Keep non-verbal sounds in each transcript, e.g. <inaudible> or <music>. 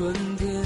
春天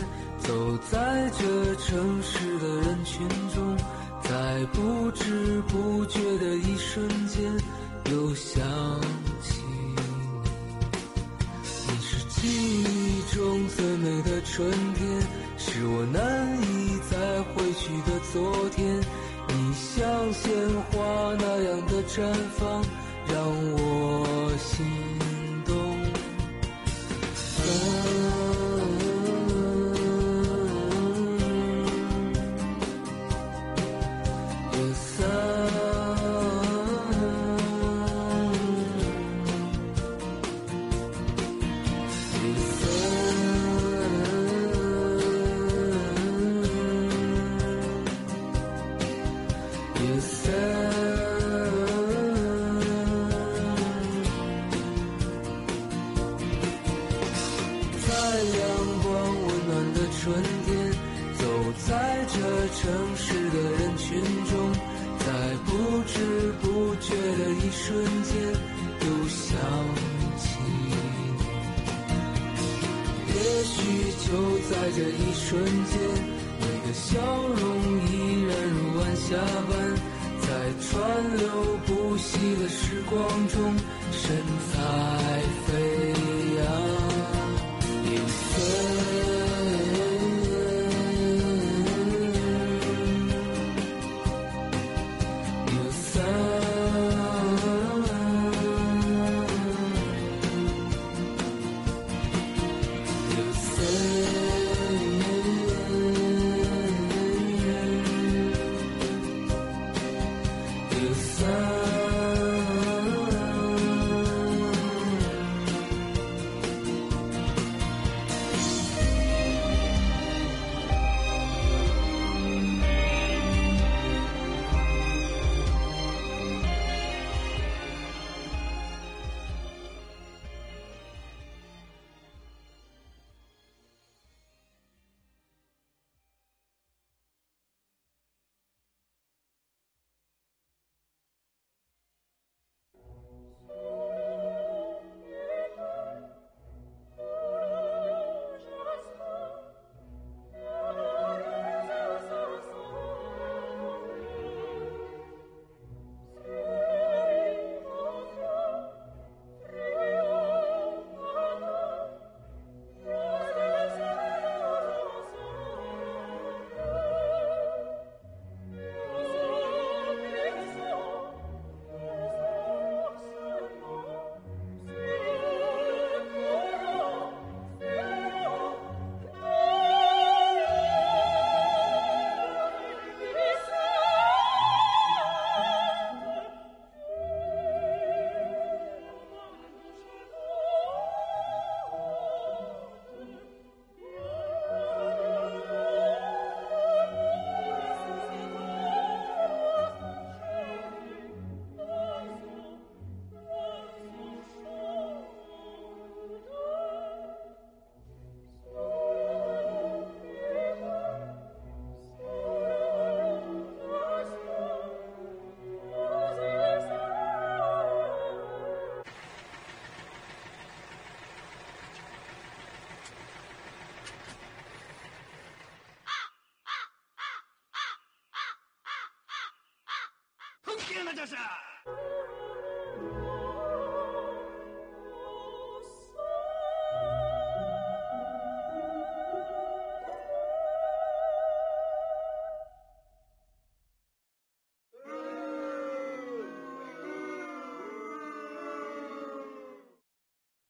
这是。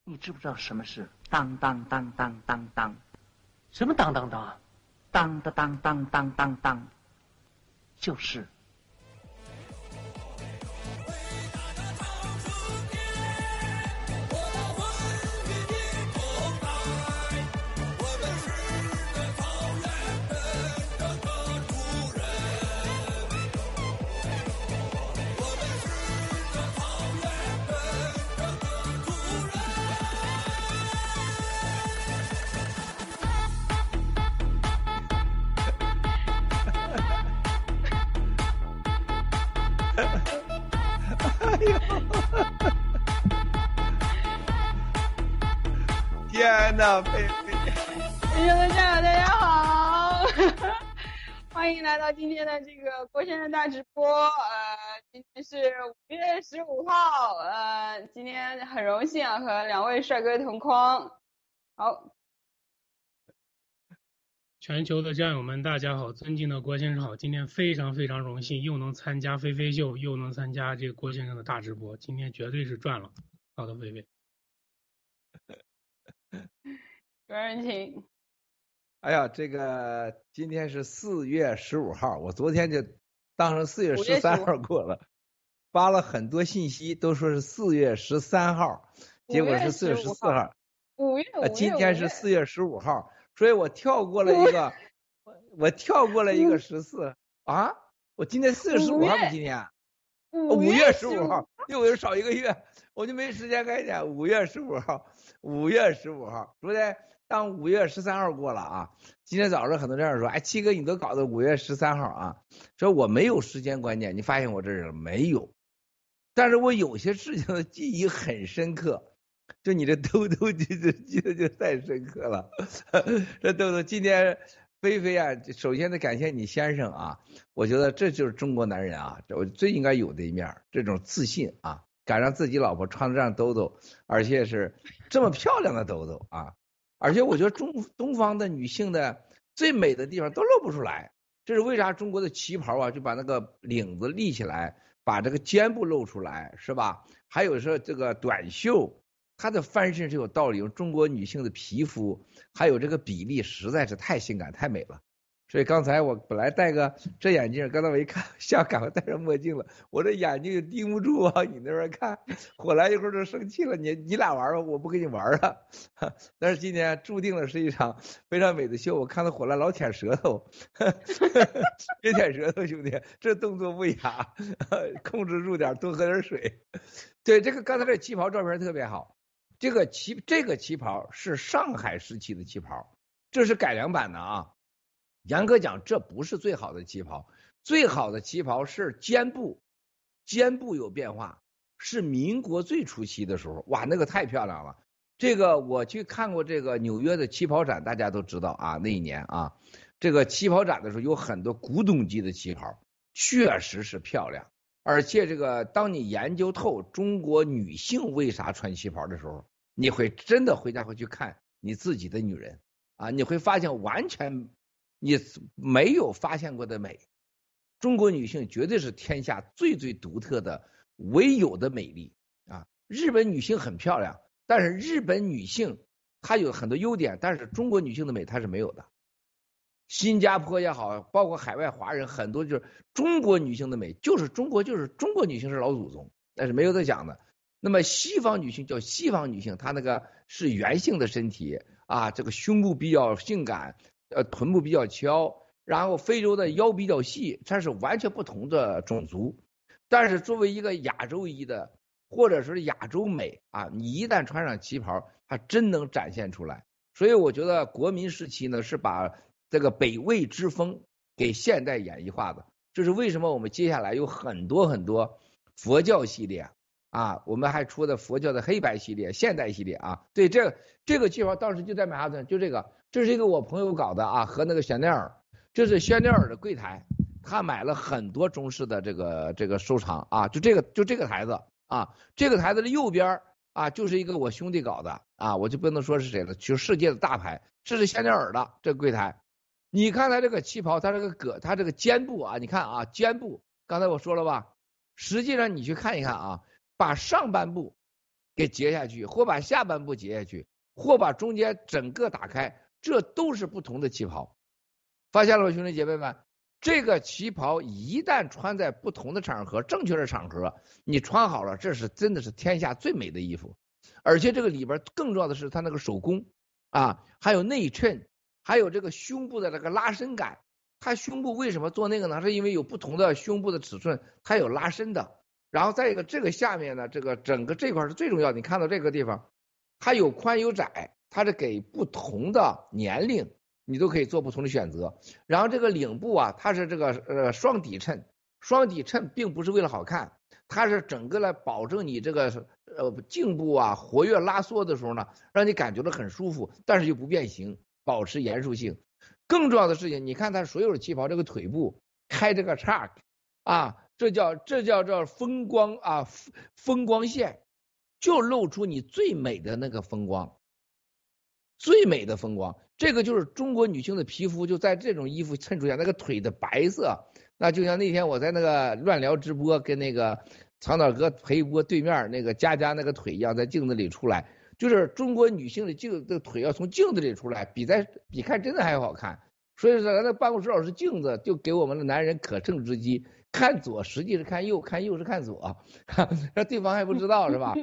你知不知道什么是当当当当当当？什么当当当？当当当当当当当，就是。菲菲，全球的战友大家好，欢迎来到今天的这个郭先生大直播。呃，今天是五月十五号，呃，今天很荣幸啊，和两位帅哥同框。好，全球的战友们大家好，尊敬的郭先生好，今天非常非常荣幸，又能参加菲菲秀，又能参加这个郭先生的大直播，今天绝对是赚了。好的，菲菲。有人请。哎呀，这个今天是四月十五号，我昨天就当成四月十三号过了，发了很多信息，都说是四月十三号，结果是四月十四号。五月五今天是四月十五号，所以我跳过了一个，我跳过了一个十四啊！我今天四月十五号吗，今天五月十五号，又又少一个月，我就没时间概念。五月十五号，五月十五号，昨天。当五月十三号过了啊，今天早上很多这样说，哎，七哥你都搞到五月十三号啊，说我没有时间观念，你发现我这人没有，但是我有些事情的记忆很深刻，就你这兜兜记得记得就太深刻了。<laughs> 这兜兜今天菲菲啊，首先得感谢你先生啊，我觉得这就是中国男人啊，我最应该有的一面，这种自信啊，敢让自己老婆穿这样兜兜，而且是这么漂亮的兜兜啊。而且我觉得中东方的女性的最美的地方都露不出来，这是为啥？中国的旗袍啊，就把那个领子立起来，把这个肩部露出来，是吧？还有说这个短袖，它的翻身是有道理。中国女性的皮肤还有这个比例，实在是太性感、太美了。所以刚才我本来戴个这眼镜，刚才我一看，吓赶快戴上墨镜了，我这眼睛就盯不住往你那边看，火来一会儿就生气了。你你俩玩吧，我不跟你玩了。<laughs> 但是今天注定了是一场非常美的秀。我看到火来老舔舌头，<laughs> 别舔舌头，兄弟，这动作不雅，<laughs> 控制住点，多喝点水。对，这个刚才这旗袍照片特别好，这个旗这个旗袍是上海时期的旗袍，这是改良版的啊。严格讲，这不是最好的旗袍，最好的旗袍是肩部，肩部有变化，是民国最初期的时候，哇，那个太漂亮了。这个我去看过这个纽约的旗袍展，大家都知道啊，那一年啊，这个旗袍展的时候有很多古董级的旗袍，确实是漂亮。而且这个，当你研究透中国女性为啥穿旗袍的时候，你会真的回家会去看你自己的女人啊，你会发现完全。你没有发现过的美，中国女性绝对是天下最最独特的、唯有的美丽啊！日本女性很漂亮，但是日本女性她有很多优点，但是中国女性的美她是没有的。新加坡也好，包括海外华人很多就是中国女性的美，就是中国就是中国女性是老祖宗，但是没有得讲的。那么西方女性叫西方女性，她那个是圆性的身体啊，这个胸部比较性感。呃，臀部比较翘，然后非洲的腰比较细，它是完全不同的种族。但是作为一个亚洲裔的，或者说是亚洲美啊，你一旦穿上旗袍，它真能展现出来。所以我觉得国民时期呢，是把这个北魏之风给现代演绎化的。这是为什么？我们接下来有很多很多佛教系列啊，我们还出的佛教的黑白系列、现代系列啊。对，这个这个旗袍当时就在曼哈顿，就这个。这是一个我朋友搞的啊，和那个香奈儿，这是香奈儿的柜台，他买了很多中式的这个这个收藏啊，就这个就这个台子啊，这个台子的右边啊，就是一个我兄弟搞的啊，我就不能说是谁了，就世界的大牌，这是香奈儿的这个柜台，你看他这个旗袍，他这个葛，他这个肩部啊，你看啊，肩部，刚才我说了吧，实际上你去看一看啊，把上半部给截下去，或把下半部截下去，或把中间整个打开。这都是不同的旗袍，发现了吗，兄弟姐妹们？这个旗袍一旦穿在不同的场合、正确的场合，你穿好了，这是真的是天下最美的衣服。而且这个里边更重要的是它那个手工啊，还有内衬，还有这个胸部的那个拉伸感。它胸部为什么做那个呢？是因为有不同的胸部的尺寸，它有拉伸的。然后再一个，这个下面呢，这个整个这块是最重要的。你看到这个地方，它有宽有窄。它是给不同的年龄，你都可以做不同的选择。然后这个领部啊，它是这个呃双底衬，双底衬并不是为了好看，它是整个来保证你这个呃颈部啊活跃拉缩的时候呢，让你感觉到很舒服，但是又不变形。保持严肃性。更重要的事情，你看它所有的旗袍这个腿部开这个叉，啊，这叫这叫叫风光啊，风光线，就露出你最美的那个风光，最美的风光。这个就是中国女性的皮肤就在这种衣服衬出下，那个腿的白色，那就像那天我在那个乱聊直播跟那个长岛哥陪播对面那个佳佳那个腿一样，在镜子里出来，就是中国女性的镜的腿要从镜子里出来，比在比看真的还要好看。所以说，咱那办公室老师镜子就给我们的男人可乘之机，看左实际是看右，看右是看左，<laughs> 那对方还不知道是吧？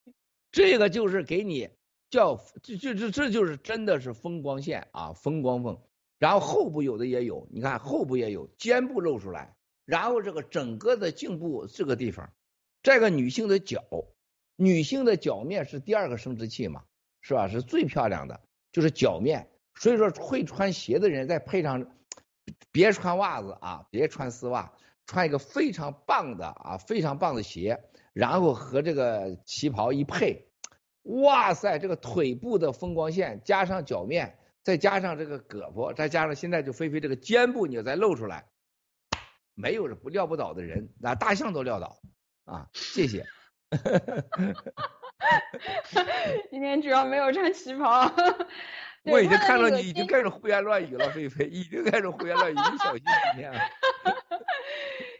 <laughs> 这个就是给你。叫这这这这就是真的是风光线啊，风光缝，然后后部有的也有，你看后部也有，肩部露出来，然后这个整个的颈部这个地方，这个女性的脚，女性的脚面是第二个生殖器嘛，是吧？是最漂亮的，就是脚面。所以说会穿鞋的人再配上，别穿袜子啊，别穿丝袜，穿一个非常棒的啊，非常棒的鞋，然后和这个旗袍一配。哇塞，这个腿部的风光线，加上脚面，再加上这个胳膊，再加上现在就菲菲这个肩部，你再露出来，没有不撂不倒的人，那大象都撂倒啊！谢谢。今天主要没有穿旗袍。<laughs> 我已经看到你已经开始胡言乱语了，菲菲已经开始胡言乱语，你小心点。<laughs>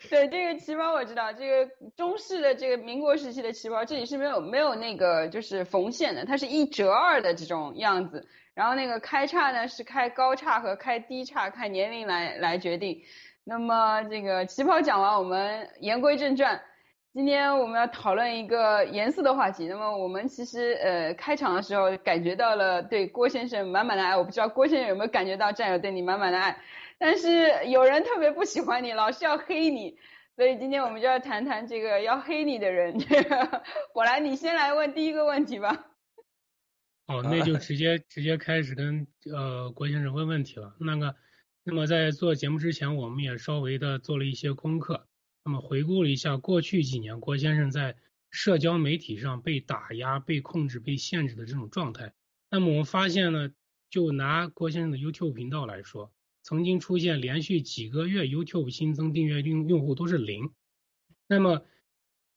<laughs> 对这个旗袍我知道，这个中式的这个民国时期的旗袍，这里是没有没有那个就是缝线的，它是一折二的这种样子。然后那个开叉呢是开高叉和开低叉，看年龄来来决定。那么这个旗袍讲完，我们言归正传，今天我们要讨论一个严肃的话题。那么我们其实呃开场的时候感觉到了对郭先生满满的爱，我不知道郭先生有没有感觉到战友对你满满的爱。但是有人特别不喜欢你，老是要黑你，所以今天我们就要谈谈这个要黑你的人。果然，你先来问第一个问题吧。好，<laughs> 那就直接直接开始跟呃郭先生问问题了。那个，那么在做节目之前，我们也稍微的做了一些功课，那么回顾了一下过去几年郭先生在社交媒体上被打压、被控制、被限制的这种状态。那么我们发现呢，就拿郭先生的 YouTube 频道来说。曾经出现连续几个月 YouTube 新增订阅用用户都是零，那么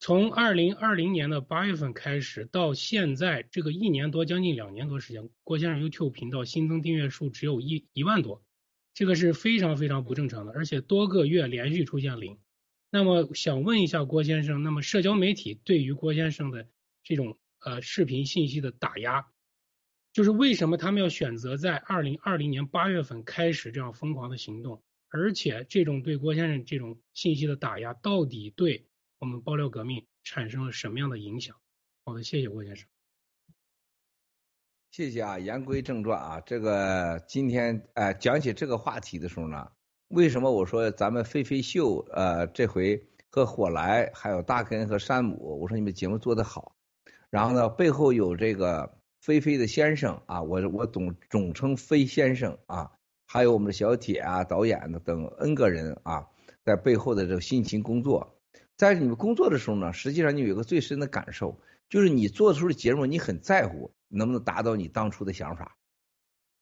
从二零二零年的八月份开始到现在这个一年多将近两年多时间，郭先生 YouTube 频道新增订阅数只有一一万多，这个是非常非常不正常的，而且多个月连续出现零。那么想问一下郭先生，那么社交媒体对于郭先生的这种呃视频信息的打压？就是为什么他们要选择在二零二零年八月份开始这样疯狂的行动，而且这种对郭先生这种信息的打压，到底对我们爆料革命产生了什么样的影响？好的，谢谢郭先生。谢谢啊，言归正传啊，这个今天呃讲起这个话题的时候呢，为什么我说咱们飞飞秀呃这回和火来还有大根和山姆，我说你们节目做得好，然后呢背后有这个。菲菲的先生啊，我我总总称飞先生啊，还有我们的小铁啊、导演的等 N 个人啊，在背后的这个辛勤工作，在你们工作的时候呢，实际上你有一个最深的感受，就是你做出的节目，你很在乎能不能达到你当初的想法，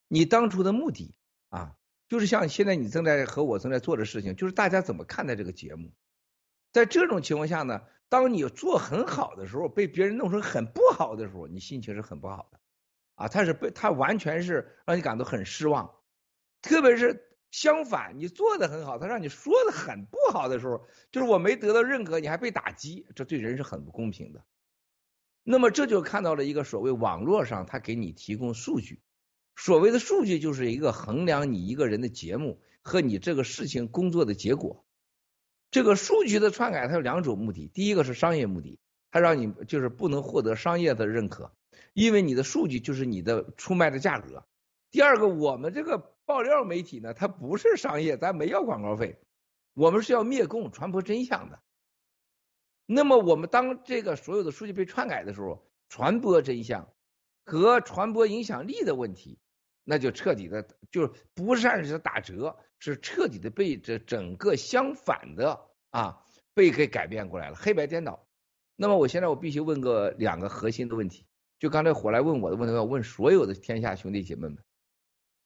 你当初的目的啊，就是像现在你正在和我正在做的事情，就是大家怎么看待这个节目，在这种情况下呢？当你做很好的时候，被别人弄成很不好的时候，你心情是很不好的，啊，他是被他完全是让你感到很失望，特别是相反，你做的很好，他让你说的很不好的时候，就是我没得到认可，你还被打击，这对人是很不公平的。那么这就看到了一个所谓网络上他给你提供数据，所谓的数据就是一个衡量你一个人的节目和你这个事情工作的结果。这个数据的篡改，它有两种目的。第一个是商业目的，它让你就是不能获得商业的认可，因为你的数据就是你的出卖的价格。第二个，我们这个爆料媒体呢，它不是商业，咱没要广告费，我们是要灭共、传播真相的。那么，我们当这个所有的数据被篡改的时候，传播真相和传播影响力的问题，那就彻底的，就是不善是打折。是彻底的被这整个相反的啊被给改变过来了，黑白颠倒。那么我现在我必须问个两个核心的问题，就刚才火来问我的问题，要问所有的天下兄弟姐妹们，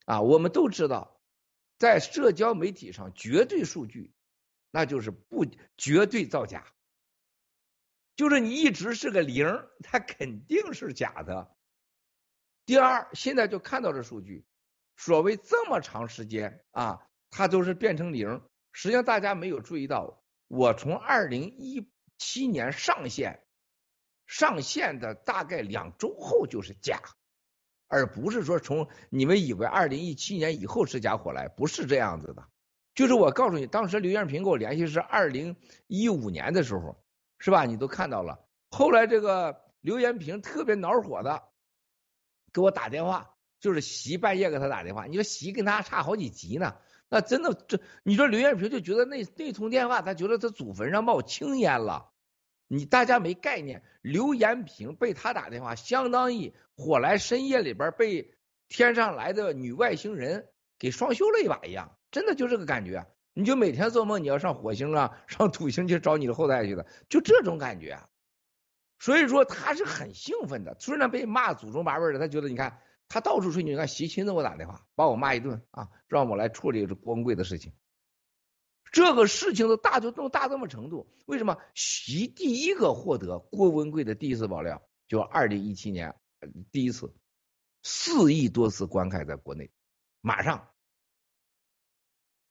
啊，我们都知道，在社交媒体上，绝对数据那就是不绝对造假，就是你一直是个零，它肯定是假的。第二，现在就看到这数据，所谓这么长时间啊，它都是变成零。实际上大家没有注意到，我从二零一七年上线，上线的大概两周后就是假，而不是说从你们以为二零一七年以后是假火来，不是这样子的。就是我告诉你，当时刘艳平跟我联系是二零一五年的时候，是吧？你都看到了。后来这个刘艳平特别恼火的。给我打电话，就是习半夜给他打电话。你说习跟他差好几级呢？那真的这，你说刘艳平就觉得那那通电话，他觉得他祖坟上冒青烟了。你大家没概念，刘延平被他打电话，相当于火来深夜里边被天上来的女外星人给双修了一把一样，真的就这个感觉。你就每天做梦你要上火星啊，上土星去找你的后代去的，就这种感觉。所以说他是很兴奋的，虽然被骂祖宗八辈的，他觉得你看他到处吹牛，你看习亲自给我打电话，把我骂一顿啊，让我来处理这光贵的事情。这个事情的大就这么大这么程度，为什么习第一个获得郭文贵的第一次爆料，就二零一七年第一次四亿多次观看在国内，马上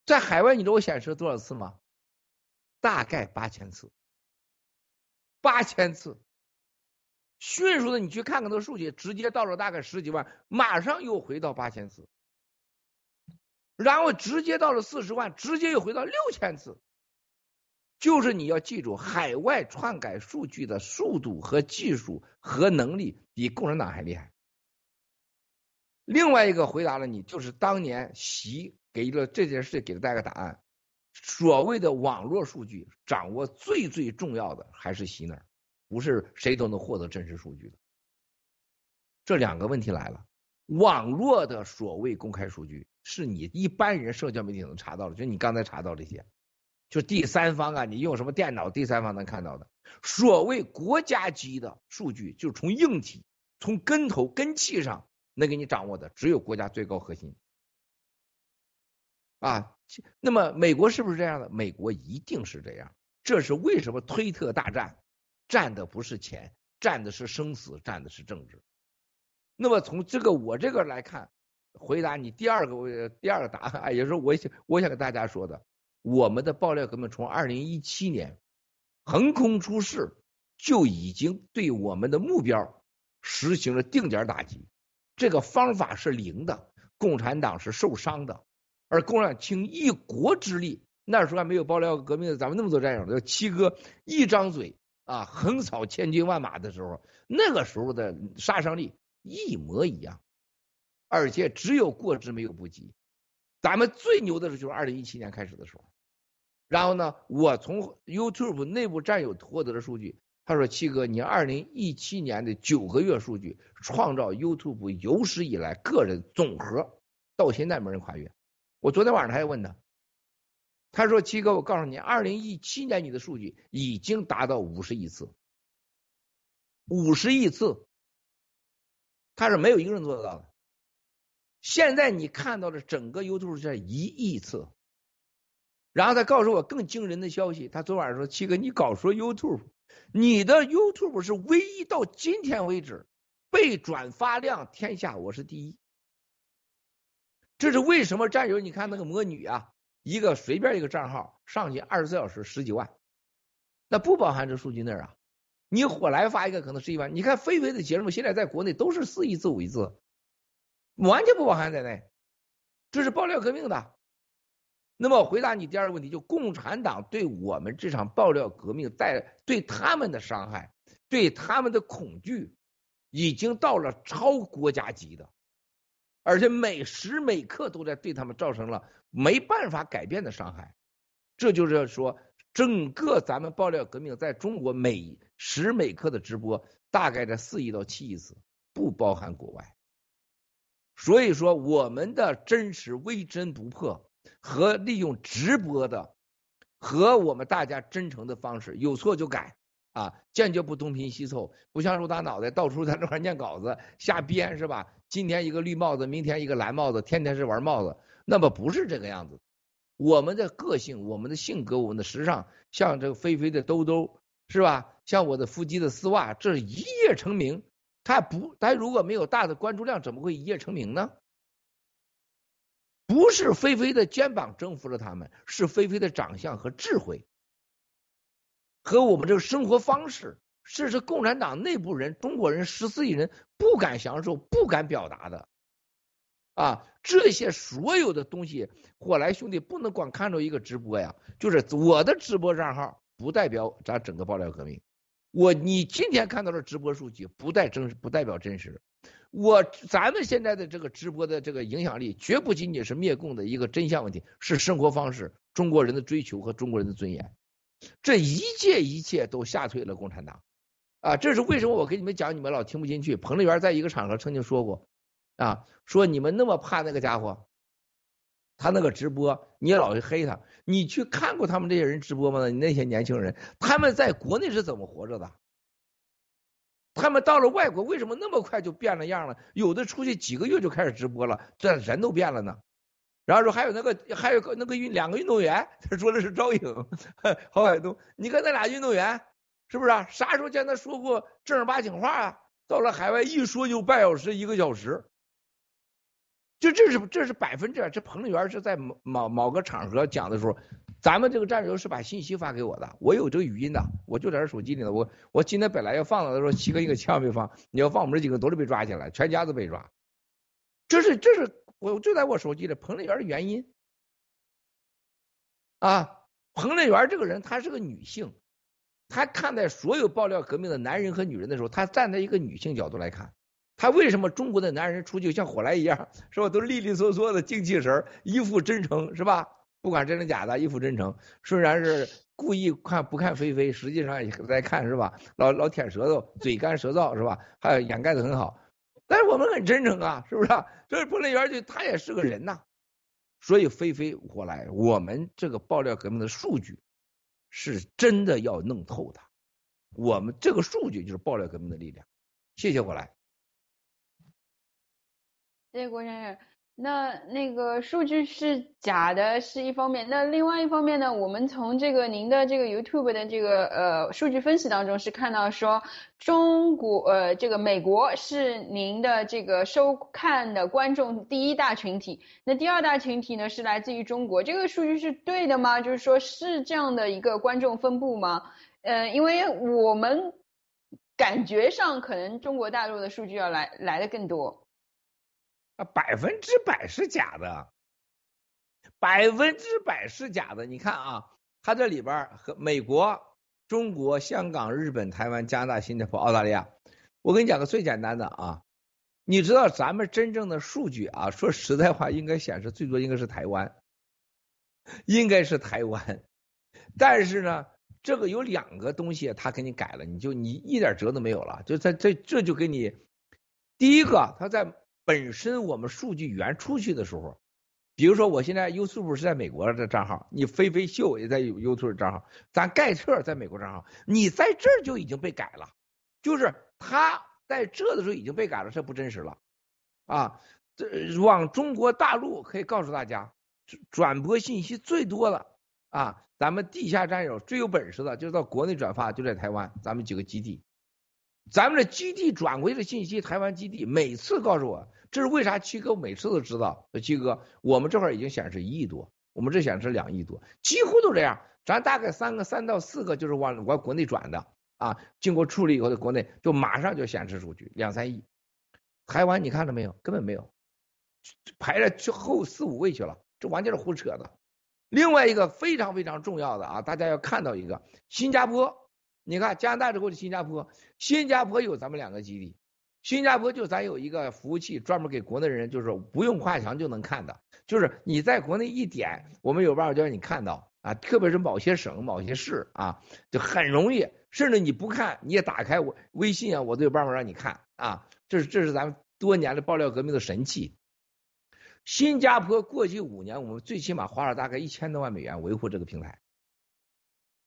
在海外，你知道我显示了多少次吗？大概八千次，八千次。迅速的，你去看看那数据，直接到了大概十几万，马上又回到八千次，然后直接到了四十万，直接又回到六千次。就是你要记住，海外篡改数据的速度和技术和能力比共产党还厉害。另外一个回答了你，就是当年习给了这件事给了大家个答案，所谓的网络数据掌握最最重要的还是习那儿。不是谁都能获得真实数据的，这两个问题来了。网络的所谓公开数据，是你一般人社交媒体能查到的，就你刚才查到这些，就第三方啊，你用什么电脑，第三方能看到的。所谓国家级的数据，就是从硬体、从根头根气上能给你掌握的，只有国家最高核心。啊，那么美国是不是这样的？美国一定是这样。这是为什么推特大战？占的不是钱，占的是生死，占的是政治。那么从这个我这个来看，回答你第二个第二个答案，也是，我想我想跟大家说的，我们的爆料革命从二零一七年横空出世，就已经对我们的目标实行了定点打击。这个方法是零的，共产党是受伤的，而共产党倾一国之力，那时候还没有爆料革命，咱们那么多战友，七哥一张嘴。啊，横扫千军万马的时候，那个时候的杀伤力一模一样，而且只有过之没有不及。咱们最牛的时候就是二零一七年开始的时候，然后呢，我从 YouTube 内部战友获得的数据，他说七哥，你二零一七年的九个月数据，创造 YouTube 有史以来个人总和到现在没人跨越。我昨天晚上还问他。他说：“七哥，我告诉你，二零一七年你的数据已经达到五十亿次，五十亿次，他是没有一个人做得到的。现在你看到的整个 YouTube 是一亿次，然后他告诉我更惊人的消息，他昨晚上说：七哥，你搞说 YouTube，你的 YouTube 是唯一到今天为止被转发量天下我是第一，这是为什么？战友，你看那个魔女啊。”一个随便一个账号上去二十四小时十几万，那不包含这数据那啊？你火来发一个可能十几万，你看飞飞的节目现在在国内都是四亿字五亿字，完全不包含在内，这是爆料革命的。那么回答你第二个问题，就共产党对我们这场爆料革命带对他们的伤害，对他们的恐惧，已经到了超国家级的。而且每时每刻都在对他们造成了没办法改变的伤害，这就是说，整个咱们爆料革命在中国每时每刻的直播大概在四亿到七亿次，不包含国外。所以说，我们的真实微针不破和利用直播的和我们大家真诚的方式，有错就改啊，坚决不东拼西凑，不像陆大脑袋到处在那块念稿子瞎编是吧？今天一个绿帽子，明天一个蓝帽子，天天是玩帽子，那么不是这个样子。我们的个性、我们的性格、我们的时尚，像这个菲菲的兜兜，是吧？像我的腹肌的丝袜，这一夜成名。他不，他如果没有大的关注量，怎么会一夜成名呢？不是菲菲的肩膀征服了他们，是菲菲的长相和智慧，和我们这个生活方式，这是共产党内部人、中国人十四亿人不敢享受、不敢表达的啊！这些所有的东西，火来兄弟不能光看着一个直播呀，就是我的直播账号不代表咱整个爆料革命。我你今天看到的直播数据不代真不代表真实，我咱们现在的这个直播的这个影响力绝不仅仅是灭共的一个真相问题，是生活方式、中国人的追求和中国人的尊严，这一切一切都吓退了共产党，啊，这是为什么我给你们讲你们老听不进去？彭丽媛在一个场合曾经说过，啊，说你们那么怕那个家伙。他那个直播，你也老是黑他。你去看过他们这些人直播吗？那些年轻人，他们在国内是怎么活着的？他们到了外国，为什么那么快就变了样了？有的出去几个月就开始直播了，这人都变了呢。然后说还有那个还有个那个运两个运动员，<laughs> 他说的是赵颖、<laughs> 郝海东。你看那俩运动员是不是啊？啥时候见他说过正儿八经话啊？到了海外一说就半小时一个小时。就这是这是百分之，这彭丽媛是在某某某个场合讲的时候，咱们这个战友是把信息发给我的，我有这个语音的，我就在这手机里呢。我我今天本来要放的，他说七哥一个千万别放，你要放我们这几个都是被抓起来，全家都被抓。这是这是我就在我手机里，彭丽媛的原因啊，彭丽媛这个人她是个女性，他看待所有爆料革命的男人和女人的时候，他站在一个女性角度来看。他为什么中国的男人出去像火来一样，是吧？都利利索索的，精气神，一副真诚，是吧？不管真的假的，一副真诚。虽然是故意看不看菲菲，实际上也在看，是吧？老老舔舌头，嘴干舌燥，是吧？还有掩盖的很好。但是我们很真诚啊，是不是？这是彭丽媛就他也是个人呐。所以菲菲火来，我们这个爆料革命的数据是真的要弄透它。我们这个数据就是爆料革命的力量。谢谢我来。谢谢郭先生。那那个数据是假的，是一方面。那另外一方面呢，我们从这个您的这个 YouTube 的这个呃数据分析当中是看到说，中国呃这个美国是您的这个收看的观众第一大群体，那第二大群体呢是来自于中国。这个数据是对的吗？就是说是这样的一个观众分布吗？呃，因为我们感觉上可能中国大陆的数据要来来的更多。啊，百分之百是假的，百分之百是假的。你看啊，它这里边和美国、中国、香港、日本、台湾、加拿大、新加坡、澳大利亚，我跟你讲个最简单的啊，你知道咱们真正的数据啊，说实在话，应该显示最多应该是台湾，应该是台湾。但是呢，这个有两个东西他给你改了，你就你一点辙都没有了，就在这这就给你第一个他在。本身我们数据源出去的时候，比如说我现在 YouTube 是在美国的账号，你飞飞秀也在 YouTube 账号，咱盖特在美国账号，你在这儿就已经被改了，就是他在这的时候已经被改了，这不真实了啊！这往中国大陆可以告诉大家，转播信息最多的啊，咱们地下战友最有本事的，就是到国内转发，就在台湾，咱们几个基地。咱们的基地转过去的信息，台湾基地每次告诉我，这是为啥？七哥每次都知道。七哥，我们这块已经显示一亿多，我们这显示两亿多，几乎都这样。咱大概三个、三到四个就是往往国内转的啊，经过处理以后的国内就马上就显示数据两三亿。台湾你看到没有？根本没有，排在去后四五位去了，这完全是胡扯的。另外一个非常非常重要的啊，大家要看到一个新加坡。你看加拿大之后的新加坡，新加坡有咱们两个基地，新加坡就咱有一个服务器，专门给国内人，就是不用跨墙就能看的，就是你在国内一点，我们有办法就让你看到啊，特别是某些省、某些市啊，就很容易，甚至你不看你也打开我微信啊，我都有办法让你看啊，这是这是咱们多年的爆料革命的神器。新加坡过去五年，我们最起码花了大概一千多万美元维护这个平台。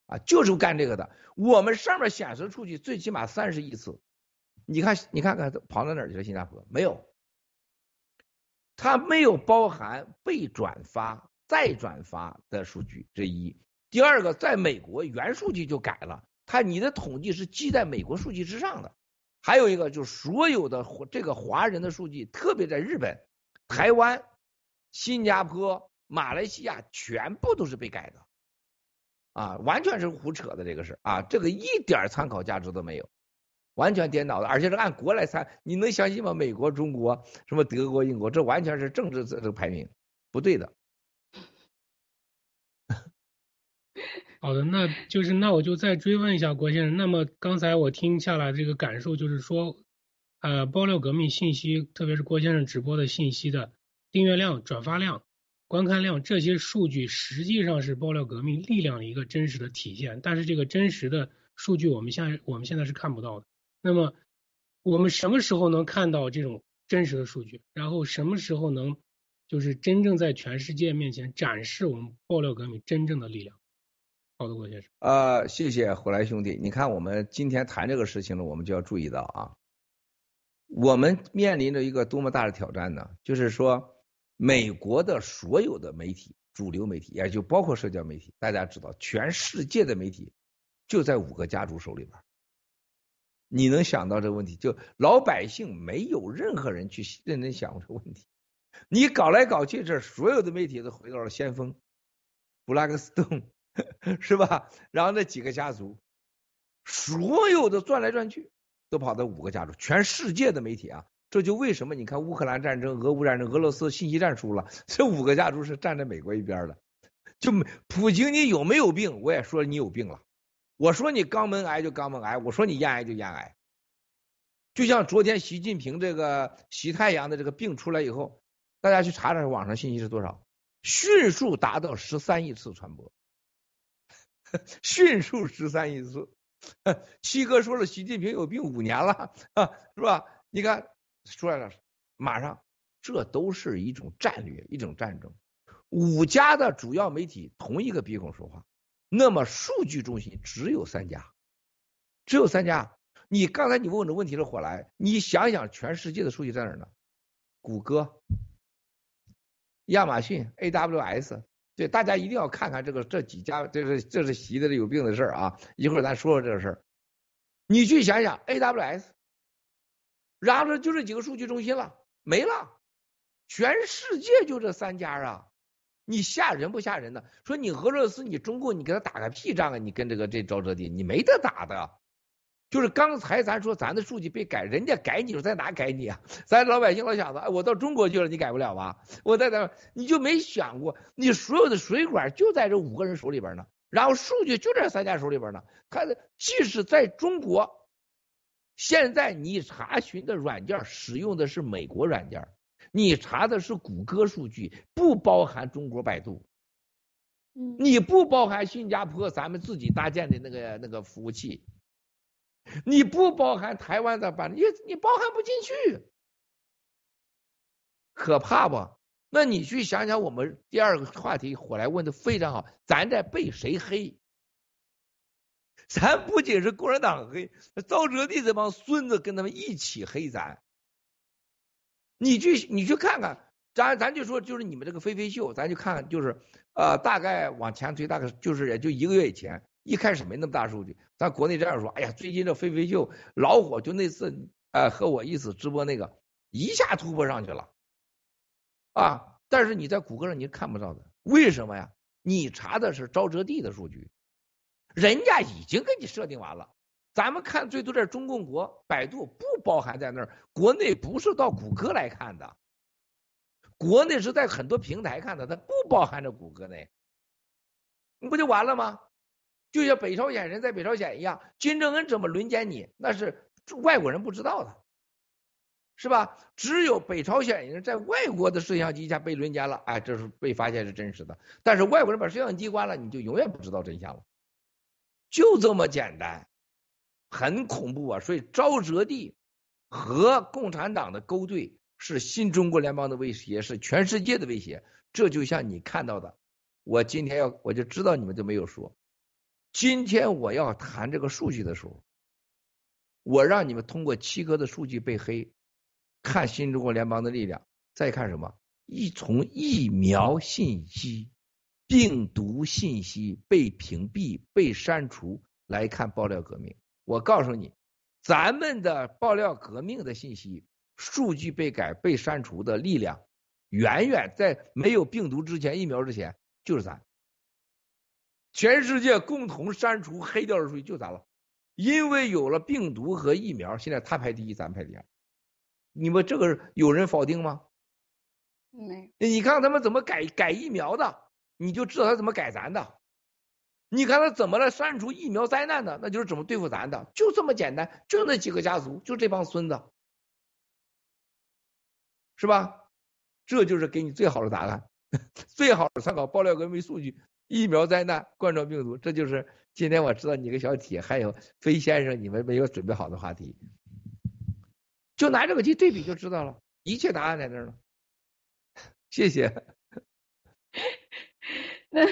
啊，就是干这个的。我们上面显示出去最起码三十亿次，你看，你看看跑到哪儿去了？新加坡没有，它没有包含被转发、再转发的数据，这一。第二个，在美国原数据就改了，它你的统计是记在美国数据之上的。还有一个就是所有的这个华人的数据，特别在日本、台湾、新加坡、马来西亚，全部都是被改的，啊，完全是胡扯的这个事啊，这个一点参考价值都没有，完全颠倒的，而且是按国来参，你能相信吗？美国、中国、什么德国、英国，这完全是政治这个排名，不对的。<laughs> 好的，那就是那我就再追问一下郭先生。那么刚才我听下来这个感受就是说，呃，爆料革命信息，特别是郭先生直播的信息的订阅量、转发量、观看量这些数据，实际上是爆料革命力量的一个真实的体现。但是这个真实的数据，我们现在我们现在是看不到的。那么我们什么时候能看到这种真实的数据？然后什么时候能就是真正在全世界面前展示我们爆料革命真正的力量？好的，郭先生。呃，谢谢胡来兄弟。你看，我们今天谈这个事情呢，我们就要注意到啊，我们面临着一个多么大的挑战呢？就是说，美国的所有的媒体，主流媒体，也就包括社交媒体，大家知道，全世界的媒体就在五个家族手里边。你能想到这个问题？就老百姓没有任何人去认真想过这个问题。你搞来搞去，这所有的媒体都回到了先锋，布拉克斯顿。<laughs> 是吧？然后那几个家族，所有的转来转去，都跑到五个家族，全世界的媒体啊，这就为什么你看乌克兰战争、俄乌战争，俄罗斯信息战输了，这五个家族是站在美国一边的。就普京，你有没有病？我也说你有病了。我说你肛门癌就肛门癌，我说你咽癌就咽癌。就像昨天习近平这个习太阳的这个病出来以后，大家去查查网上信息是多少，迅速达到十三亿次传播。<laughs> 迅速十三亿次，<laughs> 七哥说了，习近平有病五年了，<laughs> 是吧？你看出来了，马上，这都是一种战略，一种战争。五家的主要媒体同一个鼻孔说话，那么数据中心只有三家，只有三家。你刚才你问的问题是火来，你想想，全世界的数据在哪儿呢？谷歌、亚马逊、AWS。对，大家一定要看看这个这几家，这是这是习的有病的事儿啊！一会儿咱说说这个事儿。你去想想，AWS，然后呢就这几个数据中心了，没了，全世界就这三家啊！你吓人不吓人呢？说你俄罗斯，你中共，你给他打个屁仗啊！你跟这个这沼泽地，你没得打的。就是刚才咱说咱的数据被改，人家改你说在哪改你啊？咱老百姓老想着，哎，我到中国去了，你改不了吧？我在那，你就没想过，你所有的水管就在这五个人手里边呢，然后数据就在三家手里边呢。他即使在中国，现在你查询的软件使用的是美国软件，你查的是谷歌数据，不包含中国百度，你不包含新加坡咱们自己搭建的那个那个服务器。你不包含台湾的版，你你包含不进去，可怕不？那你去想想，我们第二个话题火来问的非常好，咱在被谁黑？咱不仅是共产党黑，赵哲地这帮孙子跟他们一起黑咱。你去你去看看，咱咱就说就是你们这个飞飞秀，咱就看看就是呃大概往前推，大概就是也就一个月以前。一开始没那么大数据，咱国内这样说，哎呀，最近这飞飞秀老火，就那次，呃，和我一起直播那个，一下突破上去了，啊，但是你在谷歌上你看不到的，为什么呀？你查的是沼泽地的数据，人家已经给你设定完了，咱们看最多这中共国，百度不包含在那儿，国内不是到谷歌来看的，国内是在很多平台看的，它不包含着谷歌内，你不就完了吗？就像北朝鲜人在北朝鲜一样，金正恩怎么轮奸你，那是外国人不知道的，是吧？只有北朝鲜人在外国的摄像机下被轮奸了，哎，这是被发现是真实的。但是外国人把摄像机关了，你就永远不知道真相了，就这么简单，很恐怖啊！所以沼泽地和共产党的勾兑是新中国联邦的威胁，是全世界的威胁。这就像你看到的，我今天要我就知道你们都没有说。今天我要谈这个数据的时候，我让你们通过七哥的数据被黑，看新中国联邦的力量，再看什么一从疫苗信息、病毒信息被屏蔽、被删除来看爆料革命。我告诉你，咱们的爆料革命的信息、数据被改、被删除的力量，远远在没有病毒之前、疫苗之前就是咱。全世界共同删除黑掉的数据就咱了，因为有了病毒和疫苗，现在他排第一，咱排第二。你们这个有人否定吗？没，你看他们怎么改改疫苗的，你就知道他怎么改咱的。你看他怎么来删除疫苗灾难的，那就是怎么对付咱的，就这么简单，就那几个家族，就这帮孙子，是吧？这就是给你最好的答案，<laughs> 最好的参考爆料革命数据。疫苗灾难、冠状病毒，这就是今天我知道你个小铁，还有飞先生你们没有准备好的话题，就拿这个去对比就知道了，一切答案在那儿了。谢谢。<laughs> 那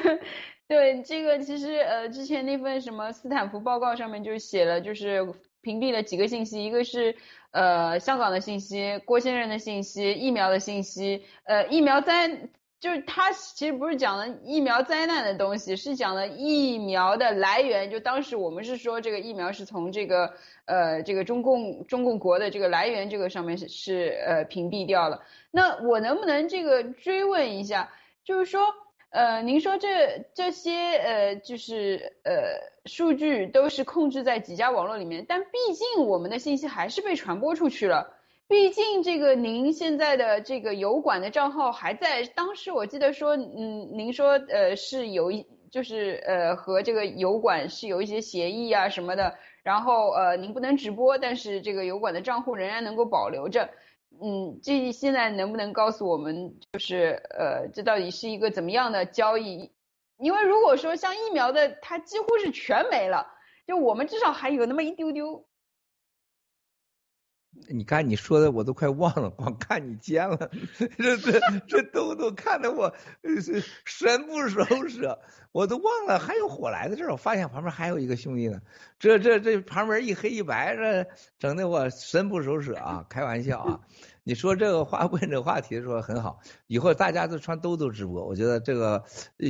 对这个其实呃，之前那份什么斯坦福报告上面就写了，就是屏蔽了几个信息，一个是呃香港的信息、郭先生的信息、疫苗的信息，呃疫苗灾。就是他其实不是讲的疫苗灾难的东西，是讲的疫苗的来源。就当时我们是说这个疫苗是从这个呃这个中共中共国的这个来源这个上面是是呃屏蔽掉了。那我能不能这个追问一下，就是说呃您说这这些呃就是呃数据都是控制在几家网络里面，但毕竟我们的信息还是被传播出去了。毕竟这个您现在的这个油管的账号还在，当时我记得说，嗯，您说呃是有一就是呃和这个油管是有一些协议啊什么的，然后呃您不能直播，但是这个油管的账户仍然能够保留着，嗯，这现在能不能告诉我们，就是呃这到底是一个怎么样的交易？因为如果说像疫苗的，它几乎是全没了，就我们至少还有那么一丢丢。你看你说的我都快忘了，光看你尖了，这这这都都看得我是神不守舍，我都忘了还有火来的这儿，我发现旁边还有一个兄弟呢，这这这旁边一黑一白，这整的我神不守舍啊！开玩笑啊！<laughs> 你说这个话问这个话题的时候很好，以后大家都穿兜兜直播，我觉得这个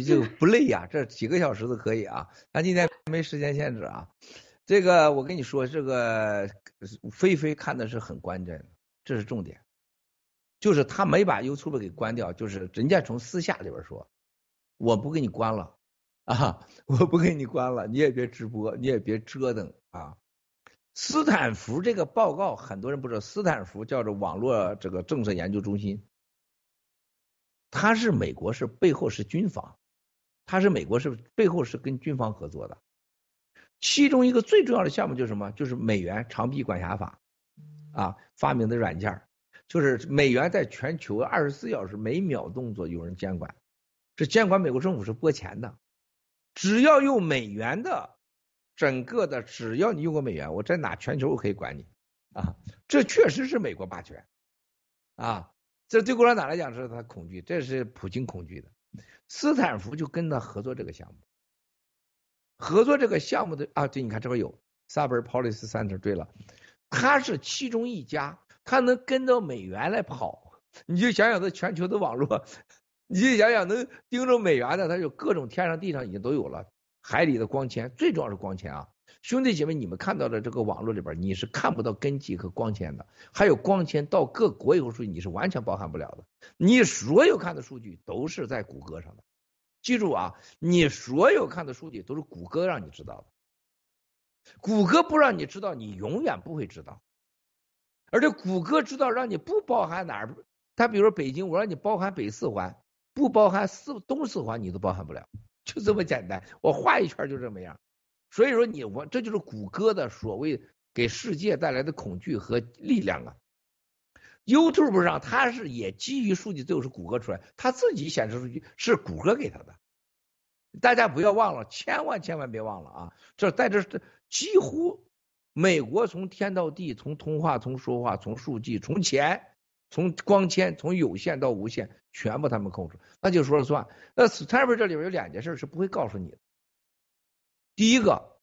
就不累呀，这几个小时都可以啊。咱今天没时间限制啊。这个我跟你说，这个菲菲看的是很关键，这是重点，就是他没把 YouTube 给关掉，就是人家从私下里边说，我不给你关了啊，<laughs> 我不给你关了，你也别直播，你也别折腾啊。斯坦福这个报告很多人不知道，斯坦福叫做网络这个政策研究中心，它是美国是背后是军方，它是美国是背后是跟军方合作的。其中一个最重要的项目就是什么？就是美元长臂管辖法啊，发明的软件就是美元在全球二十四小时每秒动作有人监管，这监管美国政府是拨钱的，只要用美元的，整个的只要你用过美元，我在哪全球我可以管你啊，这确实是美国霸权啊，这对共产党来讲是他恐惧，这是普京恐惧的，斯坦福就跟他合作这个项目。合作这个项目的啊，对，你看这边有 Cyber Policy Center。对了，它是其中一家，它能跟着美元来跑。你就想想这全球的网络，你就想想能盯着美元的，它有各种天上地上已经都有了，海里的光纤，最重要是光纤啊，兄弟姐妹，你们看到的这个网络里边，你是看不到根基和光纤的，还有光纤到各国以后数据，你是完全包含不了的。你所有看的数据都是在谷歌上的。记住啊，你所有看的书籍都是谷歌让你知道的，谷歌不让你知道，你永远不会知道。而且谷歌知道让你不包含哪儿，它比如说北京，我让你包含北四环，不包含四东四环，你都包含不了，就这么简单。我画一圈就这么样。所以说你我这就是谷歌的所谓给世界带来的恐惧和力量啊。YouTube 上，它是也基于数据，最后是谷歌出来，它自己显示数据是谷歌给它的。大家不要忘了，千万千万别忘了啊！这在这这几乎美国从天到地，从通话，从说话，从数据，从钱，从光纤，从有线到无线，全部他们控制，那就说了算。那 s t a r 这里边有两件事是不会告诉你的，第一个。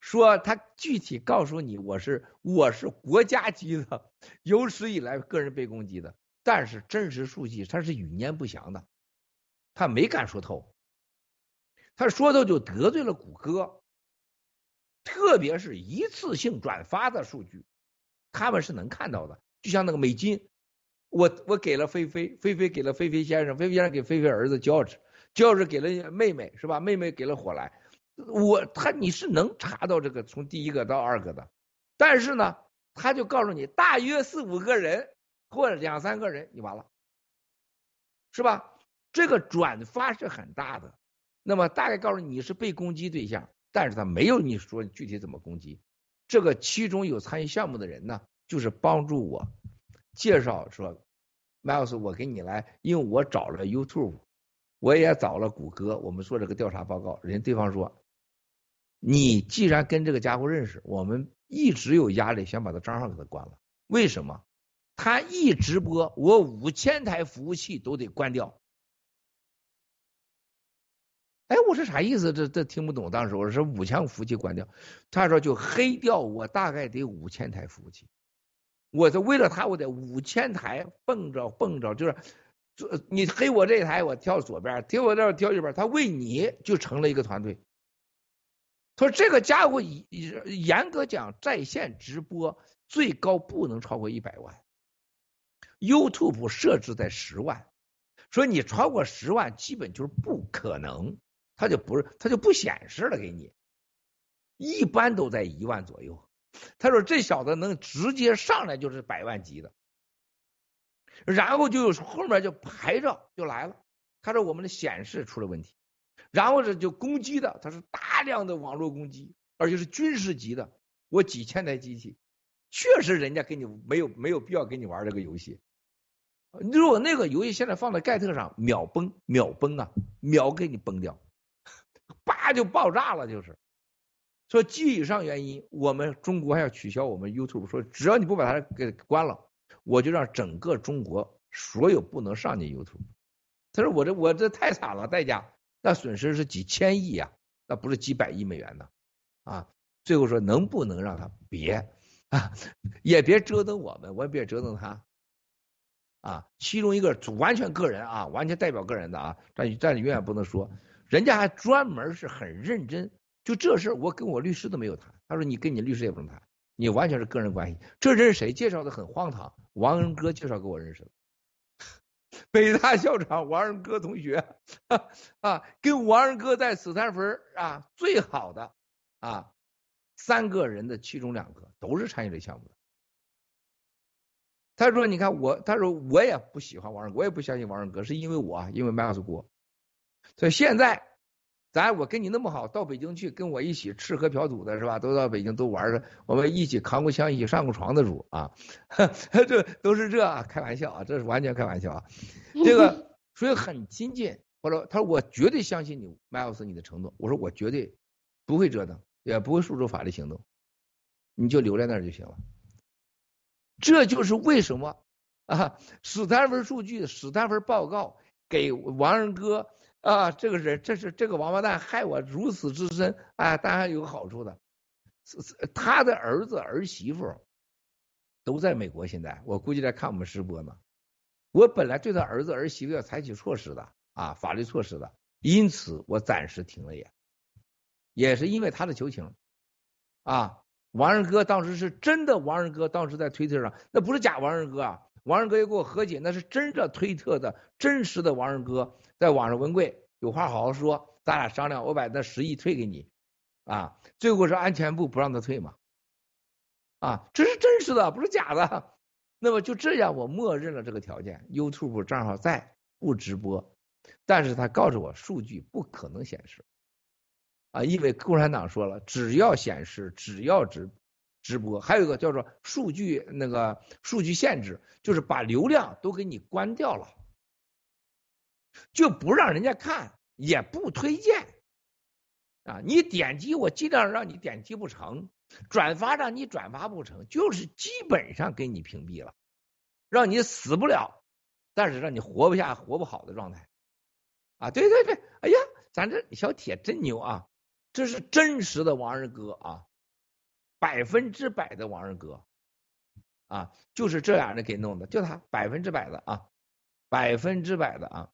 说他具体告诉你，我是我是国家级的，有史以来个人被攻击的，但是真实数据他是语焉不详的，他没敢说透，他说透就得罪了谷歌，特别是一次性转发的数据，他们是能看到的，就像那个美金，我我给了菲菲，菲菲给了菲菲先生，菲菲先生给菲菲儿子 George，George 给了妹妹是吧？妹妹给了火来，我他你是能查到这个从第一个到二个的，但是呢，他就告诉你大约四五个人或者两三个人，你完了，是吧？这个转发是很大的，那么大概告诉你是被攻击对象，但是他没有你说具体怎么攻击。这个其中有参与项目的人呢，就是帮助我介绍说，Miles，我给你来，因为我找了 YouTube，我也找了谷歌，我们做这个调查报告，人对方说，你既然跟这个家伙认识，我们一直有压力，想把他账号给他关了。为什么？他一直播，我五千台服务器都得关掉。哎，我说啥意思？这这听不懂。当时我说五千服务器关掉，他说就黑掉我大概得五千台服务器。我就为了他，我得五千台蹦着蹦着，就是你黑我这台，我跳左边；跳我这跳右边。他为你就成了一个团队。他说这个家伙严严格讲，在线直播最高不能超过一百万，YouTube 设置在十万，说你超过十万，基本就是不可能。他就不是，他就不显示了给你，一般都在一万左右。他说这小子能直接上来就是百万级的，然后就后面就排着就来了。他说我们的显示出了问题，然后这就攻击的，他是大量的网络攻击，而且是军事级的。我几千台机器，确实人家给你没有没有必要给你玩这个游戏。如果那个游戏现在放在盖特上，秒崩秒崩啊，秒给你崩掉。叭就爆炸了，就是说基于以上原因，我们中国还要取消我们 YouTube，说只要你不把它给关了，我就让整个中国所有不能上你 YouTube。他说我这我这太惨了，代价那损失是几千亿呀，那不是几百亿美元呢啊。最后说能不能让他别啊，也别折腾我们，我也别折腾他啊。其中一个完全个人啊，完全代表个人的啊，但但你永远不能说。人家还专门是很认真，就这事我跟我律师都没有谈。他说你跟你律师也不能谈，你完全是个人关系。这人谁介绍的很荒唐？王仁哥介绍给我认识的，北大校长王仁哥同学啊，跟王仁哥在斯坦福啊最好的啊三个人的其中两个都是参与这项目的。他说你看我，他说我也不喜欢王仁，我也不相信王仁哥，是因为我因为麦克斯郭。所以现在，咱我跟你那么好，到北京去跟我一起吃喝嫖赌的是吧？都到北京都玩儿我们一起扛过枪，一起上过床的主啊，<laughs> 这都是这啊开玩笑啊，这是完全开玩笑啊。这个所以很亲近，或者他说我绝对相信你，Miles 你的承诺。我说我绝对不会折腾，也不会诉诸法律行动，你就留在那儿就行了。这就是为什么啊，史丹福数据、史丹福报告给王仁哥。啊，这个人，这是这个王八蛋害我如此之深啊！当然有个好处的，他的儿子儿媳妇都在美国，现在我估计在看我们直播呢。我本来对他儿子儿媳妇要采取措施的啊，法律措施的，因此我暂时停了眼，也是因为他的求情啊。王仁哥当时是真的，王仁哥当时在推特上，那不是假王仁哥啊。王仁哥又跟我和解，那是真的推特的真实的王仁哥，在网上文贵有话好好说，咱俩商量，我把那十亿退给你啊。最后是安全部不让他退嘛，啊，这是真实的，不是假的。<laughs> 那么就这样，我默认了这个条件，YouTube 账号在不直播，但是他告诉我数据不可能显示啊，因为共产党说了，只要显示，只要直。直播还有一个叫做数据那个数据限制，就是把流量都给你关掉了，就不让人家看，也不推荐啊。你点击我尽量让你点击不成，转发让你转发不成，就是基本上给你屏蔽了，让你死不了，但是让你活不下、活不好的状态啊。对对对，哎呀，咱这小铁真牛啊，这是真实的王二哥啊。百分之百的王二哥，啊，就是这俩人给弄的，就他百分之百的啊，百分之百的啊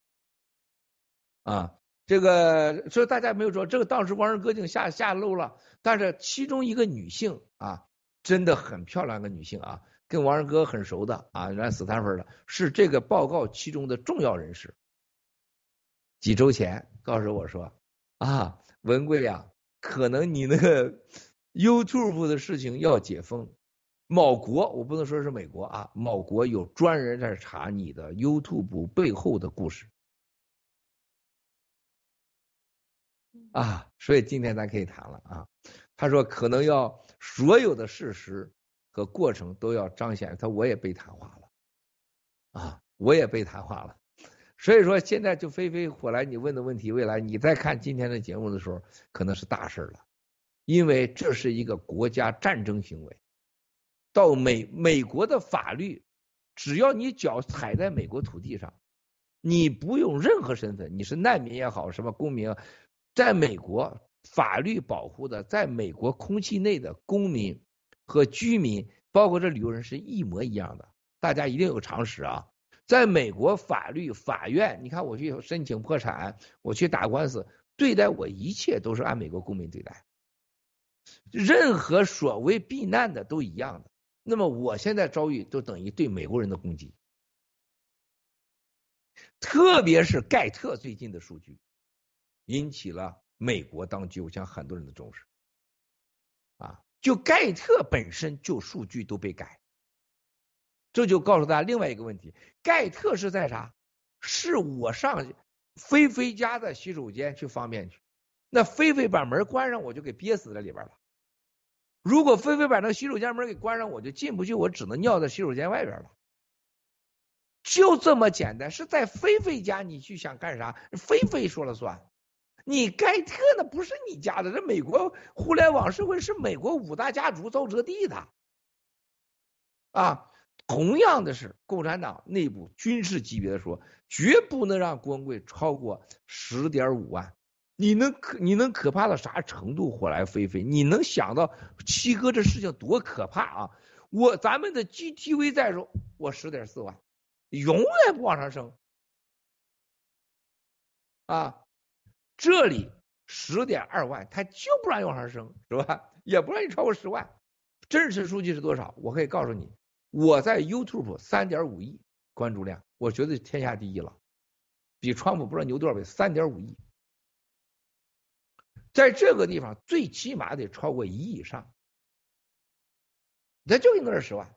啊，这个所以大家没有说这个当时王二哥已经下下漏了，但是其中一个女性啊，真的很漂亮的女性啊，跟王二哥很熟的啊，原来斯坦福的，是这个报告其中的重要人士。几周前告诉我说啊，文贵呀，可能你那个 YouTube 的事情要解封。某国，我不能说是美国啊，某国有专人在查你的 YouTube 背后的故事啊，所以今天咱可以谈了啊。他说可能要所有的事实和过程都要彰显，他我也被谈话了啊，我也被谈话了。所以说现在就飞飞火来，你问的问题，未来你再看今天的节目的时候，可能是大事了，因为这是一个国家战争行为。到美美国的法律，只要你脚踩在美国土地上，你不用任何身份，你是难民也好，什么公民，在美国法律保护的，在美国空气内的公民和居民，包括这旅游人是一模一样的。大家一定有常识啊，在美国法律法院，你看我去申请破产，我去打官司，对待我一切都是按美国公民对待，任何所谓避难的都一样的。那么我现在遭遇就等于对美国人的攻击，特别是盖特最近的数据，引起了美国当局我想很多人的重视，啊，就盖特本身就数据都被改，这就告诉大家另外一个问题，盖特是在啥？是我上菲菲家的洗手间去方便去，那菲菲把门关上，我就给憋死在里边了。如果菲菲把那洗手间门给关上，我就进不去，我只能尿在洗手间外边了。就这么简单，是在菲菲家，你去想干啥，菲菲说了算。你盖特那不是你家的，这美国互联网社会是美国五大家族造泽地的。啊，同样的是，共产党内部军事级别的说，绝不能让光棍超过十点五万。你能可你能可怕到啥程度？火来飞飞，你能想到七哥这事情多可怕啊！我咱们的 GTV 在说，我十点四万，永远不往上升啊！这里十点二万，他就不让你往上升，是吧？也不让你超过十万。真实数据是多少？我可以告诉你，我在 YouTube 三点五亿关注量，我觉得天下第一了，比川普不知道牛多少倍，三点五亿。在这个地方，最起码得超过一亿以上，那就应该是十万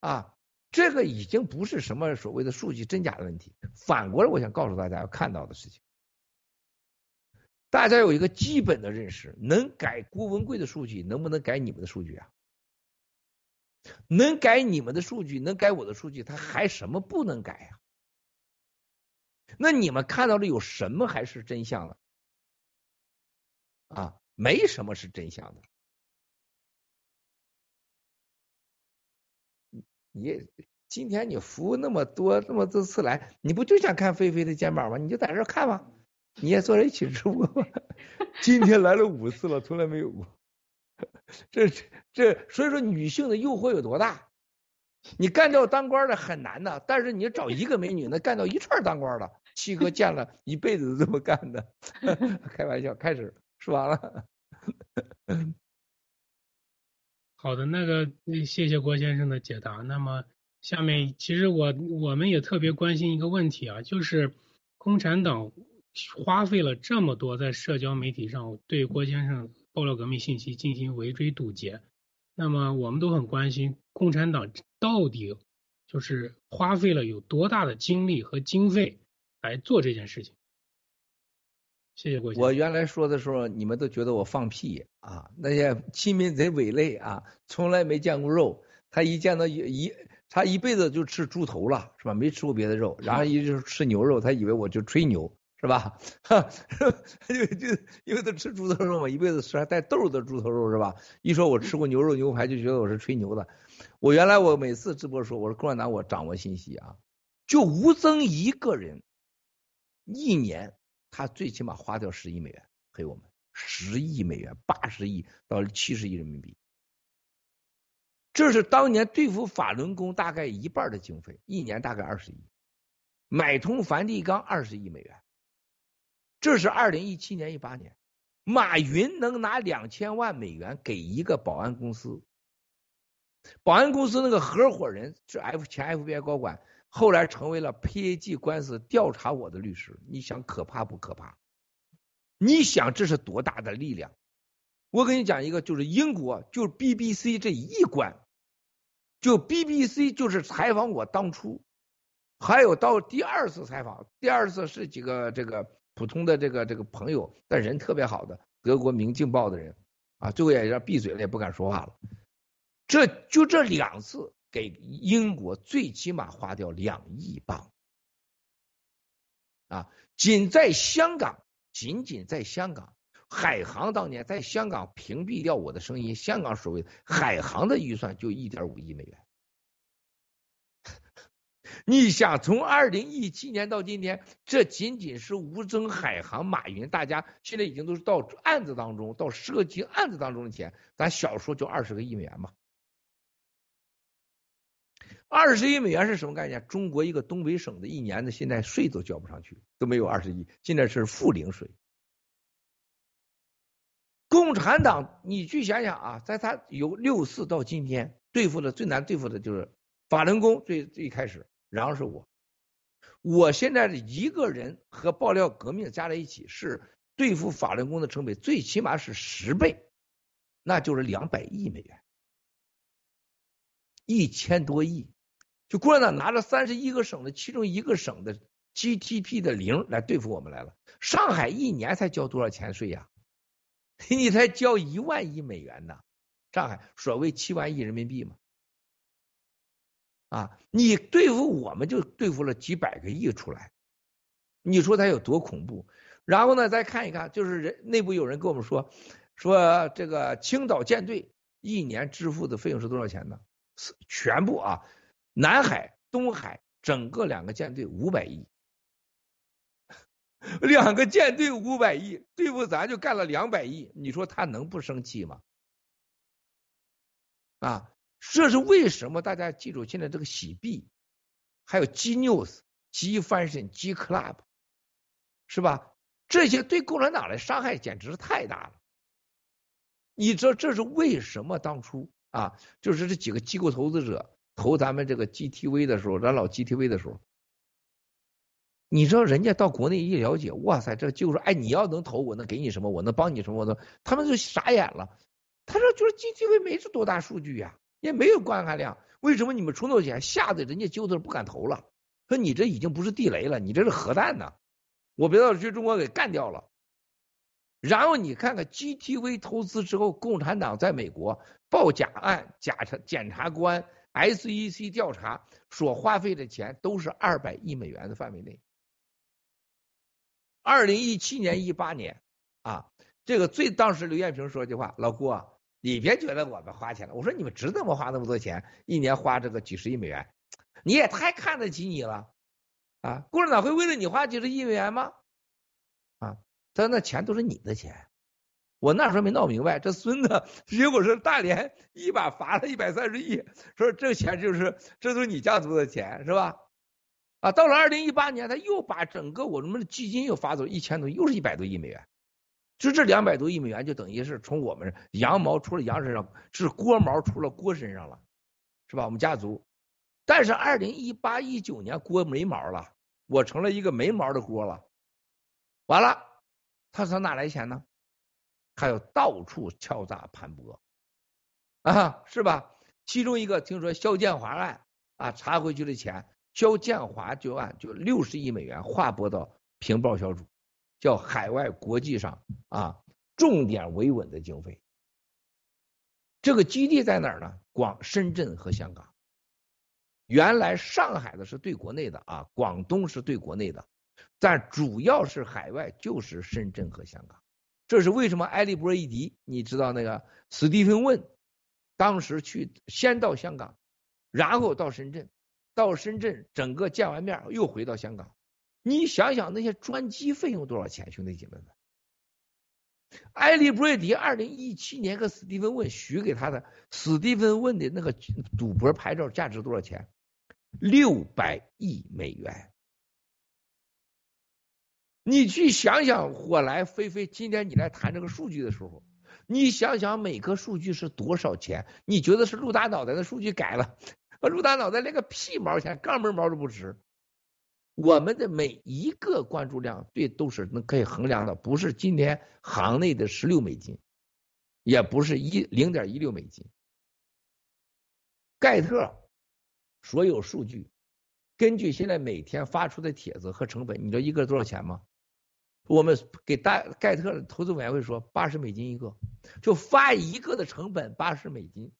啊！这个已经不是什么所谓的数据真假的问题。反过来，我想告诉大家要看到的事情，大家有一个基本的认识：能改郭文贵的数据，能不能改你们的数据啊？能改你们的数据，能改我的数据，他还什么不能改呀？那你们看到的有什么还是真相了？啊，没什么是真相的。你今天你服务那么多那么多次来，你不就想看菲菲的肩膀吗？你就在这看吧，你也坐在一起直播吧。<laughs> 今天来了五次了，从来没有过。<laughs> 这这，所以说女性的诱惑有多大？你干掉当官的很难的，但是你找一个美女，能干掉一串当官的。七哥见了一辈子都这么干的，<laughs> 开玩笑，开始。说完了。<laughs> 好的，那个谢谢郭先生的解答。那么下面其实我我们也特别关心一个问题啊，就是共产党花费了这么多在社交媒体上对郭先生爆料革命信息进行围追堵截，那么我们都很关心共产党到底就是花费了有多大的精力和经费来做这件事情。谢谢郭我原来说的时候，你们都觉得我放屁啊！那些亲民贼伪类啊，从来没见过肉。他一见到一，他一辈子就吃猪头了，是吧？没吃过别的肉。然后一直吃牛肉，他以为我就吹牛，是吧？<laughs> 哈，<laughs> 就就因为他吃猪头肉嘛，一辈子吃还带豆的猪头肉，是吧？一说我吃过牛肉牛排，就觉得我是吹牛的。我原来我每次直播说，我说共产党我掌握信息啊，就吴增一个人一年。他最起码花掉十亿美元陪我们，十亿美元，八十亿到七十亿人民币。这是当年对付法轮功大概一半的经费，一年大概二十亿，买通梵蒂冈二十亿美元。这是二零一七年一八年，马云能拿两千万美元给一个保安公司，保安公司那个合伙人是 F 前 FBI 高管，后来成为了 PAG 官司调查我的律师。你想可怕不可怕？你想这是多大的力量？我跟你讲一个，就是英国，就是 BBC 这一关，就 BBC 就是采访我当初，还有到第二次采访，第二次是几个这个。普通的这个这个朋友，但人特别好的德国《明镜报》的人啊，最后也让闭嘴了，也不敢说话了。这就这两次给英国最起码花掉两亿镑啊！仅在香港，仅仅在香港，海航当年在香港屏蔽掉我的声音，香港所谓海航的预算就一点五亿美元。<laughs> 你想从二零一七年到今天，这仅仅是吴征、海航、马云，大家现在已经都是到案子当中，到涉及案子当中的钱，咱小说就二十个亿美元嘛。二十亿美元是什么概念？中国一个东北省的一年的现在税都交不上去，都没有二十亿，现在是负零税。共产党，你去想想啊，在他由六四到今天，对付的最难对付的就是法轮功，最最开始。然后是我，我现在的一个人和爆料革命加在一起是对付法轮功的成本最起码是十倍，那就是两百亿美元，一千多亿。就共产党拿着三十一个省的其中一个省的 GDP 的零来对付我们来了。上海一年才交多少钱税呀？<laughs> 你才交一万亿美元呢？上海所谓七万亿人民币嘛。啊，你对付我们就对付了几百个亿出来，你说他有多恐怖？然后呢，再看一看，就是人内部有人跟我们说，说这个青岛舰队一年支付的费用是多少钱呢？全部啊，南海、东海整个两个舰队五百亿，两个舰队五百亿，对付咱就干了两百亿，你说他能不生气吗？啊？这是为什么？大家记住，现在这个洗币，还有 G News、G Fashion、G Club，是吧？这些对共产党的伤害简直是太大了。你知道这是为什么？当初啊，就是这几个机构投资者投咱们这个 GTV 的时候，咱老 GTV 的时候，你知道人家到国内一了解，哇塞，这就是哎，你要能投，我能给你什么？我能帮你什么？我能，他们就傻眼了。他说，就是 GTV 没这多大数据呀。也没有观看量，为什么你们出那钱，吓得人家揪头不敢投了？说你这已经不是地雷了，你这是核弹呢！我别到去中国给干掉了。然后你看看 GTV 投资之后，共产党在美国报假案，假查检察官 SEC 调查所花费的钱都是二百亿美元的范围内。二零一七年、一八年啊，这个最当时刘艳平说句话，老郭。你别觉得我们花钱了，我说你们值得吗？花那么多钱，一年花这个几十亿美元，你也太看得起你了啊！共产党会为了你花几十亿美元吗？啊，他说那钱都是你的钱，我那时候没闹明白，这孙子结果是大连一把罚了一百三十亿，说这钱就是这都是你家族的钱是吧？啊，到了二零一八年，他又把整个我们的基金又发走一千多，又是一百多亿美元。就这两百多亿美元，就等于是从我们羊毛出了羊身上，是锅毛出了锅身上了，是吧？我们家族，但是二零一八一九年锅没毛了，我成了一个没毛的锅了。完了，他从哪来钱呢？还有到处敲诈盘剥啊，是吧？其中一个听说肖建华案啊，查回去的钱，肖建华就案就六十亿美元划拨到平报小组。叫海外国际上啊，重点维稳的经费。这个基地在哪儿呢？广深圳和香港。原来上海的是对国内的啊，广东是对国内的，但主要是海外就是深圳和香港。这是为什么？埃利波伊迪，你知道那个史蒂芬问，当时去先到香港，然后到深圳，到深圳整个见完面又回到香港。你想想那些专机费用多少钱，兄弟姐妹们？埃利布瑞迪二零一七年和史蒂芬问许给他的史蒂芬问的那个赌博牌照价值多少钱？六百亿美元。你去想想，火来飞飞，今天你来谈这个数据的时候，你想想每个数据是多少钱？你觉得是陆大脑袋的数据改了？陆大脑袋连个屁毛钱，杠门毛都不值。我们的每一个关注量，对，都是能可以衡量的，不是今天行内的十六美金，也不是一零点一六美金。盖特所有数据，根据现在每天发出的帖子和成本，你知道一个多少钱吗？我们给大盖特投资委员会说八十美金一个，就发一个的成本八十美金，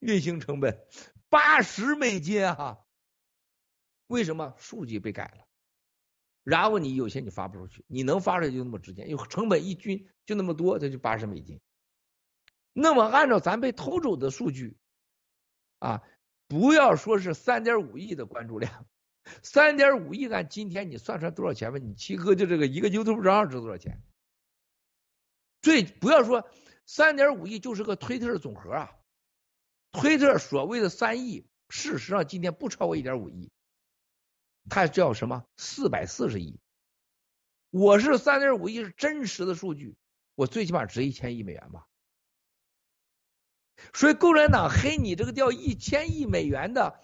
运行成本八十美金啊！为什么数据被改了？然后你有些你发不出去，你能发出去就那么直接，因为成本一均就那么多，这就八十美金。那么按照咱被偷走的数据啊，不要说是三点五亿的关注量。三点五亿，按今天你算出来多少钱吧？你七哥就这个一个 YouTube 账号值多少钱？最不要说三点五亿，就是个推特的总和啊。推特所谓的三亿，事实上今天不超过一点五亿，它叫什么？四百四十亿。我是三点五亿是真实的数据，我最起码值一千亿美元吧。所以共产党黑你这个掉一千亿美元的。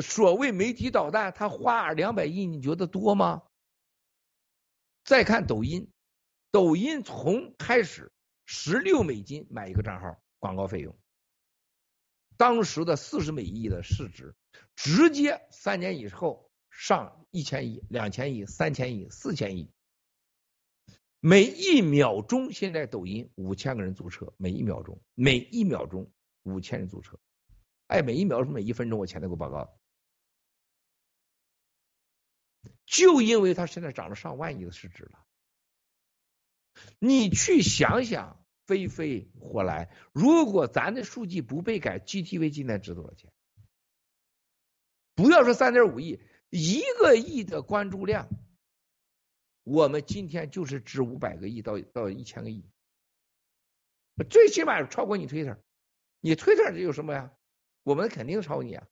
所谓媒体导弹，他花两百亿，你觉得多吗？再看抖音，抖音从开始十六美金买一个账号广告费用，当时的四十美亿的市值，直接三年以后上一千亿、两千亿、三千亿、四千亿，每一秒钟现在抖音五千个人注册，每一秒钟，每一秒钟五千人注册，哎，每一秒钟每一分钟，我前头给我报告。就因为它现在涨了上万亿的市值了，你去想想，飞飞火来，如果咱的数据不被改，GTV 今天值多少钱？不要说三点五亿，一个亿的关注量，我们今天就是值五百个亿到到一千个亿，最起码超过你推特，你推特有什么呀？我们肯定超你啊！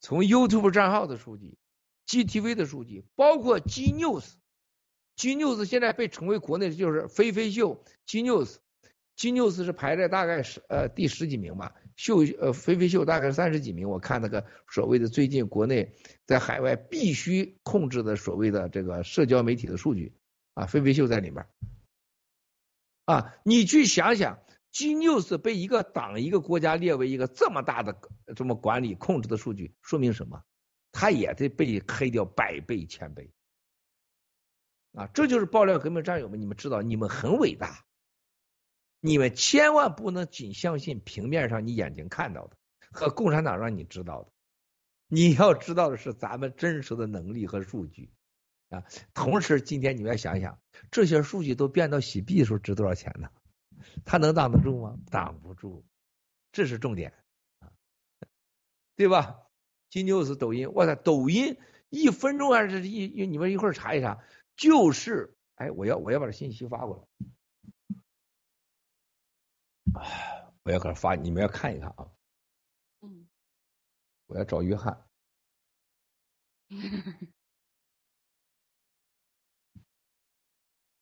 从 YouTube 账号的数据。GTV 的数据包括 G News，G News 现在被称为国内就是飞飞秀，G News，G News 是排在大概是呃第十几名吧，秀呃飞飞秀大概三十几名，我看那个所谓的最近国内在海外必须控制的所谓的这个社交媒体的数据啊，飞飞秀在里面啊，你去想想，G News 被一个党一个国家列为一个这么大的这么管理控制的数据，说明什么？他也得被黑掉百倍千倍啊！这就是爆料革命战友们，你们知道，你们很伟大，你们千万不能仅相信平面上你眼睛看到的和共产党让你知道的，你要知道的是咱们真实的能力和数据啊！同时，今天你们要想想，这些数据都变到洗币的时候值多少钱呢？他能挡得住吗？挡不住，这是重点啊，对吧？金牛是抖音，我操，抖音一分钟还是一一，你们一会儿查一查，就是，哎，我要我要把这信息发过来，哎，我要给他发，你们要看一看啊，嗯，我要找约翰，<laughs>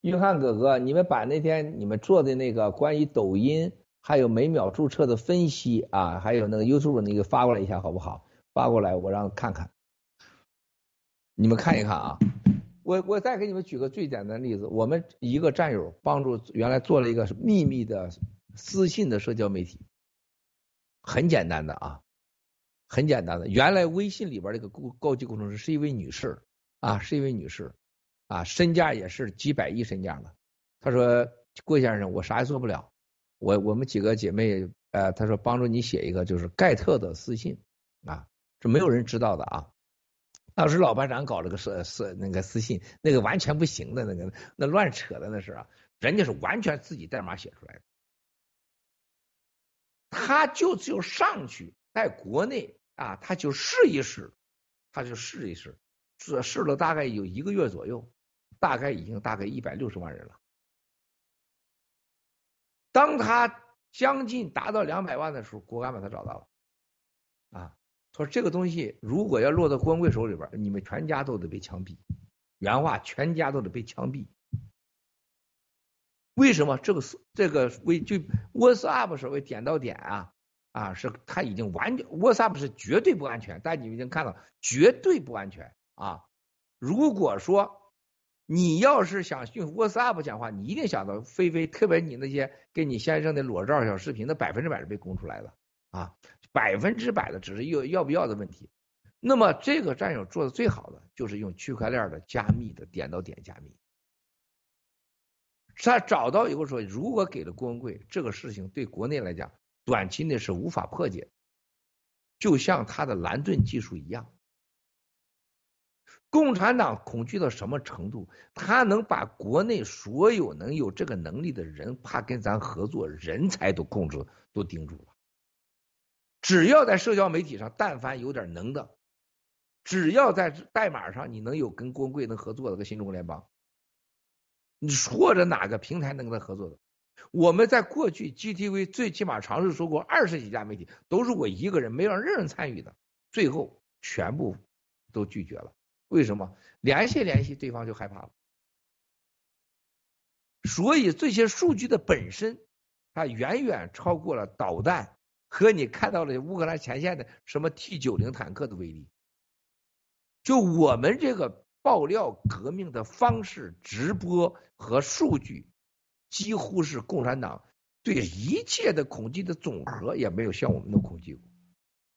约翰哥哥，你们把那天你们做的那个关于抖音还有每秒注册的分析啊，还有那个 YouTube 那个发过来一下好不好？发过来，我让看看，你们看一看啊。我我再给你们举个最简单的例子，我们一个战友帮助原来做了一个秘密的私信的社交媒体，很简单的啊，很简单的。原来微信里边这个高级工程师是一位女士啊，是一位女士啊，身价也是几百亿身价的。她说郭先生，我啥也做不了，我我们几个姐妹呃，她说帮助你写一个就是盖特的私信啊。是没有人知道的啊！当时老班长搞了个私私那个私信，那个完全不行的，那个那乱扯的那是啊，人家是完全自己代码写出来的，他就就上去在国内啊，他就试一试，他就试一试，试试了大概有一个月左右，大概已经大概一百六十万人了，当他将近达到两百万的时候，国安把他找到了，啊，说这个东西如果要落到光棍手里边，你们全家都得被枪毙，原话全家都得被枪毙。为什么这个是这个为就 WhatsApp 所谓点到点啊啊是它已经完全 WhatsApp 是绝对不安全，但你们已经看到绝对不安全啊！如果说你要是想用 WhatsApp 讲话，你一定想到菲菲，特别你那些跟你先生的裸照小视频，那百分之百是被供出来的啊，百分之百的只是要要不要的问题。那么这个战友做的最好的就是用区块链的加密的点到点加密。他找到以后说，如果给了郭文贵，这个事情对国内来讲，短期内是无法破解，就像他的蓝盾技术一样。共产党恐惧到什么程度？他能把国内所有能有这个能力的人，怕跟咱合作，人才都控制都盯住了。只要在社交媒体上，但凡有点能的，只要在代码上你能有跟郭文贵能合作的，跟新中国联邦。你或者哪个平台能跟他合作的？我们在过去 GTV 最起码尝试说过二十几家媒体，都是我一个人，没让任何人参与的，最后全部都拒绝了。为什么？联系联系，对方就害怕了。所以这些数据的本身，它远远超过了导弹和你看到了乌克兰前线的什么 T 九零坦克的威力。就我们这个。爆料革命的方式、直播和数据，几乎是共产党对一切的恐惧的总和，也没有像我们的恐惧过。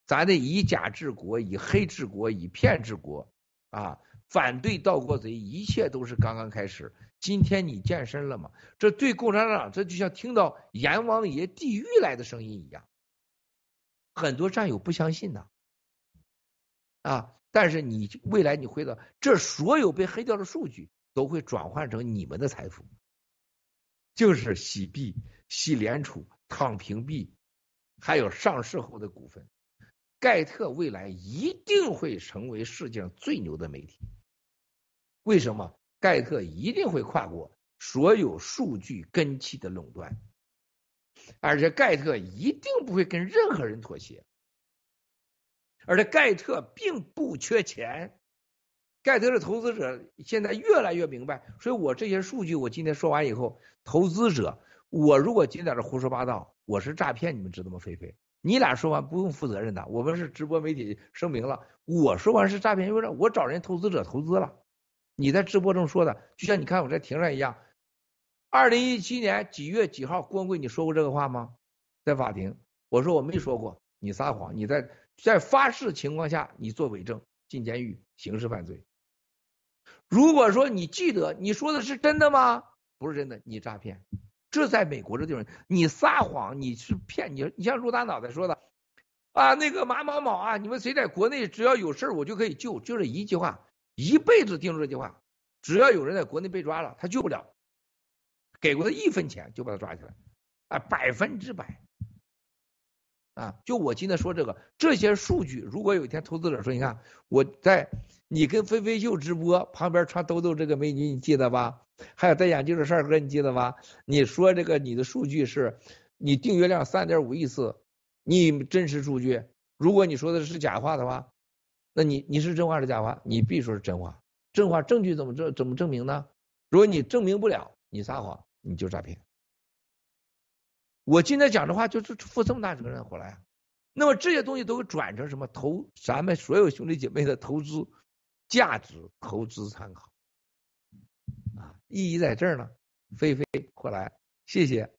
咱的以假治国、以黑治国、以骗治国啊，反对盗国贼，一切都是刚刚开始。今天你健身了吗？这对共产党，这就像听到阎王爷地狱来的声音一样。很多战友不相信呐，啊。但是你未来你回到这所有被黑掉的数据都会转换成你们的财富，就是洗币、洗联储、躺平币，还有上市后的股份。盖特未来一定会成为世界上最牛的媒体。为什么？盖特一定会跨过所有数据根基的垄断，而且盖特一定不会跟任何人妥协。而且盖特并不缺钱，盖特的投资者现在越来越明白，所以我这些数据我今天说完以后，投资者，我如果今天在这胡说八道，我是诈骗，你们知道吗？菲菲，你俩说完不用负责任的，我们是直播媒体声明了，我说完是诈骗，因为我找人投资者投资了，你在直播中说的，就像你看我在庭上一样，二零一七年几月几号，郭文贵你说过这个话吗？在法庭，我说我没说过，你撒谎，你在。在发誓情况下，你做伪证进监狱，刑事犯罪。如果说你记得你说的是真的吗？不是真的，你诈骗。这在美国这地方，你撒谎，你是骗你。你像陆大脑袋说的啊，那个马某某啊，你们谁在国内只要有事儿我就可以救，就这一句话，一辈子盯住这句话。只要有人在国内被抓了，他救不了，给过他一分钱就把他抓起来，啊，百分之百。啊，就我今天说这个，这些数据，如果有一天投资者说，你看我在你跟飞飞秀直播旁边穿兜兜这个美女，你记得吧？还有戴眼镜的帅哥，你记得吧？你说这个你的数据是，你订阅量三点五亿次，你真实数据，如果你说的是假话的话，那你你是真话是假话？你必说是真话，真话证据怎么证怎么证明呢？如果你证明不了，你撒谎，你就诈骗。我今天讲的话就是负这么大责任回来，那么这些东西都转成什么投咱们所有兄弟姐妹的投资价值投资参考啊，意义在这儿呢。菲菲回来，谢谢。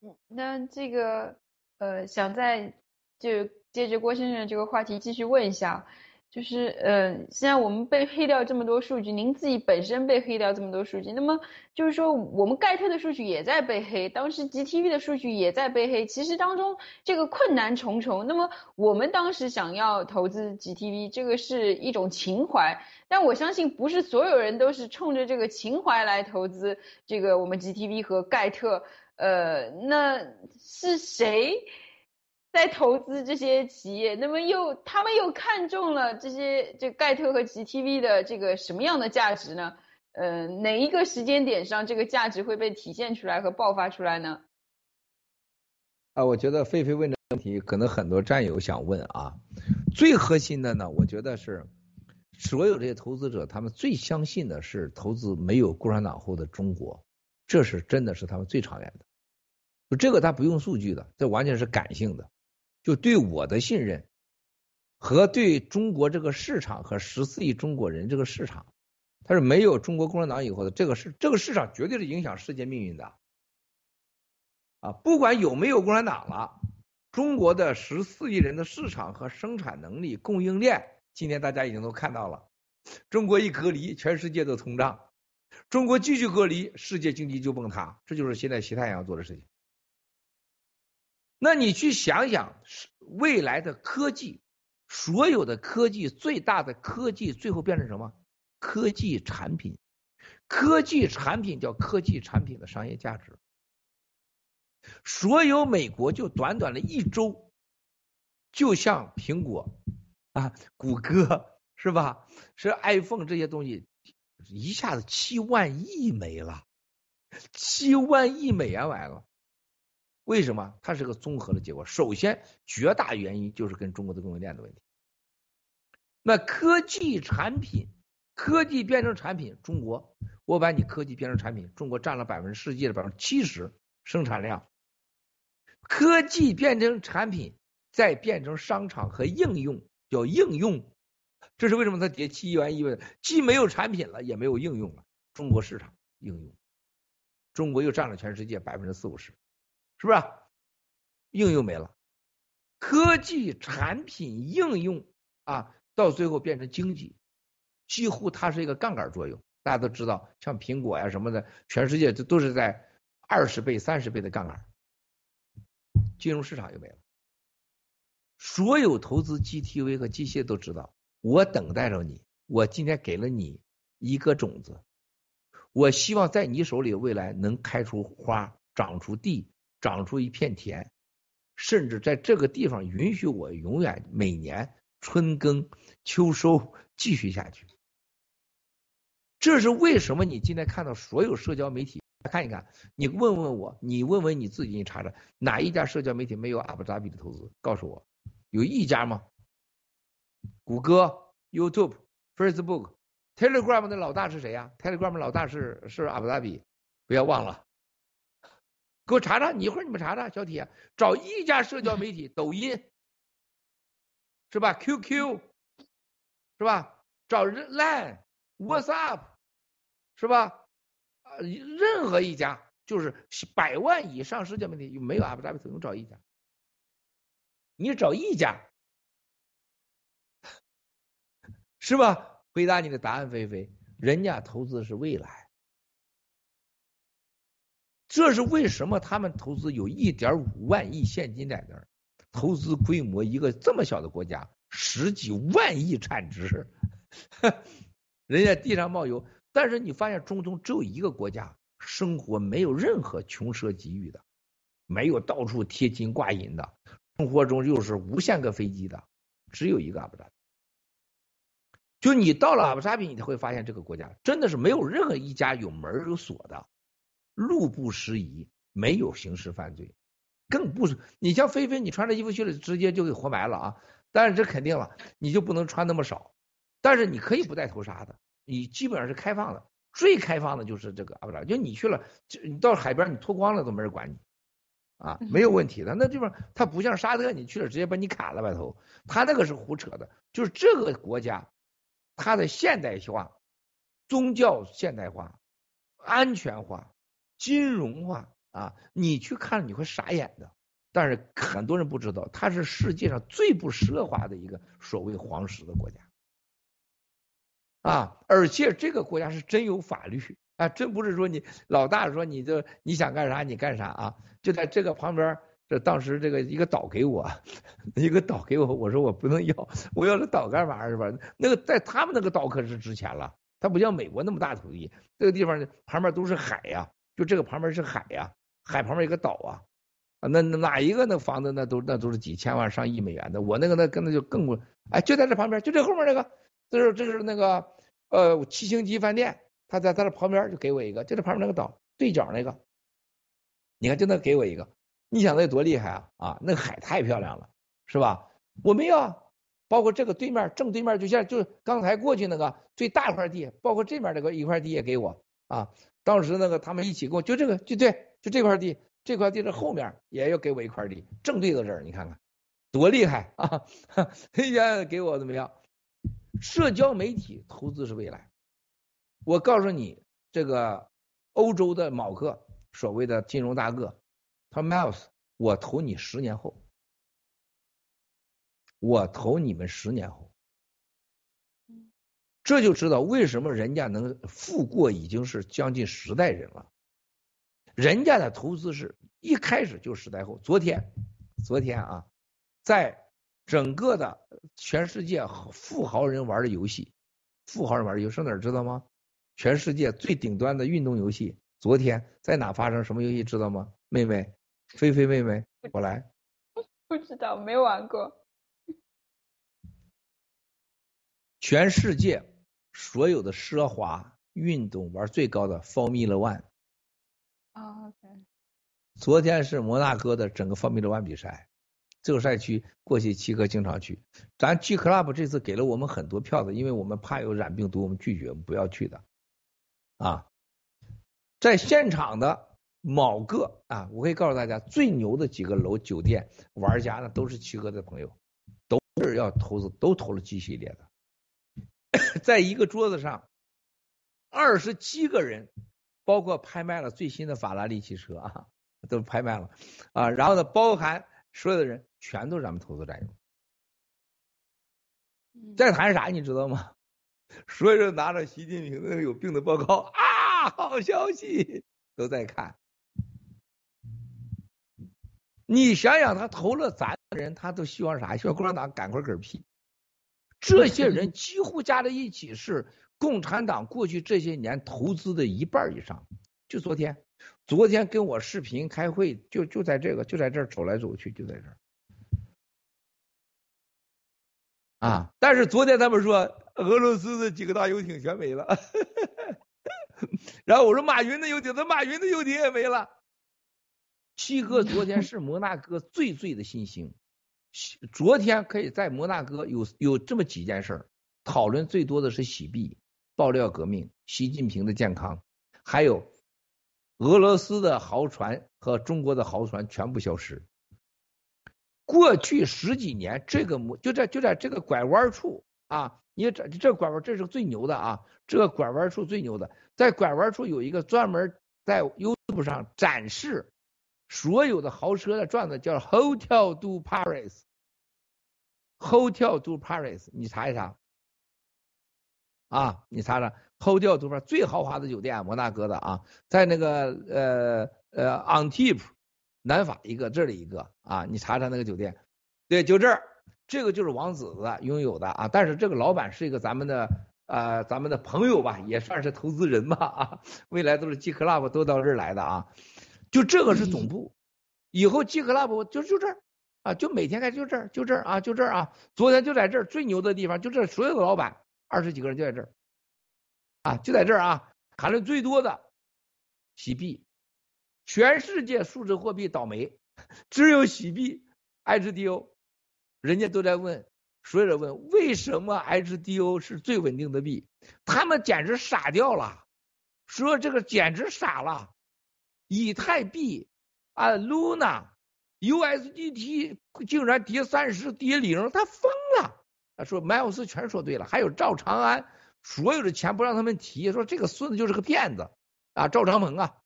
嗯，那这个呃，想在就接着郭先生这个话题继续问一下。就是呃，现在我们被黑掉这么多数据，您自己本身被黑掉这么多数据，那么就是说我们盖特的数据也在被黑，当时 GTV 的数据也在被黑，其实当中这个困难重重。那么我们当时想要投资 GTV，这个是一种情怀，但我相信不是所有人都是冲着这个情怀来投资这个我们 GTV 和盖特，呃，那是谁？在投资这些企业，那么又他们又看中了这些这盖特和 GTV 的这个什么样的价值呢？呃，哪一个时间点上这个价值会被体现出来和爆发出来呢？啊，我觉得菲菲问的问题，可能很多战友想问啊。最核心的呢，我觉得是所有这些投资者，他们最相信的是投资没有共产党后的中国，这是真的是他们最长远的。就这个他不用数据的，这完全是感性的，就对我的信任和对中国这个市场和十四亿中国人这个市场。他是没有中国共产党以后的这个市，这个市场绝对是影响世界命运的啊！不管有没有共产党了，中国的十四亿人的市场和生产能力、供应链，今天大家已经都看到了。中国一隔离，全世界都通胀；中国继续隔离，世界经济就崩塌。这就是现在习太阳做的事情。那你去想想，未来的科技，所有的科技，最大的科技，最后变成什么？科技产品，科技产品叫科技产品的商业价值。所有美国就短短的一周，就像苹果啊、谷歌是吧？是 iPhone 这些东西，一下子七万亿没了，七万亿美元完了。为什么？它是个综合的结果。首先，绝大原因就是跟中国的供应链的问题。那科技产品。科技变成产品，中国我把你科技变成产品，中国占了百分之世界的百分之七十生产量。科技变成产品，再变成商场和应用，叫应用。这是为什么它跌七元一元？既没有产品了，也没有应用了。中国市场应用，中国又占了全世界百分之四五十，是不是？应用没了，科技产品应用啊，到最后变成经济。几乎它是一个杠杆作用，大家都知道，像苹果呀什么的，全世界这都是在二十倍、三十倍的杠杆。金融市场又没了，所有投资 GTV 和机械都知道，我等待着你，我今天给了你一个种子，我希望在你手里未来能开出花、长出地、长出一片田，甚至在这个地方允许我永远每年春耕秋收继续下去。这是为什么？你今天看到所有社交媒体，看一看，你问问我，你问问你自己，你查查哪一家社交媒体没有阿布扎比的投资？告诉我，有一家吗？谷歌、YouTube、Facebook、Telegram 的老大是谁呀？Telegram 老大是是阿布扎比，不要忘了，给我查查。你一会儿你们查查，小铁找一家社交媒体，抖音是吧？QQ 是吧？找 Line、WhatsApp。是吧？啊，任何一家就是百万以上社交媒体，没有阿布扎比投资，找一家。你找一家，<laughs> 是吧？回答你的答案，菲菲，人家投资是未来。这是为什么他们投资有一点五万亿现金在那儿，投资规模一个这么小的国家，十几万亿产值，<laughs> 人家地上冒油。但是你发现中东只有一个国家生活没有任何穷奢极欲的，没有到处贴金挂银的，生活中又是无限个飞机的，只有一个阿布扎比。就你到了阿布扎比，你会发现这个国家真的是没有任何一家有门有锁的，路不拾遗，没有刑事犯罪，更不是你像菲菲，你穿着衣服去了，直接就给活埋了啊！但是这肯定了，你就不能穿那么少，但是你可以不戴头纱的。你基本上是开放的，最开放的就是这个阿布扎，就你去了，就你到海边你脱光了都没人管你，啊，没有问题的。那地方它不像沙特，你去了直接把你砍了把头，他那个是胡扯的。就是这个国家，它的现代化、宗教现代化、安全化、金融化啊，你去看你会傻眼的。但是很多人不知道，它是世界上最不奢华的一个所谓皇室的国家。啊，而且这个国家是真有法律啊，真不是说你老大说你这你想干啥你干啥啊，就在这个旁边，这当时这个一个岛给我，一个岛给我，我说我不能要，我要这岛干嘛是吧？那个在他们那个岛可是值钱了，它不像美国那么大土地，这个地方旁边都是海呀，就这个旁边是海呀，海旁边一个岛啊，啊那哪一个那房子那都那都是几千万上亿美元的，我那个那跟那就更贵，哎就在这旁边，就这后面那个，这是这是那个。呃，七星级饭店他在他的旁边就给我一个，就这旁边那个岛对角那个，你看就那给我一个，你想那多厉害啊啊，那个海太漂亮了，是吧？我没有，包括这个对面正对面，就像就刚才过去那个最大块地，包括这面那个一块地也给我啊。当时那个他们一起给我，就这个就对，就这块地，这块地的后面也要给我一块地，正对着这儿，你看看多厉害啊！哎呀，给我怎么样？社交媒体投资是未来。我告诉你，这个欧洲的某个所谓的金融大鳄，他说 Miles，我投你十年后，我投你们十年后，这就知道为什么人家能富过已经是将近十代人了。人家的投资是一开始就时代后。昨天，昨天啊，在整个的全世界富豪人玩的游戏，富豪人玩的游戏哪儿知道吗？全世界最顶端的运动游戏，昨天在哪发生？什么游戏知道吗？妹妹，菲菲妹妹，我来。<laughs> 不知道，没玩过。全世界所有的奢华运动玩最高的 Formula One。啊，OK。昨天是摩纳哥的整个 Formula One 比赛，这个赛区过去七哥经常去。咱 G Club 这次给了我们很多票子，因为我们怕有染病毒，我们拒绝，我们不要去的。啊，在现场的某个啊，我可以告诉大家，最牛的几个楼酒店玩家呢，都是七哥的朋友，都是要投资，都投了 G 系列的。<coughs> 在一个桌子上，二十七个人，包括拍卖了最新的法拉利汽车啊，都拍卖了啊。然后呢，包含所有的人，全都是咱们投资战友。在谈啥，你知道吗？<laughs> 所有人拿着习近平那个有病的报告啊，好消息都在看。你想想，他投了咱的人，他都希望啥？希望共产党赶快嗝屁。这些人几乎加在一起是共产党过去这些年投资的一半以上。就昨天，昨天跟我视频开会，就就在这个，就在这儿走来走去，就在这儿。啊！但是昨天他们说。俄罗斯的几个大游艇全没了，<laughs> 然后我说马云的游艇，那马云的游艇也没了。七哥昨天是摩纳哥最最的新星，昨天可以在摩纳哥有有这么几件事儿讨论最多的是洗币、爆料革命、习近平的健康，还有俄罗斯的豪船和中国的豪船全部消失。过去十几年，这个摩就在就在这个拐弯处啊。你这这拐弯，这是最牛的啊！这个拐弯处最牛的，在拐弯处有一个专门在 YouTube 上展示所有的豪车的转子，叫 Hotel du Paris。Hotel du Paris，你查一查。啊，你查查。Hotel do Paris 最豪华的酒店，摩纳哥的啊，在那个呃呃，Antip 南法一个，这里一个啊，你查查那个酒店，对，就这儿。这个就是王子的拥有的啊，但是这个老板是一个咱们的呃咱们的朋友吧，也算是投资人吧啊，未来都是 G Club 都到这儿来的啊，就这个是总部，以后 G Club 就就这儿啊，就每天开就这儿就这儿啊就这儿啊，昨天就在这儿最牛的地方，就这所有的老板二十几个人就在这儿啊就在这儿啊，谈论最多的洗币，全世界数字货币倒霉，只有洗币 HDO。人家都在问，所有人问为什么 HDO 是最稳定的币？他们简直傻掉了，说这个简直傻了。以太币啊，Luna、USDT 竟然跌三十跌零，他疯了。他说麦尔斯全说对了，还有赵长安，所有的钱不让他们提，说这个孙子就是个骗子啊，赵长鹏啊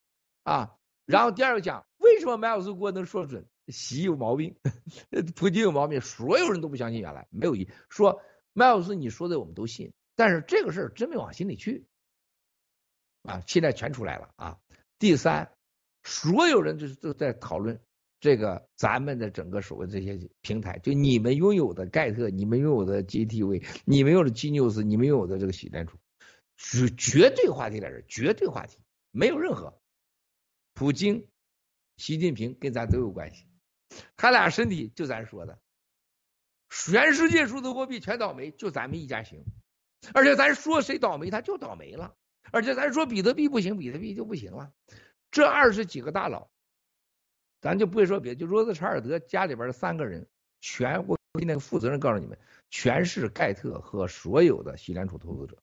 啊。然后第二个讲为什么麦尔斯国能说准？习有毛病，<laughs> 普京有毛病，所有人都不相信。原来没有一说麦尔斯你说的我们都信，但是这个事儿真没往心里去啊！现在全出来了啊！第三，所有人就是都在讨论这个咱们的整个所谓这些平台，就你们拥有的盖特，你们拥有的 GTV，你们拥有的 G News，你们拥有的这个洗联储，绝绝对话题在这，绝对话题，没有任何普京、习近平跟咱都有关系。他俩身体就咱说的，全世界数字货币全倒霉，就咱们一家行。而且咱说谁倒霉，他就倒霉了。而且咱说比特币不行，比特币就不行了。这二十几个大佬，咱就不会说别的，就罗斯柴尔德家里边的三个人，全我今天负责任告诉你们，全是盖特和所有的西联储投资者。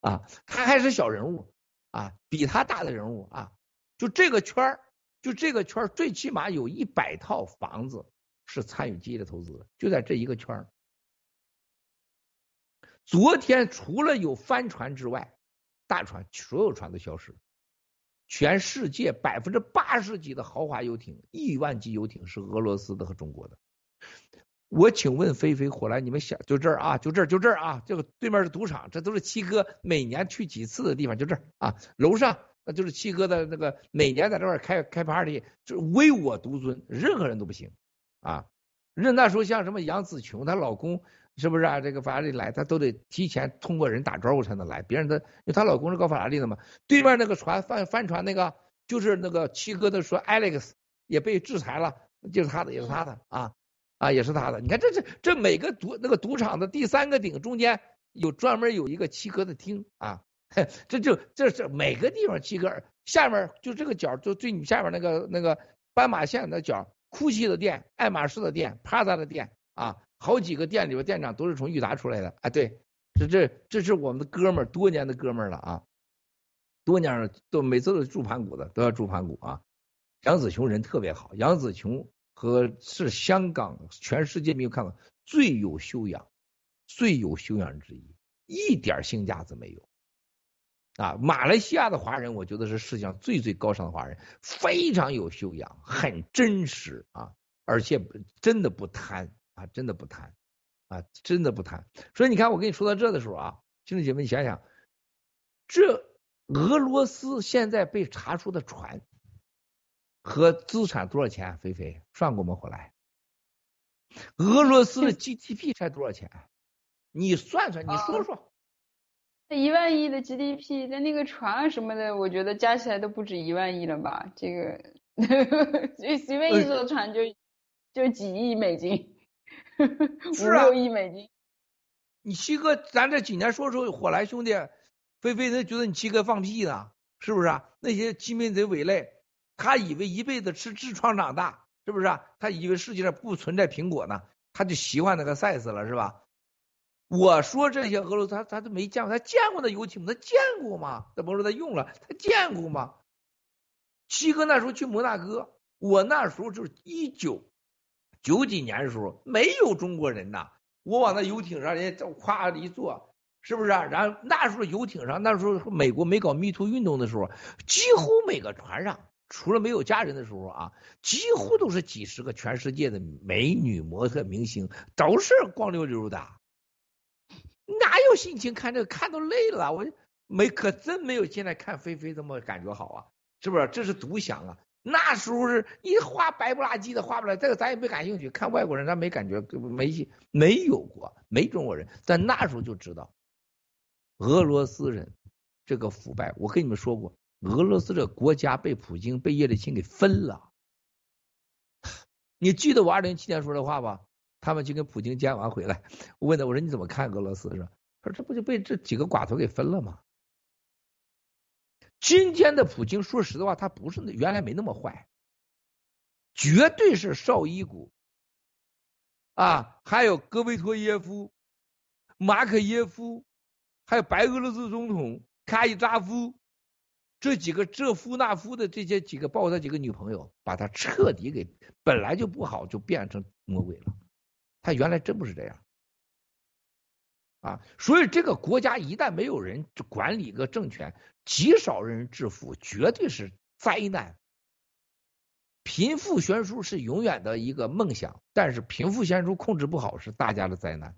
啊，他还是小人物啊，比他大的人物啊，就这个圈儿，就这个圈儿，最起码有一百套房子是参与激烈投资的，就在这一个圈儿。昨天除了有帆船之外，大船所有船都消失，全世界百分之八十几的豪华游艇、亿万级游艇是俄罗斯的和中国的。我请问飞飞火来，你们想就这儿啊，就这儿就这儿啊，这个对面是赌场，这都是七哥每年去几次的地方，就这儿啊，楼上那就是七哥的那个每年在这块开开 party，就是唯我独尊，任何人都不行啊。任那时候像什么杨紫琼她老公是不是啊？这个法拉利来，她都得提前通过人打招呼才能来，别人的因为她老公是搞法拉利的嘛。对面那个船帆帆船那个就是那个七哥的说 Alex 也被制裁了，就是他的也是他的啊。啊，也是他的。你看，这这这每个赌那个赌场的第三个顶中间有专门有一个七哥的厅啊，<laughs> 这就这是每个地方七哥下面就这个角就最你下面那个那个斑马线的角库奇的店、爱马仕的店、Prada 的店啊，好几个店里边店长都是从裕达出来的啊。对，这这这是我们的哥们儿，多年的哥们儿了啊，多年都每次都住盘古的，都要住盘古啊。杨子琼人特别好，杨子琼。和是香港全世界没有看到最有修养、最有修养之一，一点性架子没有啊！马来西亚的华人，我觉得是世界上最最高尚的华人，非常有修养，很真实啊，而且真的不贪啊，真的不贪啊，真的不贪。所以你看，我跟你说到这的时候啊，兄弟姐妹，你想想，这俄罗斯现在被查出的船。和资产多少钱？菲菲算过吗？回来，俄罗斯的 GDP 才多少钱？你算算，你说说。一万亿的 GDP，那那个船啊什么的，我觉得加起来都不止一万亿了吧？这个随随便一艘船就就几亿美金，<laughs> 五六亿美金。你七哥，咱这几年说说火来兄弟，菲菲他觉得你七哥放屁呢，是不是？啊那些鸡鸣贼伪类。他以为一辈子吃痔疮长大，是不是？啊他以为世界上不存在苹果呢，他就习惯那个 size 了，是吧？我说这些俄罗斯，他他都没见过，他见过那游艇吗？他见过吗？他不说他用了，他见过吗？七哥那时候去摩纳哥，我那时候就是一九九几年的时候，没有中国人呐。我往那游艇上，人家夸一坐，是不是啊？然后那时候游艇上，那时候美国没搞 Me Too 运动的时候，几乎每个船上。除了没有家人的时候啊，几乎都是几十个全世界的美女模特明星，都是光溜溜的，哪有心情看这个？看都累了，我没可真没有现在看菲菲这么感觉好啊，是不是？这是独享啊！那时候是一画白不拉几的，画不来，这个咱也没感兴趣。看外国人，咱没感觉，没没有过，没中国人，但那时候就知道俄罗斯人这个腐败。我跟你们说过。俄罗斯这个国家被普京、被叶利钦给分了。你记得我二零一七年说的话吧？他们去跟普京见完回来，我问他，我说你怎么看俄罗斯？是他说这不就被这几个寡头给分了吗？今天的普京，说实话，他不是原来没那么坏，绝对是绍伊古啊，还有戈贝托耶夫、马可耶夫，还有白俄罗斯总统卡伊扎夫。这几个这夫那夫的这些几个，包括他几个女朋友，把他彻底给本来就不好，就变成魔鬼了。他原来真不是这样啊！所以这个国家一旦没有人管理个政权，极少人致富，绝对是灾难。贫富悬殊是永远的一个梦想，但是贫富悬殊控制不好是大家的灾难。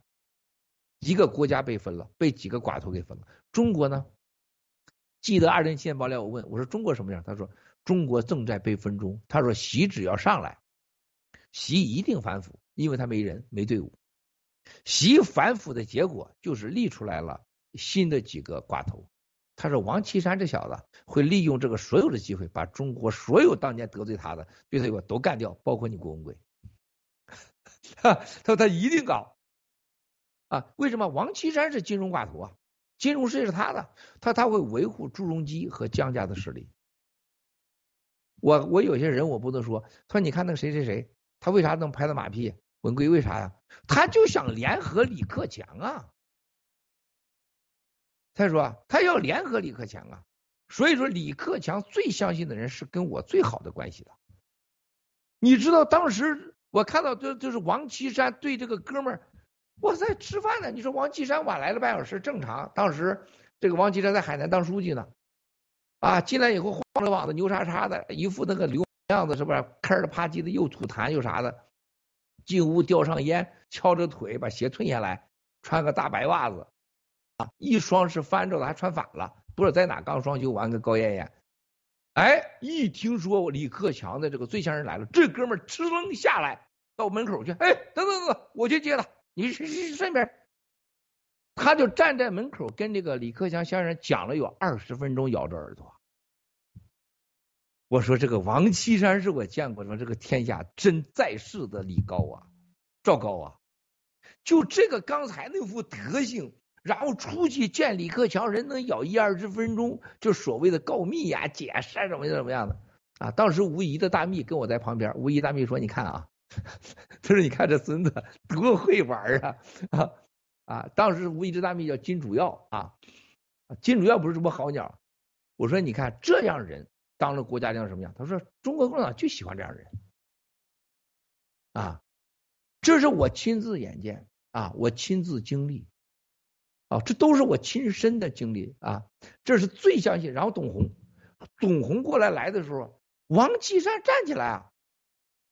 一个国家被分了，被几个寡头给分了。中国呢？记得二零一七年爆料，我问我说中国什么样？他说中国正在被分中。他说习只要上来，习一定反腐，因为他没人没队伍。习反腐的结果就是立出来了新的几个寡头。他说王岐山这小子会利用这个所有的机会，把中国所有当年得罪他的对他有都干掉，包括你郭文贵。<laughs> 他说他一定搞啊？为什么？王岐山是金融寡头啊。金融事业是他的，他他会维护朱镕基和江家的势力。我我有些人我不能说，他说你看那个谁谁谁，他为啥能拍到马屁？文贵为啥呀？他就想联合李克强啊。他说他要联合李克强啊，所以说李克强最相信的人是跟我最好的关系的。你知道当时我看到就就是王岐山对这个哥们儿，哇塞，吃饭呢。你说王岐山晚来了半小时正常，当时这个王岐山在海南当书记呢，啊，进来以后晃着膀子牛叉叉的一副那个流样子，是不是？开了啪叽的又吐痰又啥的，进屋叼上烟，翘着腿把鞋褪下来，穿个大白袜子。啊，一双是翻着的，还穿反了，不知道在哪刚装修完。跟高艳艳，哎，一听说李克强的这个最强人来了，这哥们儿哧楞下来到门口去，哎，等等等，我去接他，你去去顺便。他就站在门口跟这个李克强先生讲了有二十分钟，咬着耳朵。我说这个王岐山是我见过说这个天下真在世的李高啊，赵高啊，就这个刚才那副德行。然后出去见李克强，人能咬一二十分钟，就所谓的告密呀、解释怎么怎么样的啊。当时吴仪的大秘跟我在旁边，吴仪大秘说：“你看啊，他 <laughs> 说你看这孙子多会玩啊啊啊！”当时吴仪的大秘叫金主要啊，金主要不是什么好鸟。我说你看这样人当了国家领导什么样？他说中国共产党就喜欢这样人啊，这是我亲自眼见啊，我亲自经历。这都是我亲身的经历啊！这是最相信。然后董宏，董宏过来来的时候，王岐山站起来啊，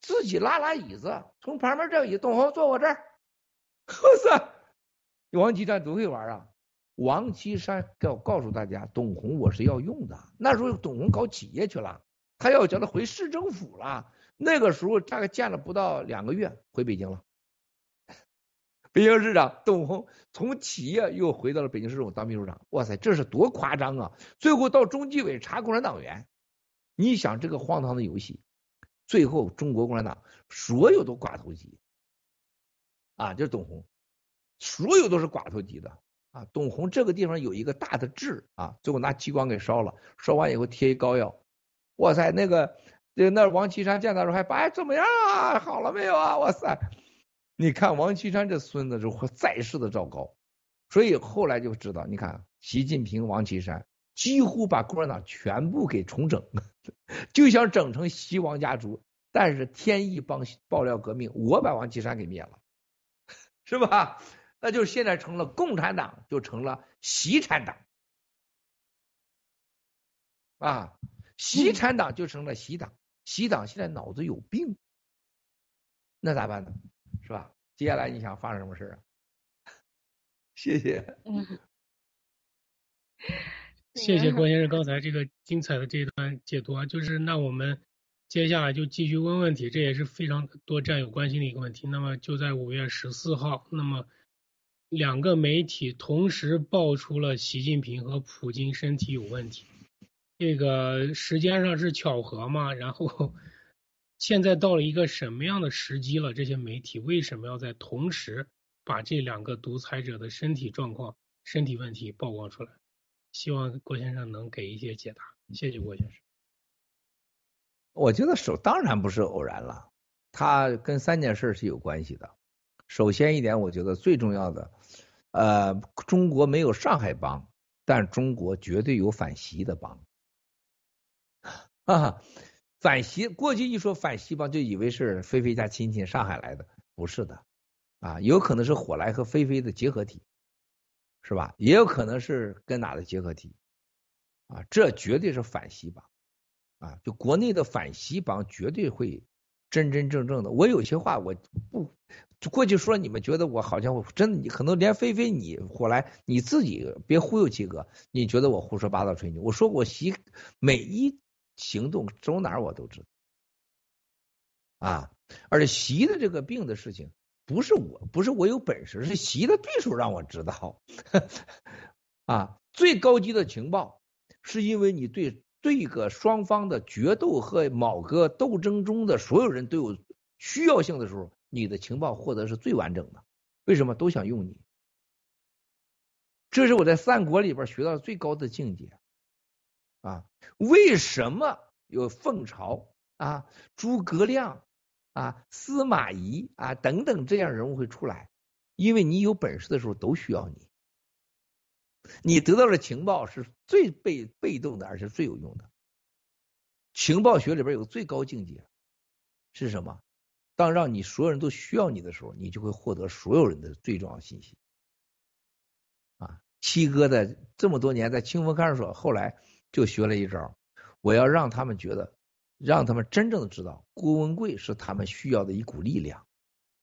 自己拉拉椅子，从旁边这椅，董宏坐我这儿。哇塞，王岐山多会玩啊！王岐山告告诉大家，董宏我是要用的。那时候董宏搞企业去了，他要叫他回市政府了。那个时候大概见了不到两个月，回北京了。北京市长董宏从企业又回到了北京市政府当秘书长，哇塞，这是多夸张啊！最后到中纪委查共产党员，你想这个荒唐的游戏，最后中国共产党所有都寡头级啊，就是董宏，所有都是寡头级的啊。董宏这个地方有一个大的痣啊，最后拿激光给烧了，烧完以后贴一膏药，哇塞，那个那那王岐山见他时候还哎怎么样啊？好了没有啊？哇塞！你看王岐山这孙子是在世的赵高，所以后来就知道，你看习近平、王岐山几乎把共产党全部给重整，<laughs> 就想整成习王家族。但是天意帮爆料革命，我把王岐山给灭了，<laughs> 是吧？那就现在成了共产党，就成了习产党啊，习产党就成了习党，习党现在脑子有病，那咋办呢？是吧？接下来你想发生什么事啊？<laughs> 谢谢。<laughs> 谢谢郭先生刚才这个精彩的这一段解读啊，就是那我们接下来就继续问问题，这也是非常多战友关心的一个问题。那么就在五月十四号，那么两个媒体同时爆出了习近平和普京身体有问题，这个时间上是巧合吗？然后。现在到了一个什么样的时机了？这些媒体为什么要在同时把这两个独裁者的身体状况、身体问题曝光出来？希望郭先生能给一些解答。谢谢郭先生。我觉得首当然不是偶然了，它跟三件事是有关系的。首先一点，我觉得最重要的，呃，中国没有上海帮，但中国绝对有反习的帮。哈 <laughs> 啊。反西过去一说反西方，就以为是菲菲家亲戚上海来的，不是的啊，有可能是火来和菲菲的结合体，是吧？也有可能是跟哪的结合体啊，这绝对是反西帮啊！就国内的反西帮绝对会真真正正的。我有些话我不过去说，你们觉得我好像我真的，你可能连菲菲你火来你自己别忽悠七哥，你觉得我胡说八道吹牛？我说我习每一。行动走哪儿我都知道啊，而且习的这个病的事情不是我不是我有本事，是习的对手让我知道 <laughs> 啊。最高级的情报是因为你对对个双方的决斗和某个斗争中的所有人都有需要性的时候，你的情报获得是最完整的。为什么都想用你？这是我在三国里边学到最高的境界啊！为什么有凤巢啊、诸葛亮啊、司马懿啊等等这样人物会出来？因为你有本事的时候都需要你，你得到的情报是最被被动的，而且最有用的。情报学里边有个最高境界是什么？当让你所有人都需要你的时候，你就会获得所有人的最重要信息。啊，七哥的这么多年在清风看守所，后来就学了一招，我要让他们觉得，让他们真正的知道郭文贵是他们需要的一股力量。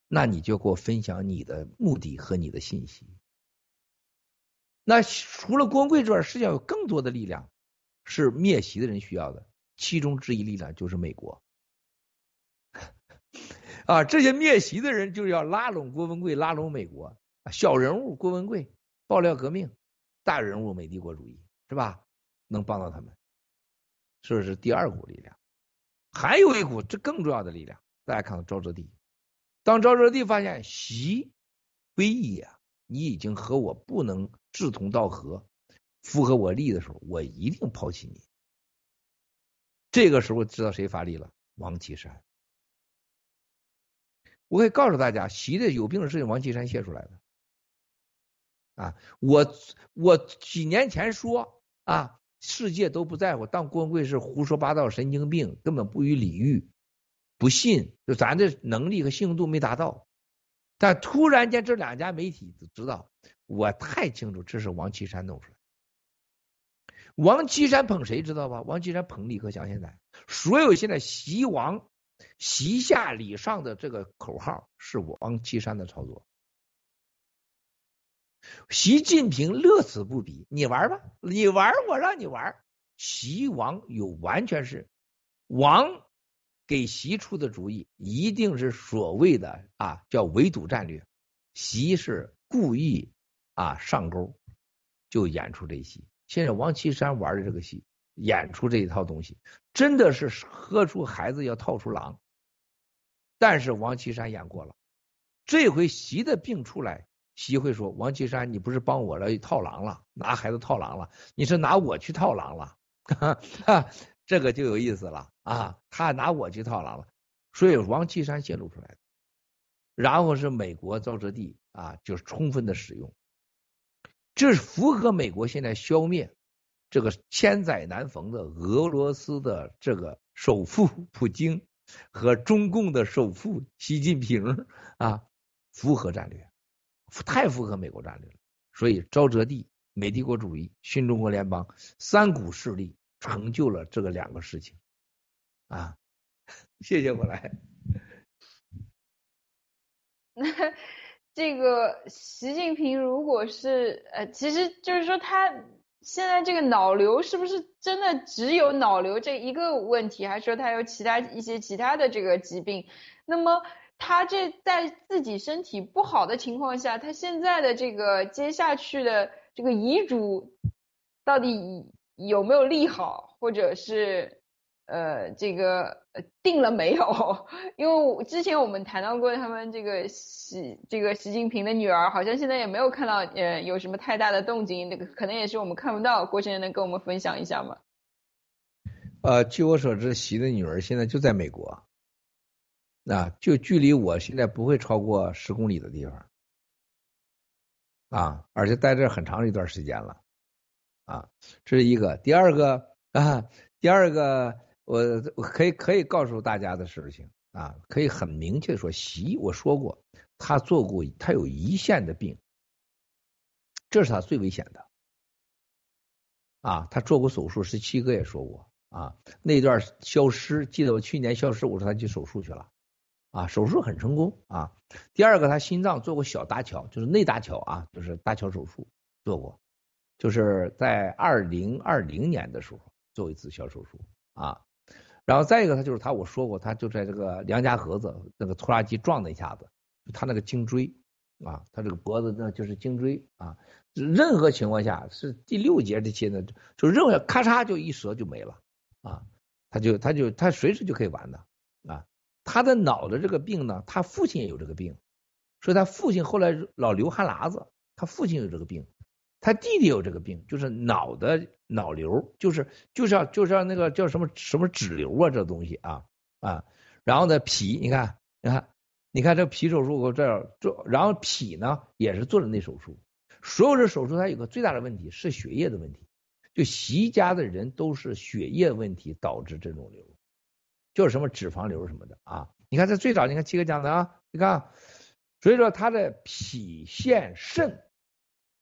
那你就给我分享你的目的和你的信息。那除了郭文贵之外，世界上有更多的力量是灭习的人需要的，其中之一力量就是美国。<laughs> 啊，这些灭习的人就是要拉拢郭文贵，拉拢美国。小人物郭文贵，爆料革命；大人物美帝国主义，是吧？能帮到他们，这是第二股力量。还有一股这更重要的力量，大家看到赵泽地。当赵泽地发现习威也，你已经和我不能志同道合，符合我利益的时候，我一定抛弃你。这个时候知道谁发力了？王岐山。我可以告诉大家，习的有病的事情，王岐山写出来的。啊，我我几年前说啊，世界都不在乎，当郭文贵是胡说八道、神经病，根本不予理喻，不信，就咱的能力和信用度没达到。但突然间，这两家媒体都知道，我太清楚，这是王岐山弄出来。王岐山捧谁知道吧？王岐山捧李克强。现在所有现在习王。习下礼上的这个口号是王岐山的操作，习近平乐此不疲，你玩吧，你玩我让你玩。习王有完全是王给习出的主意，一定是所谓的啊叫围堵战略。习是故意啊上钩，就演出这戏。现在王岐山玩的这个戏。演出这一套东西，真的是喝出孩子要套出狼。但是王岐山演过了，这回习的病出来，习会说：“王岐山，你不是帮我来套狼了，拿孩子套狼了，你是拿我去套狼了。<laughs> ”这个就有意思了啊！他拿我去套狼了，所以王岐山泄露出来的。然后是美国赵泽地啊，就是充分的使用，这是符合美国现在消灭。这个千载难逢的俄罗斯的这个首富普京和中共的首富习近平啊，符合战略，太符合美国战略了。所以沼泽地、美帝国主义、新中国联邦三股势力成就了这个两个事情啊。<laughs> 谢谢我来。那这个习近平如果是呃，其实就是说他。现在这个脑瘤是不是真的只有脑瘤这一个问题，还是说他有其他一些其他的这个疾病？那么他这在自己身体不好的情况下，他现在的这个接下去的这个遗嘱到底有没有立好，或者是？呃，这个定了没有？<laughs> 因为之前我们谈到过，他们这个习这个习近平的女儿，好像现在也没有看到呃有什么太大的动静，那个可能也是我们看不到。郭先生能跟我们分享一下吗？呃，据我所知，习的女儿现在就在美国，啊，就距离我现在不会超过十公里的地方，啊，而且待这很长一段时间了，啊，这是一个。第二个啊，第二个。我我可以可以告诉大家的事情啊，可以很明确说，习我说过，他做过，他有胰腺的病，这是他最危险的啊。他做过手术，十七哥也说过啊，那段消失，记得我去年消失，我说他去手术去了啊，手术很成功啊。第二个，他心脏做过小搭桥，就是内搭桥啊，就是搭桥手术做过，就是在二零二零年的时候做一次小手术啊。然后再一个，他就是他，我说过，他就在这个梁家河子那个拖拉机撞了一下子，他那个颈椎啊，他这个脖子那就是颈椎啊，任何情况下是第六节这些呢，就任何咔嚓就一折就没了啊，他就他就他随时就可以完的。他的脑的这个病呢，他父亲也有这个病，所以他父亲后来老流汗喇子，他父亲有这个病，他弟弟有这个病，就是脑的脑瘤，就是就是要就是要那个叫什么什么脂瘤啊，这东西啊啊，然后呢脾，你看你看你看这脾手术我这样做，然后脾呢也是做了那手术，所有的手术它有个最大的问题是血液的问题，就习家的人都是血液问题导致这种瘤，就是什么脂肪瘤什么的啊，你看这最早你看七哥讲的啊，你看，所以说他的脾腺肾。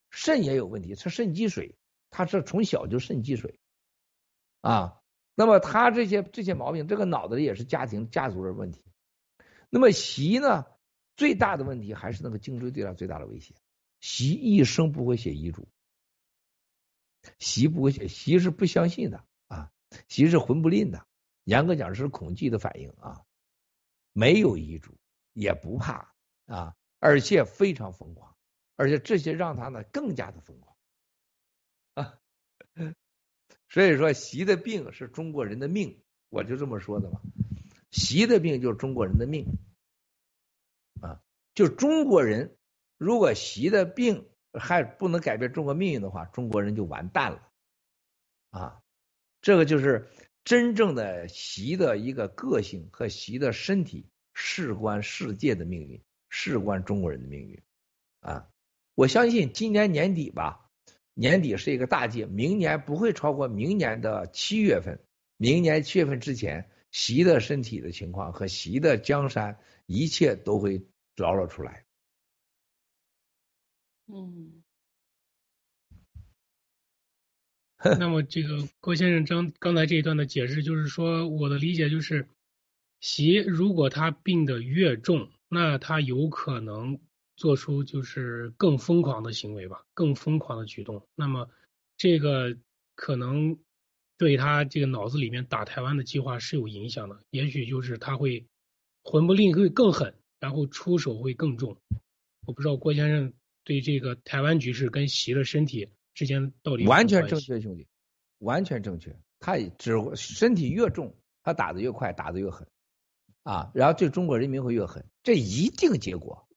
肾也有问题，是肾积水，他是从小就肾积水啊。那么他这些这些毛病，这个脑子里也是家庭家族的问题。那么习呢，最大的问题还是那个颈椎对他最大的威胁。习一生不会写遗嘱，习不会写，习是不相信的啊，习是魂不吝的，严格讲是恐惧的反应啊，没有遗嘱也不怕啊，而且非常疯狂。而且这些让他呢更加的疯狂啊，<laughs> 所以说习的病是中国人的命，我就这么说的嘛。习的病就是中国人的命啊，就中国人如果习的病还不能改变中国命运的话，中国人就完蛋了啊。这个就是真正的习的一个个性和习的身体事关世界的命运，事关中国人的命运啊。我相信今年年底吧，年底是一个大节，明年不会超过明年的七月份。明年七月份之前，习的身体的情况和习的江山，一切都会昭露出来。嗯。那么，这个郭先生刚刚才这一段的解释，就是说，我的理解就是，习如果他病得越重，那他有可能。做出就是更疯狂的行为吧，更疯狂的举动。那么，这个可能对他这个脑子里面打台湾的计划是有影响的。也许就是他会魂不吝会更狠，然后出手会更重。我不知道郭先生对这个台湾局势跟习的身体之间到底完全正确，兄弟，完全正确。他只身体越重，他打的越快，打的越狠啊，然后对中国人民会越狠，这一定结果。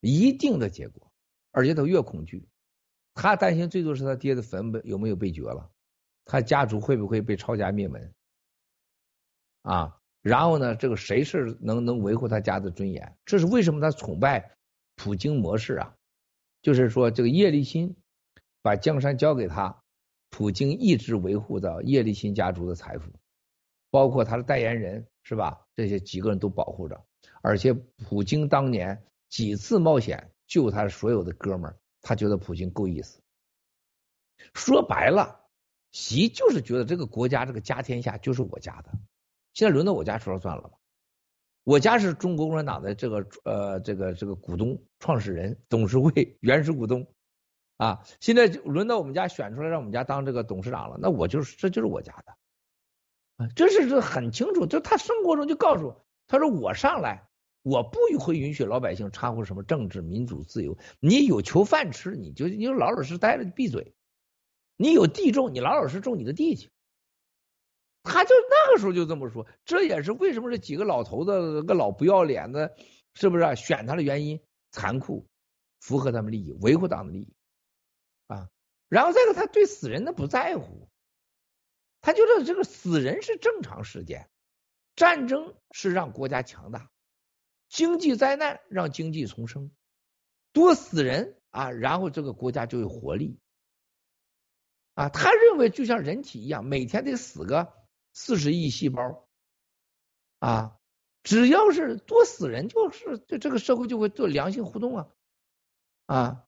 一定的结果，而且他越恐惧，他担心最多是他爹的坟有没有被掘了，他家族会不会被抄家灭门啊？然后呢，这个谁是能能维护他家的尊严？这是为什么他崇拜普京模式啊？就是说，这个叶利钦把江山交给他，普京一直维护着叶利钦家族的财富，包括他的代言人是吧？这些几个人都保护着，而且普京当年。几次冒险救他所有的哥们儿，他觉得普京够意思。说白了，习就是觉得这个国家这个家天下就是我家的，现在轮到我家说了算了吧？我家是中国共产党的这个呃这个这个股东、创始人、董事会原始股东啊，现在轮到我们家选出来让我们家当这个董事长了，那我就是这就是我家的啊，这是这很清楚，就他生活中就告诉我，他说我上来。我不会允许老百姓掺和什么政治、民主、自由。你有求饭吃，你就你就老老实实待着，闭嘴。你有地种，你老老实种你的地去。他就那个时候就这么说，这也是为什么这几个老头子个老不要脸的，是不是选他的原因？残酷，符合他们利益，维护党的利益啊。然后再个，他对死人的不在乎，他觉得这个死人是正常事件，战争是让国家强大。经济灾难让经济重生，多死人啊，然后这个国家就有活力啊。他认为就像人体一样，每天得死个四十亿细胞啊，只要是多死人，就是对这个社会就会做良性互动啊啊。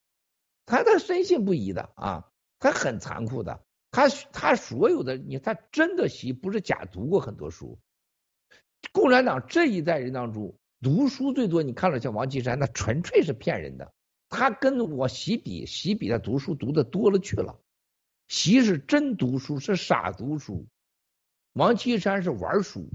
他他深信不疑的啊，他很残酷的，他他所有的你他真的习不是假读过很多书，共产党这一代人当中。读书最多，你看了像王岐山，那纯粹是骗人的。他跟我习比，习比他读书读的多了去了。习是真读书，是傻读书。王岐山是玩书。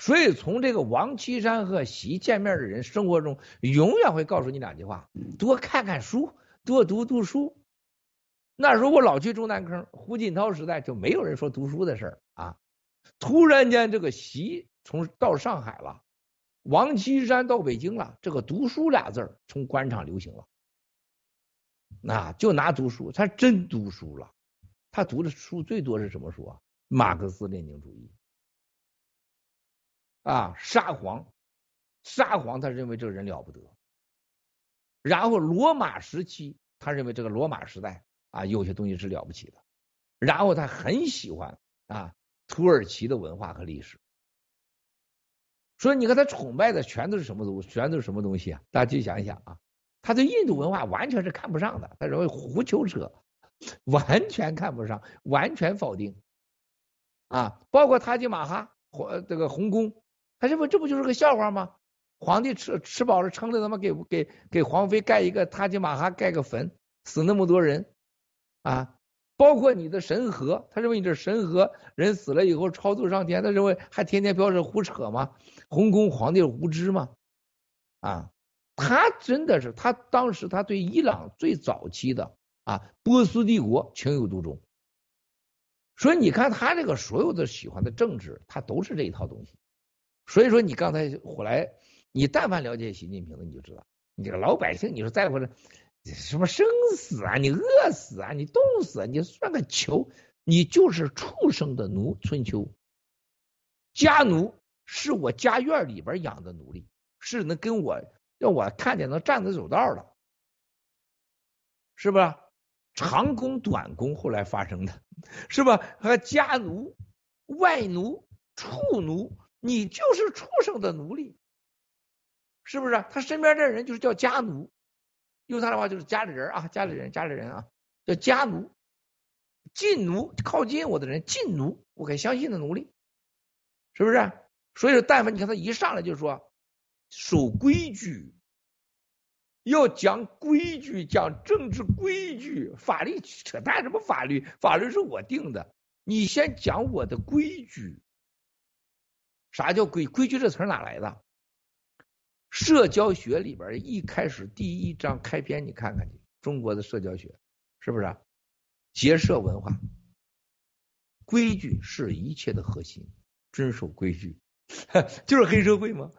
所以从这个王岐山和习见面的人，生活中永远会告诉你两句话：多看看书，多读读书。那如果老去中南坑，胡锦涛时代就没有人说读书的事儿啊。突然间，这个习。从到上海了，王岐山到北京了，这个读书俩字儿从官场流行了。那就拿读书，他真读书了。他读的书最多是什么书啊？马克思列宁主义啊，沙皇，沙皇他认为这个人了不得。然后罗马时期，他认为这个罗马时代啊，有些东西是了不起的。然后他很喜欢啊土耳其的文化和历史。所以你看他崇拜的全都是什么东，全都是什么东西啊？大家去想一想啊，他对印度文化完全是看不上的，他认为胡诌扯，完全看不上，完全否定啊。包括塔吉马哈或这个红宫，他认为这不就是个笑话吗？皇帝吃吃饱了撑的，他妈给给给皇妃盖一个塔吉马哈盖个坟，死那么多人啊！包括你的神河，他认为你这神河人死了以后超度上天，他认为还天天表示胡扯吗？红宫皇帝无知吗？啊，他真的是他当时他对伊朗最早期的啊波斯帝国情有独钟，所以你看他这个所有的喜欢的政治，他都是这一套东西。所以说你刚才回来。你但凡了解习近平的，你就知道，你这个老百姓，你说在乎这什么生死啊？你饿死啊？你冻死啊？你算个球！你就是畜生的奴。春秋，家奴是我家院里边养的奴隶，是能跟我让我看见能站着走道的，是吧？长工短工后来发生的，是吧？和家奴、外奴、畜奴，你就是畜生的奴隶。是不是？他身边这人就是叫家奴，用他的话就是家里人啊，家里人，家里人啊，叫家奴，近奴，靠近我的人，近奴，我可相信的奴隶，是不是？所以说，但凡你看他一上来就说守规矩，要讲规矩，讲政治规矩，法律扯淡，什么法律？法律是我定的，你先讲我的规矩。啥叫规规矩？这词哪来的？社交学里边一开始第一章开篇，你看看去，中国的社交学是不是？结社文化，规矩是一切的核心，遵守规矩 <laughs> 就是黑社会吗？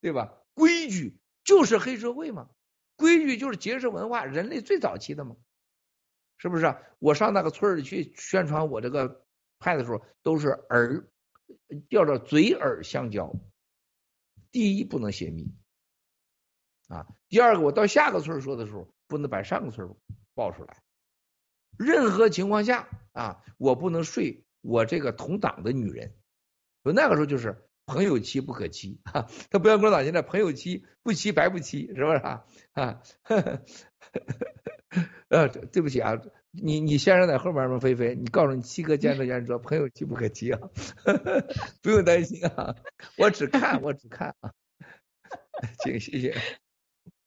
对吧？规矩就是黑社会吗？规矩就是结社文化，人类最早期的吗？是不是？我上那个村里去宣传我这个派的时候，都是儿叫做嘴耳相交，第一不能泄密。啊，第二个，我到下个村儿说的时候，不能把上个村儿报出来。任何情况下啊，我不能睡我这个同党的女人。说那个时候就是朋友妻不可欺，哈，他不像共产党现在朋友妻不欺白不欺，是不是啊？啊，<laughs> 呃，对不起啊，你你先生在后面吗？菲菲，你告诉你七哥见着见说朋友妻不可欺啊，<laughs> 不用担心啊，我只看我只看啊，<laughs> 请谢谢。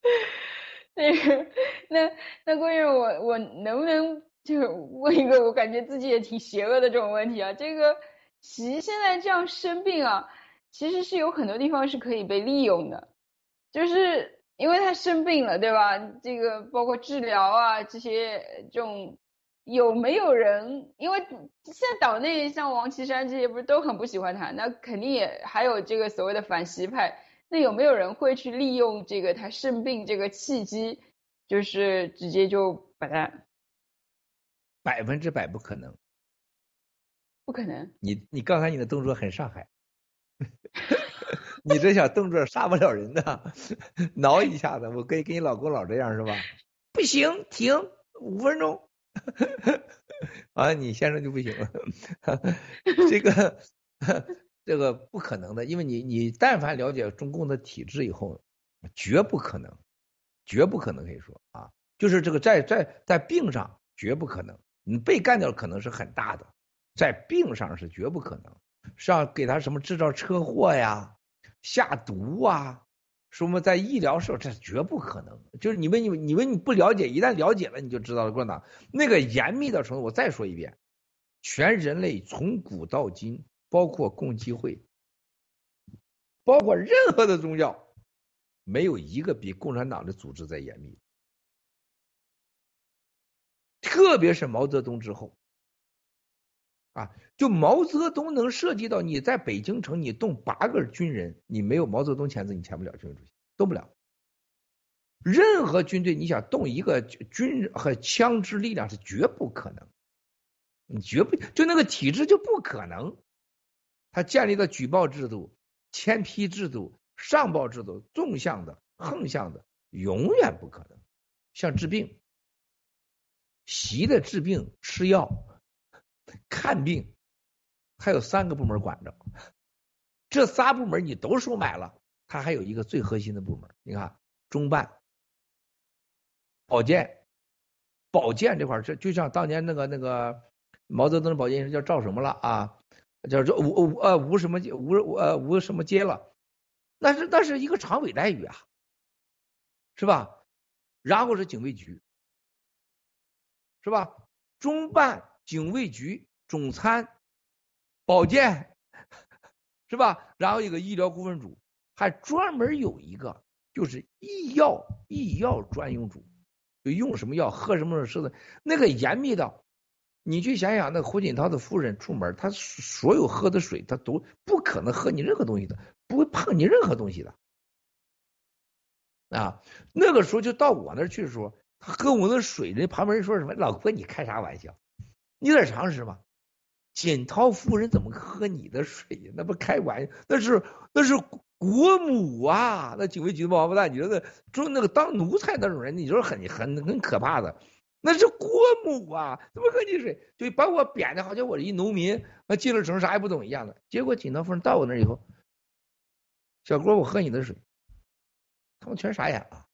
<laughs> 那个，那那关于我我能不能就问一个我感觉自己也挺邪恶的这种问题啊？这个习现在这样生病啊，其实是有很多地方是可以被利用的，就是因为他生病了，对吧？这个包括治疗啊这些这种有没有人？因为现在岛内像王岐山这些不是都很不喜欢他，那肯定也还有这个所谓的反习派。那有没有人会去利用这个他生病这个契机，就是直接就把他？百分之百不可能，不可能。你你刚才你的动作很上海，<laughs> 你这小动作杀不了人的，挠一下子，我可以跟你老公老这样是吧？不行，停五分钟，<laughs> 啊，你先生就不行了，这个。这个不可能的，因为你你但凡了解中共的体制以后，绝不可能，绝不可能可以说啊，就是这个在在在病上绝不可能，你被干掉可能是很大的，在病上是绝不可能，是要给他什么制造车祸呀、下毒啊，什么在医疗时候这绝不可能，就是你们你们你们你不了解，一旦了解了你就知道了，共产党那个严密的程度，我再说一遍，全人类从古到今。包括共济会，包括任何的宗教，没有一个比共产党的组织在严密。特别是毛泽东之后，啊，就毛泽东能涉及到你在北京城，你动八个军人，你没有毛泽东签字，你签不了军委主席，动不了。任何军队你想动一个军人和枪支力量是绝不可能，你绝不就那个体制就不可能。他建立的举报制度、签批制度、上报制度，纵向的、横向的，永远不可能。像治病，习的治病、吃药、看病，他有三个部门管着，这仨部门你都收买了，他还有一个最核心的部门，你看中办、保健、保健这块，这就像当年那个那个毛泽东的保健叫赵什么了啊？叫做吴吴呃吴什么吴呃吴什么街了，那是那是一个常委待遇啊，是吧？然后是警卫局，是吧？中办、警卫局、总参、保健，是吧？然后一个医疗顾问组，还专门有一个就是医药医药专用组，就用什么药喝什么吃的，那个严密到。你去想想，那胡锦涛的夫人出门，他所有喝的水，他都不可能喝你任何东西的，不会碰你任何东西的。啊，那个时候就到我那儿去的时候，他喝我那水，人旁边人说什么？老郭，你开啥玩笑？你有点常识吗？锦涛夫人怎么喝你的水？那不开玩笑，那是那是国母啊！那警卫局的王八蛋，你说那就那个当奴才那种人，你说很很很可怕的。那是国母啊，怎么喝你水？就把我贬的好像我是一农民，那进了城啥也不懂一样的。结果锦涛夫人到我那以后，小郭，我喝你的水，他们全傻眼了。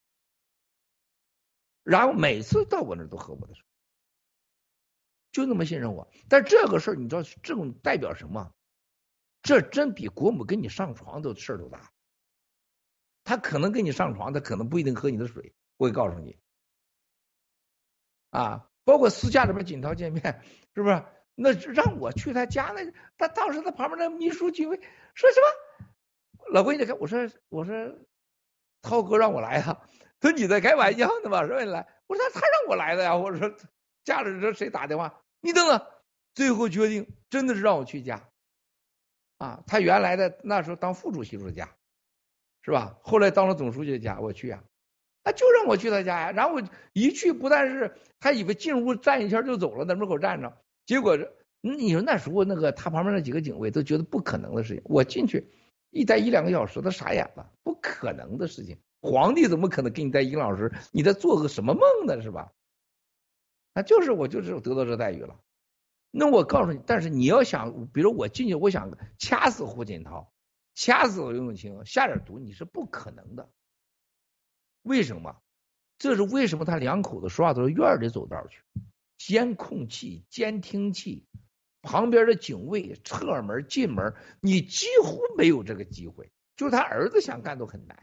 然后每次到我那都喝我的水，就那么信任我。但这个事儿你知道这种代表什么？这真比国母跟你上床都事儿都大。他可能跟你上床，他可能不一定喝你的水。我告诉你。啊，包括私下里边锦涛见面，是不是？那让我去他家，那他当时他旁边那秘书警卫说什么？老郭你得看，我说我说，涛哥让我来呀，他 <laughs> 说你在开玩笑呢吧？说你来，我说他让我来的呀，我说家里这谁打电话？你等等，最后决定真的是让我去家，啊，他原来的那时候当副主席的家，是吧？后来当了总书记的家，我去啊。他就让我去他家呀，然后一去，不但是他以为进屋站一圈就走了，在门口站着，结果你说那时候那个他旁边那几个警卫都觉得不可能的事情。我进去一待一两个小时，他傻眼了，不可能的事情。皇帝怎么可能给你待一个小时？你在做个什么梦呢？是吧？啊，就是我就是得到这待遇了。那我告诉你，但是你要想，比如我进去，我想掐死胡锦涛，掐死刘永清，下点毒，你是不可能的。为什么？这是为什么？他两口子说话都是院里走道去，监控器、监听器，旁边的警卫侧门进门，你几乎没有这个机会。就是他儿子想干都很难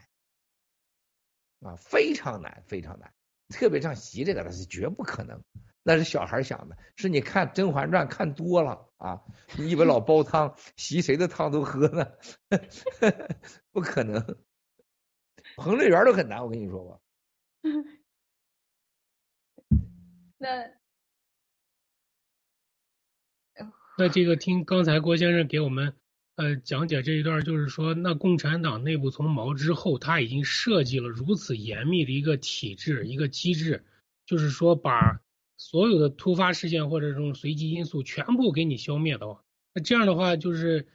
啊，非常难，非常难。特别像习这个，他是绝不可能。那是小孩想的，是你看《甄嬛传》看多了啊，你以为老煲汤，洗谁的汤都喝呢？<laughs> 不可能。彭丽媛都很难，我跟你说吧。<laughs> 那那这个听刚才郭先生给我们呃讲解这一段，就是说，那共产党内部从毛之后，他已经设计了如此严密的一个体制、一个机制，就是说把所有的突发事件或者这种随机因素全部给你消灭的话。那这样的话，就是。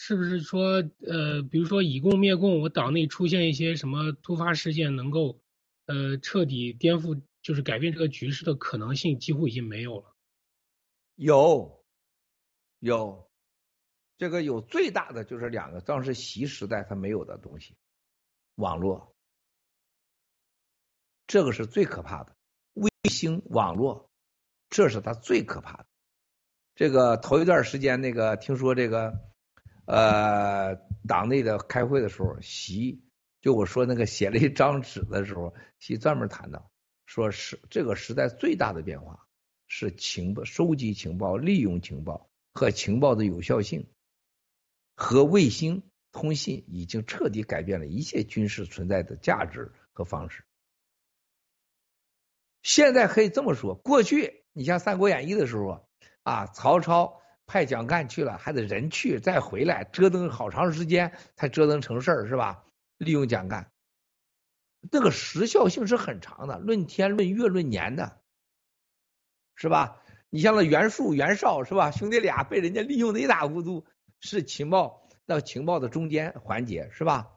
是不是说，呃，比如说以共灭共，我党内出现一些什么突发事件，能够，呃，彻底颠覆，就是改变这个局势的可能性几乎已经没有了。有，有，这个有最大的就是两个，当时习时代他没有的东西，网络，这个是最可怕的，卫星网络，这是他最可怕的。这个头一段时间，那个听说这个。呃，党内的开会的时候，习就我说那个写了一张纸的时候，习专门谈到，说是这个时代最大的变化是情报、收集情报、利用情报和情报的有效性，和卫星通信已经彻底改变了一切军事存在的价值和方式。现在可以这么说，过去你像《三国演义》的时候啊，曹操。派蒋干去了，还得人去再回来，折腾好长时间才折腾成事儿，是吧？利用蒋干。那个时效性是很长的，论天、论月、论年的，是吧？你像那袁术、袁绍是吧？兄弟俩被人家利用的一塌糊涂，是情报到情报的中间环节，是吧？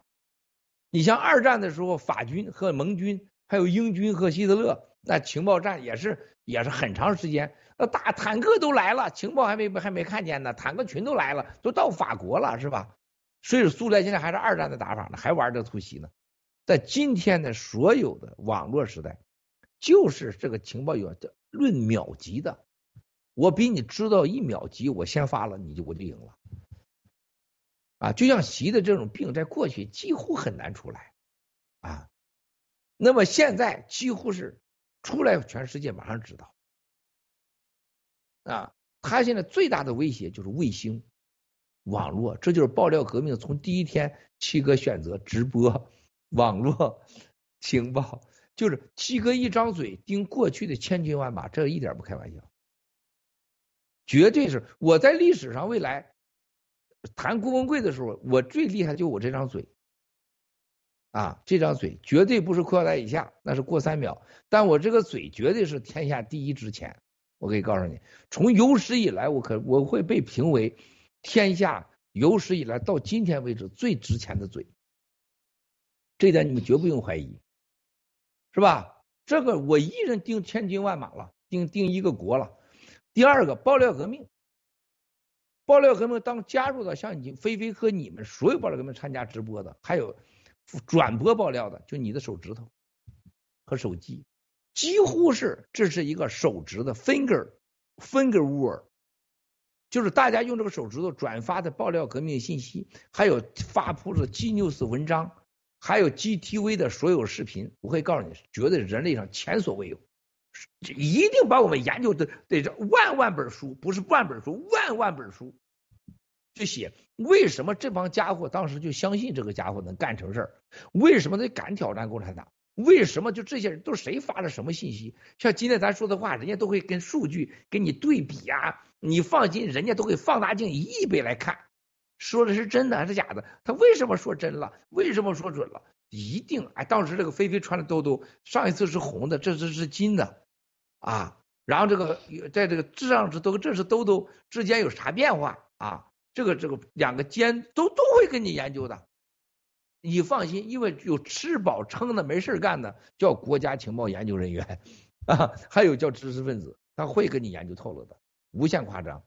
你像二战的时候，法军和盟军，还有英军和希特勒，那情报战也是也是很长时间。那大坦克都来了，情报还没还没看见呢，坦克群都来了，都到法国了，是吧？所以苏联现在还是二战的打法呢，还玩这出戏呢。在今天的所有的网络时代，就是这个情报有论秒级的。我比你知道一秒级，我先发了，你就我就赢了。啊，就像习的这种病，在过去几乎很难出来啊。那么现在几乎是出来，全世界马上知道。啊，他现在最大的威胁就是卫星、网络，这就是爆料革命从第一天七哥选择直播、网络、情报，就是七哥一张嘴盯过去的千军万马，这一点不开玩笑。绝对是我在历史上未来谈郭文贵的时候，我最厉害就我这张嘴啊，这张嘴绝对不是裤腰带以下，那是过三秒。但我这个嘴绝对是天下第一值钱。我可以告诉你，从有史以来，我可我会被评为天下有史以来到今天为止最值钱的嘴，这点你们绝不用怀疑，是吧？这个我一人定千军万马了，定定一个国了。第二个爆料革命，爆料革命当加入到像你菲菲和你们所有爆料革命参加直播的，还有转播爆料的，就你的手指头和手机，几乎是这是一个手指的 finger finger word，就是大家用这个手指头转发的爆料革命信息，还有发布的 G news 文章，还有 GTV 的所有视频，我可以告诉你，绝对人类上前所未有。一定把我们研究的得这万万本书，不是万本书，万万本书，去写为什么这帮家伙当时就相信这个家伙能干成事儿？为什么他敢挑战共产党？为什么就这些人都谁发了什么信息？像今天咱说的话，人家都会跟数据给你对比啊！你放心，人家都会放大镜一亿倍来看，说的是真的还是假的？他为什么说真了？为什么说准了？一定哎，当时这个菲菲穿的兜兜，上一次是红的，这次是金的啊。然后这个在这个这上是都这是兜兜之间有啥变化啊？这个这个两个尖都都会跟你研究的，你放心，因为有吃饱撑的没事干的叫国家情报研究人员 <laughs> 啊，还有叫知识分子，他会跟你研究透了的，无限夸张，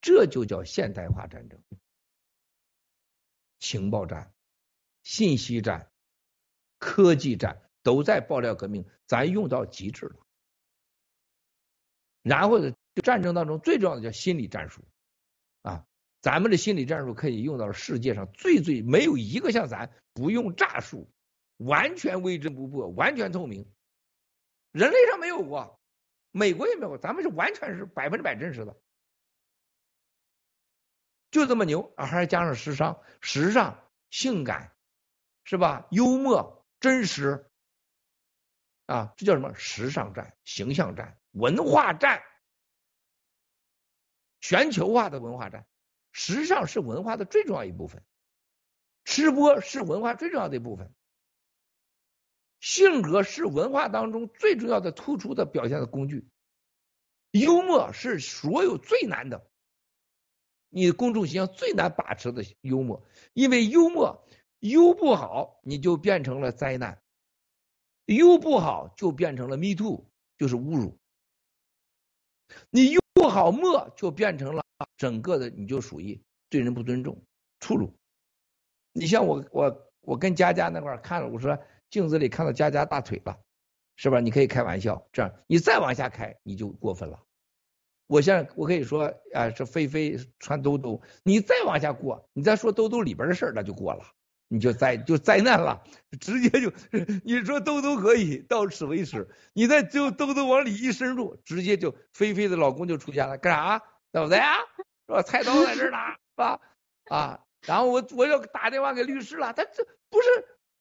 这就叫现代化战争，情报战。信息战、科技战都在爆料革命，咱用到极致了。然后呢，战争当中最重要的叫心理战术，咱们的心理战术可以用到世界上最最没有一个像咱不用诈术，完全微针不破，完全透明，人类上没有过，美国也没有，咱们是完全是百分之百真实的，就这么牛啊！还加上时尚、时尚、性感。是吧？幽默、真实啊，这叫什么？时尚战、形象战、文化战，全球化的文化战。时尚是文化的最重要一部分，吃播是文化最重要的一部分，性格是文化当中最重要的突出的表现的工具，幽默是所有最难的，你的公众形象最难把持的幽默，因为幽默。优不好，你就变成了灾难；优不好，就变成了 me too，就是侮辱。你优不好，默就变成了整个的，你就属于对人不尊重、粗鲁。你像我，我，我跟佳佳那块看了，我说镜子里看到佳佳大腿了，是吧？你可以开玩笑，这样你再往下开，你就过分了。我现在我可以说，啊，这菲菲穿兜兜，你再往下过，你再说兜兜里边的事儿，那就过了。你就灾就灾难了，直接就你说兜兜可以到此为止，你再就兜兜往里一深入，直接就菲菲的老公就出现了，干啥？对不对啊？是吧？菜刀在这呢，是吧？啊，然后我我要打电话给律师了，他这不是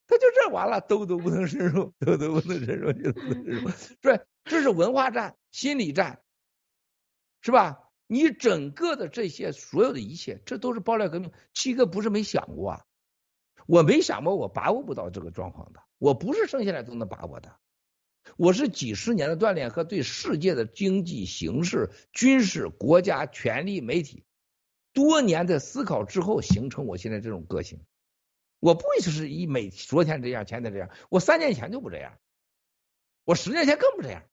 他就这完了，兜兜不能深入，兜兜不能深入，就不能深入，是这是文化战、心理战，是吧？你整个的这些所有的一切，这都是爆料革命，七哥不是没想过啊。我没想过我把握不到这个状况的，我不是生下来都能把握的，我是几十年的锻炼和对世界的经济形势、军事、国家、权力、媒体多年的思考之后形成我现在这种个性。我不会就是一每昨天这样，前天这样，我三年前就不这样，我十年前更不这样，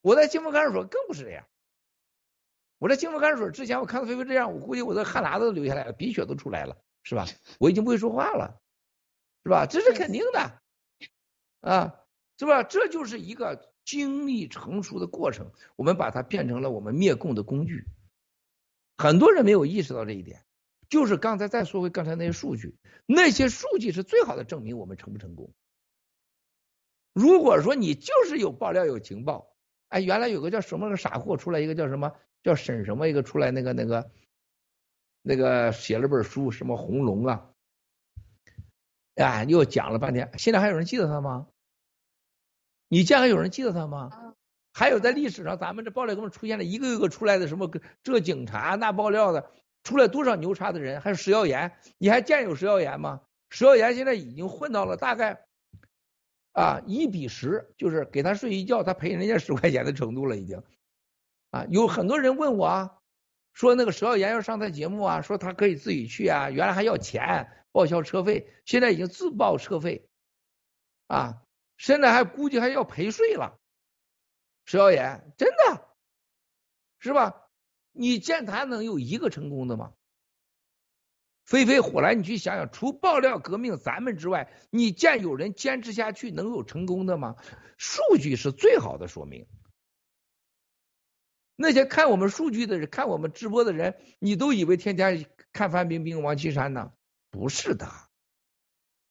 我在金风看守所更不是这样。我在金风看守所之前，我看到菲菲这样，我估计我的汗喇子都流下来了，鼻血都出来了，是吧？我已经不会说话了，是吧？这是肯定的，啊，是吧？这就是一个经历成熟的过程，我们把它变成了我们灭共的工具。很多人没有意识到这一点，就是刚才再说回刚才那些数据，那些数据是最好的证明我们成不成功。如果说你就是有爆料有情报，哎，原来有个叫什么个傻货出来，一个叫什么？叫沈什么一个出来那个那个那个写了本书什么红龙啊，哎又讲了半天，现在还有人记得他吗？你见还有人记得他吗？还有在历史上咱们这爆料哥们出现了一个一个出来的什么这警察那爆料的出来多少牛叉的人？还有石耀岩，你还见有石耀岩吗？石耀岩现在已经混到了大概啊一比十，就是给他睡一觉，他赔人家十块钱的程度了已经。啊，有很多人问我啊，说那个石耀岩要上台节目啊，说他可以自己去啊，原来还要钱报销车费，现在已经自报车费，啊，现在还估计还要赔税了。石耀岩真的，是吧？你见他能有一个成功的吗？飞飞火来，你去想想，除爆料革命咱们之外，你见有人坚持下去能有成功的吗？数据是最好的说明。那些看我们数据的人，看我们直播的人，你都以为天天看范冰冰、王岐山呢？不是的，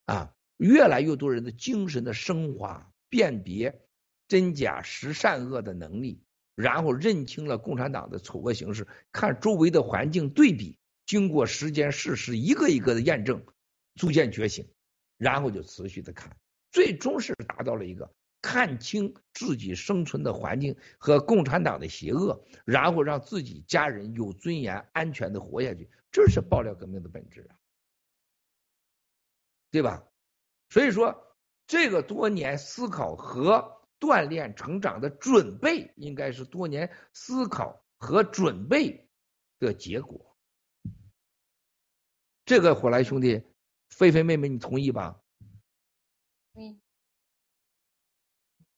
啊，越来越多人的精神的升华、辨别真假实善恶的能力，然后认清了共产党的丑恶形式，看周围的环境对比，经过时间、事实一个一个的验证，逐渐觉醒，然后就持续的看，最终是达到了一个。看清自己生存的环境和共产党的邪恶，然后让自己家人有尊严、安全的活下去，这是爆料革命的本质啊，对吧？所以说，这个多年思考和锻炼成长的准备，应该是多年思考和准备的结果。这个火来兄弟，菲菲妹妹，你同意吧？同意。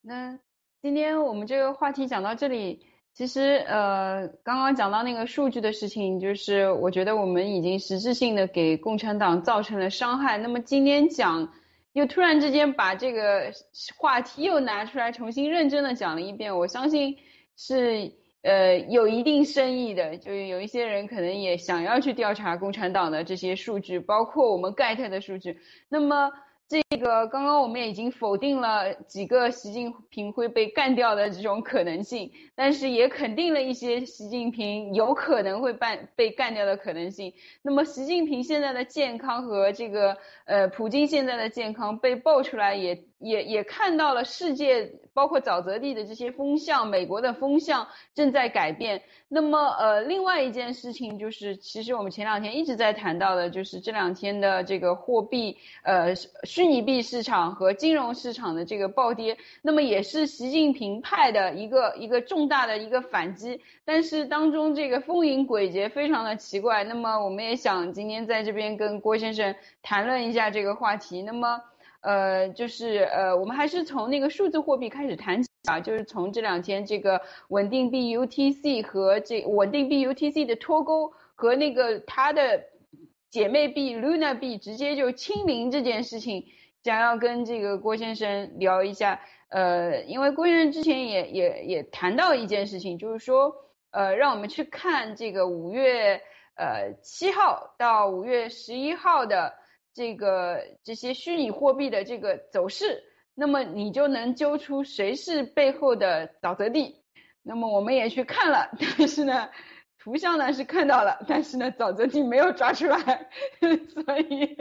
那今天我们这个话题讲到这里，其实呃，刚刚讲到那个数据的事情，就是我觉得我们已经实质性的给共产党造成了伤害。那么今天讲，又突然之间把这个话题又拿出来重新认真的讲了一遍，我相信是呃有一定深意的，就是有一些人可能也想要去调查共产党的这些数据，包括我们盖特的数据。那么。这个刚刚我们已经否定了几个习近平会被干掉的这种可能性，但是也肯定了一些习近平有可能会办被干掉的可能性。那么习近平现在的健康和这个呃普京现在的健康被爆出来，也也也看到了世界包括沼泽地的这些风向，美国的风向正在改变。那么呃另外一件事情就是，其实我们前两天一直在谈到的，就是这两天的这个货币呃虚拟币市场和金融市场的这个暴跌，那么也是习近平派的一个一个重大的一个反击，但是当中这个风云诡谲，非常的奇怪。那么我们也想今天在这边跟郭先生谈论一下这个话题。那么呃就是呃我们还是从那个数字货币开始谈起啊，就是从这两天这个稳定币 UTC 和这稳定币 UTC 的脱钩和那个它的。姐妹币 Luna 币直接就清零这件事情，想要跟这个郭先生聊一下。呃，因为郭先生之前也也也谈到一件事情，就是说，呃，让我们去看这个五月呃七号到五月十一号的这个这些虚拟货币的这个走势，那么你就能揪出谁是背后的沼泽地。那么我们也去看了，但是呢。图像呢是看到了，但是呢沼泽地没有抓出来，<laughs> 所以，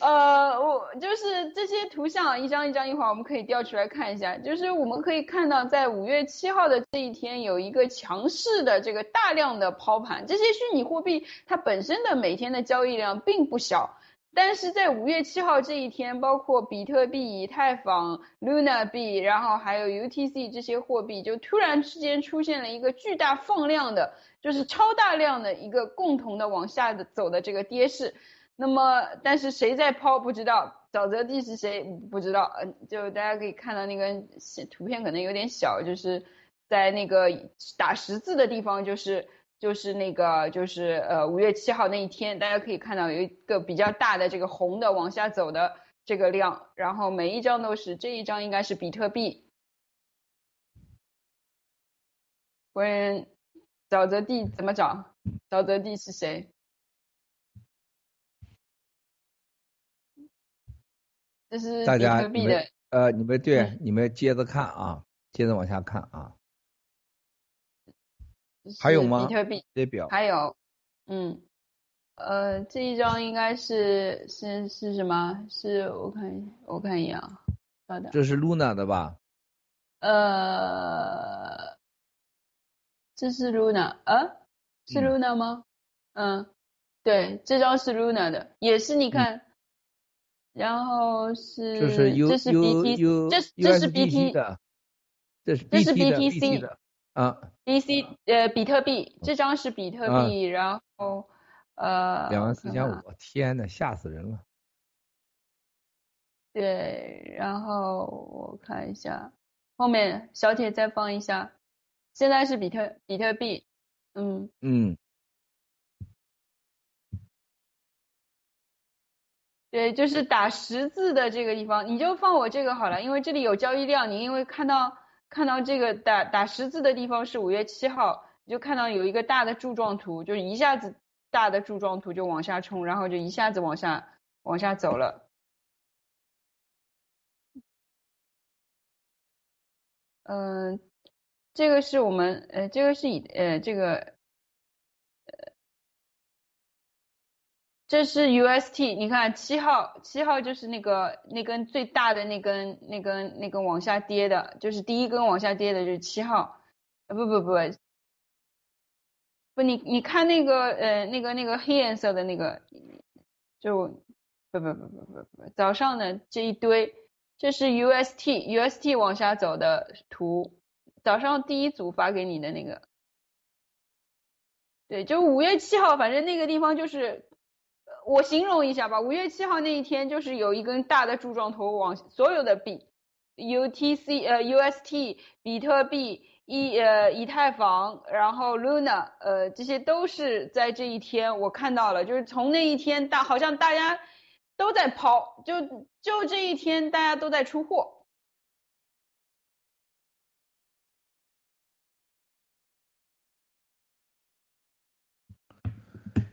呃，我就是这些图像一张一张，一会儿我们可以调出来看一下。就是我们可以看到，在五月七号的这一天，有一个强势的这个大量的抛盘，这些虚拟货币它本身的每天的交易量并不小，但是在五月七号这一天，包括比特币、以太坊、Luna 币，然后还有 UTC 这些货币，就突然之间出现了一个巨大放量的，就是超大量的一个共同的往下的走的这个跌势。那么，但是谁在抛不知道，沼泽地是谁不知道，嗯，就大家可以看到那个图片可能有点小，就是在那个打十字的地方，就是。就是那个，就是呃，五月七号那一天，大家可以看到有一个比较大的这个红的往下走的这个量，然后每一张都是，这一张应该是比特币。问沼泽地怎么找？沼泽地是谁？这是比特币的。呃，你们对，你们接着看啊，接着往下看啊。还有吗？比特币这表还有，嗯，呃，这一张应该是是是什么？是我看我看一眼啊，稍等。这是 Luna 的吧？呃，这是 Luna 啊？是 Luna 吗？嗯，对，这张是 Luna 的，也是你看，然后是这是 U 这是 BT 这这是 BT 的，这是这是 BTC 的。啊，B C 呃，比特币这张是比特币，然后呃，两万四千五，天呐，吓死人了。对，然后我看一下后面小铁再放一下，现在是比特比特币，嗯嗯，对，就是打十字的这个地方，你就放我这个好了，因为这里有交易量，你因为看到。看到这个打打十字的地方是五月七号，你就看到有一个大的柱状图，就一下子大的柱状图就往下冲，然后就一下子往下往下走了。嗯，这个是我们呃，这个是以呃这个。这是 UST，你看七号，七号就是那个那根最大的那根那根那根往下跌的，就是第一根往下跌的就是七号，呃不不不，不你你看那个呃那个那个黑颜色的那个，就不不不不不不，早上的这一堆，这是 UST，UST 往下走的图，早上第一组发给你的那个，对，就五月七号，反正那个地方就是。我形容一下吧，五月七号那一天就是有一根大的柱状头往所有的币，UTC 呃 UST 比特币以呃以太坊，然后 Luna 呃这些都是在这一天我看到了，就是从那一天大好像大家都在抛，就就这一天大家都在出货。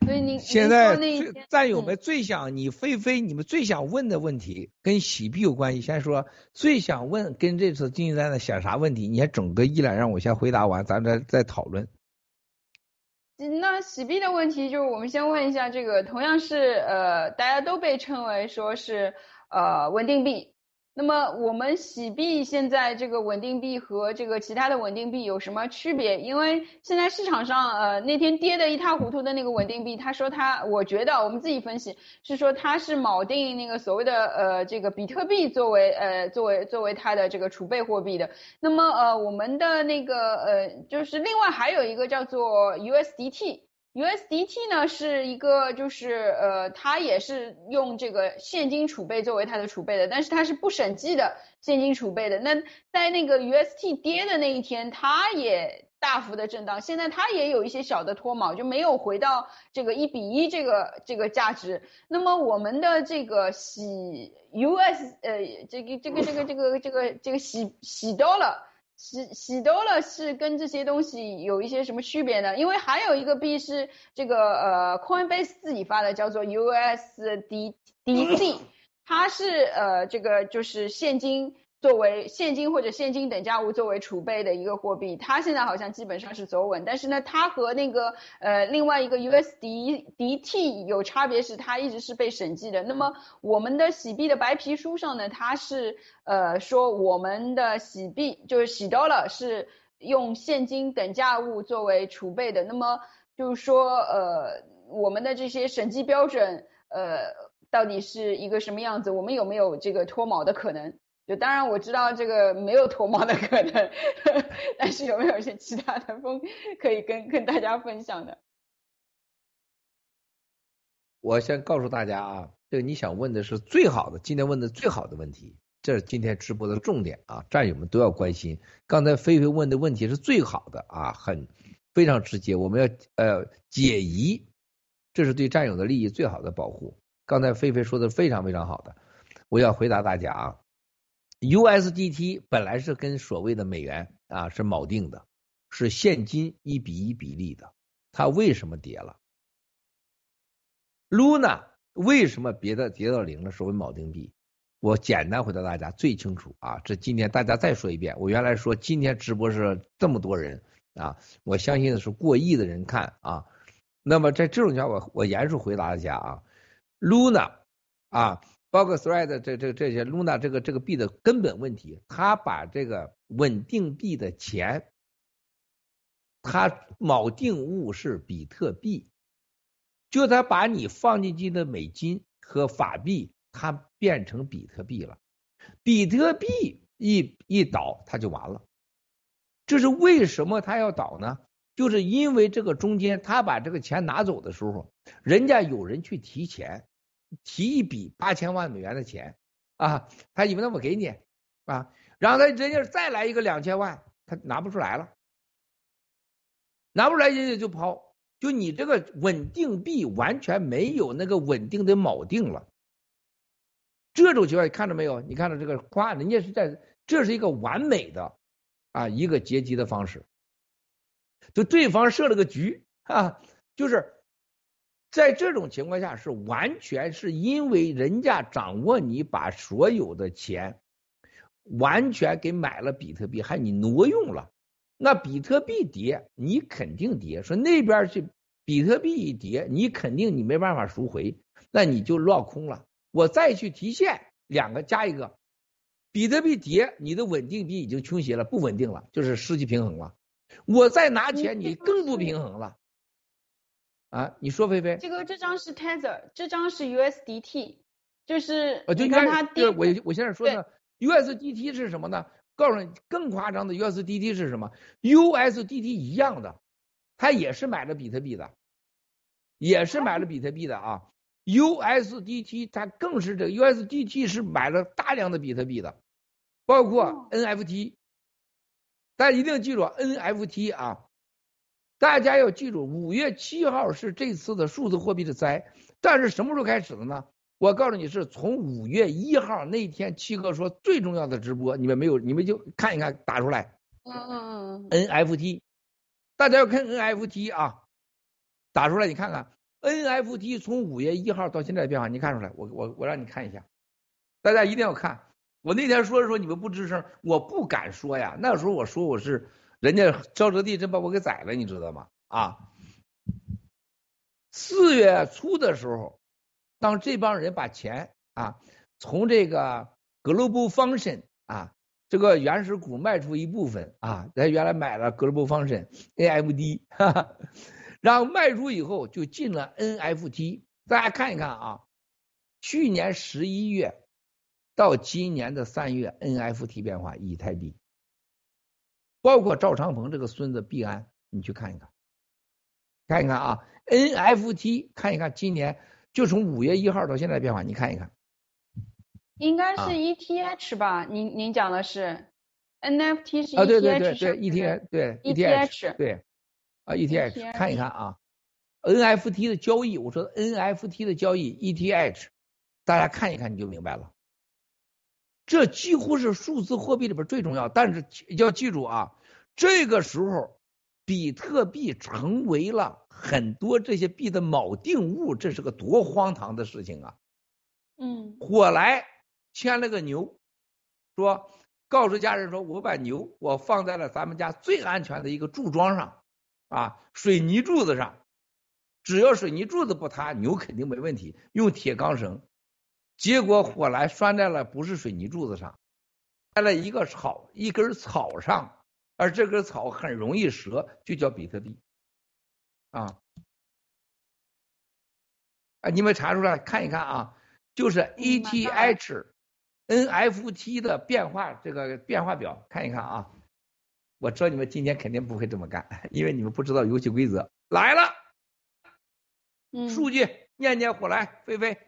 所以你现在战友们最想你菲菲你们最想问的问题跟洗币有关系，先说最想问跟这次经济战的想啥问题？你先整个一览让我先回答完，咱再再讨论。那洗币的问题就是我们先问一下这个，同样是呃大家都被称为说是呃稳定币。那么我们洗币现在这个稳定币和这个其他的稳定币有什么区别？因为现在市场上呃那天跌的一塌糊涂的那个稳定币，他说他，我觉得我们自己分析是说他是锚定那个所谓的呃这个比特币作为呃作为作为它的这个储备货币的。那么呃我们的那个呃就是另外还有一个叫做 USDT。USDT 呢是一个，就是呃，它也是用这个现金储备作为它的储备的，但是它是不审计的现金储备的。那在那个 UST 跌的那一天，它也大幅的震荡，现在它也有一些小的脱锚，就没有回到这个一比一这个这个价值。那么我们的这个洗 US 呃，这个这个这个这个这个这个洗洗到洗洗多了是跟这些东西有一些什么区别呢？因为还有一个币是这个呃 Coinbase 自己发的，叫做 USDC，它是呃这个就是现金。作为现金或者现金等价物作为储备的一个货币，它现在好像基本上是走稳，但是呢，它和那个呃另外一个 USDT 有差别，是它一直是被审计的。那么我们的洗币的白皮书上呢，它是呃说我们的洗币就是洗到了是用现金等价物作为储备的。那么就是说呃我们的这些审计标准呃。到底是一个什么样子？我们有没有这个脱毛的可能？就当然我知道这个没有脱毛的可能，<laughs> 但是有没有一些其他的风可以跟跟大家分享的？我先告诉大家啊，这个你想问的是最好的，今天问的最好的问题，这是今天直播的重点啊，战友们都要关心。刚才菲菲问的问题是最好的啊，很非常直接，我们要呃解疑，这是对战友的利益最好的保护。刚才菲菲说的非常非常好的，我要回答大家啊，USDT 本来是跟所谓的美元啊是锚定的，是现金一比一比例的，它为什么跌了？Luna 为什么别的跌到零了？所谓锚定币，我简单回答大家最清楚啊！这今天大家再说一遍，我原来说今天直播是这么多人啊，我相信的是过亿的人看啊。那么在这种情况，我我严肃回答一下啊，Luna 啊，包括 Thread 这这这些 Luna 这个这个币的根本问题，它把这个稳定币的钱，它锚定物是比特币。就他把你放进去的美金和法币，它变成比特币了。比特币一一倒，它就完了。这是为什么他要倒呢？就是因为这个中间，他把这个钱拿走的时候，人家有人去提钱，提一笔八千万美元的钱啊，他以为那我给你啊，然后他人家再来一个两千万，他拿不出来了，拿不出来人家就抛。就你这个稳定币完全没有那个稳定的锚定了，这种情况你看到没有？你看到这个夸人家是在，这是一个完美的啊一个截击的方式，就对方设了个局啊，就是在这种情况下是完全是因为人家掌握你把所有的钱完全给买了比特币，还你挪用了。那比特币跌，你肯定跌。说那边去，比特币一跌，你肯定你没办法赎回，那你就落空了。我再去提现，两个加一个，比特币跌，你的稳定币已经倾斜了，不稳定了，就是失去平衡了。我再拿钱，你更不平衡了。啊，你说菲菲？这个这张是 Tether，这张是 USDT，就是呃，就你看它跌，我我现在说的 USDT 是什么呢？告诉你更夸张的 USDT 是什么？USDT 一样的，它也是买了比特币的，也是买了比特币的啊。USDT 它更是这个 USDT 是买了大量的比特币的，包括 NFT。大家一定记住 NFT 啊！大家要记住，五月七号是这次的数字货币的灾，但是什么时候开始的呢？我告诉你是从五月一号那天，七哥说最重要的直播，你们没有，你们就看一看，打出来。嗯嗯嗯。NFT，大家要看 NFT 啊，打出来你看看，NFT 从五月一号到现在的变化，你看出来？我我我让你看一下，大家一定要看。我那天说的时候你们不吱声，我不敢说呀。那时候我说我是人家沼泽地真把我给宰了，你知道吗？啊，四月初的时候。当这帮人把钱啊从这个 Global Function 啊这个原始股卖出一部分啊，他原来买了 Global Function AMD，哈哈，然后卖出以后就进了 NFT。大家看一看啊，去年十一月到今年的三月 NFT 变化，以太币，包括赵长鹏这个孙子币安，你去看一看，看一看啊 NFT，看一看今年。就从五月一号到现在变化，你看一看，应该是 ETH 吧？您您讲的是 NFT 是 ETH 啊？对对对对，ETH 对 ETH 对啊 ETH 看一看啊，NFT 的交易，我说 NFT 的交易 ETH，大家看一看你就明白了，这几乎是数字货币里边最重要，但是要记住啊，这个时候比特币成为了。很多这些币的锚定物，这是个多荒唐的事情啊！嗯，火来牵了个牛，说告诉家人说，我把牛我放在了咱们家最安全的一个柱桩上啊，水泥柱子上，只要水泥柱子不塌，牛肯定没问题。用铁钢绳，结果火来拴在了不是水泥柱子上，在了一个草一根草上，而这根草很容易折，就叫比特币。啊，啊，你们查出来看一看啊，就是 E ETH、NFT 的变化这个变化表，看一看啊。我知道你们今天肯定不会这么干，因为你们不知道游戏规则。来了，嗯数据念念火来，菲菲。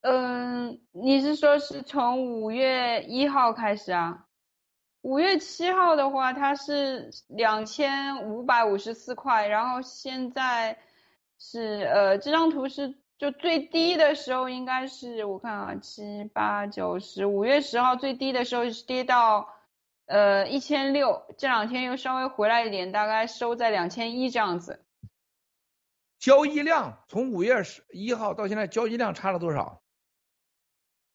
嗯，你是说是从五月一号开始啊？五月七号的话，它是两千五百五十四块，然后现在是呃，这张图是就最低的时候应该是我看啊，七八九十，五月十号最低的时候是跌到呃一千六，这两天又稍微回来一点，大概收在两千一这样子。交易量从五月十一号到现在，交易量差了多少？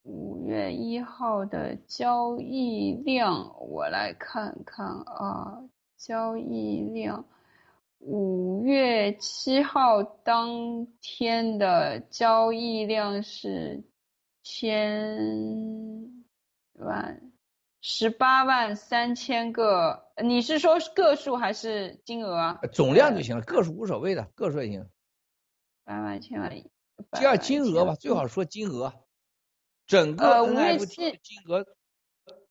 五月一号的交易量，我来看看啊，交易量，五月七号当天的交易量是千万十八万三千个，你是说个数还是金额啊？总量就行了，个数无所谓的，个数也行。八万千万，百叫万千万金额吧，最好说金额。整个 NFT 的金额，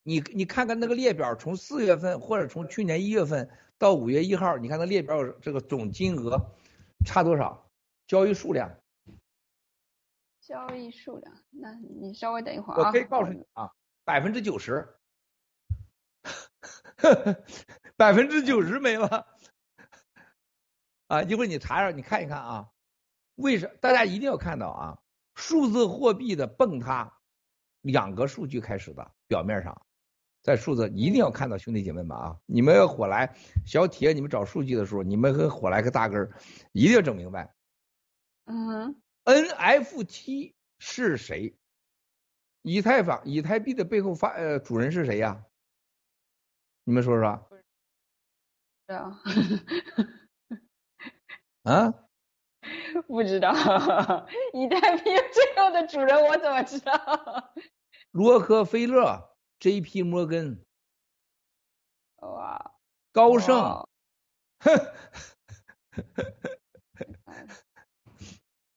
你你看看那个列表，从四月份或者从去年一月份到五月一号，你看那列表这个总金额差多少？交易数量，交易数量，那你稍微等一会儿啊。我可以告诉你啊，百分之九十，百分之九十没了。啊，一会儿你查查，你看一看啊，为什大家一定要看到啊，数字货币的崩塌，两个数据开始的，表面上，在数字一定要看到，兄弟姐妹们啊，你们要火来小铁，你们找数据的时候，你们和火来个大根儿，一定要整明白嗯。NFT 是谁，以太坊、以太币的背后发呃主人是谁呀？你们说说是啊，啊？<laughs> 不知道，以太币最后的主人我怎么知道？<laughs> 洛克菲勒、J.P. 摩根、哇，高盛，哇哼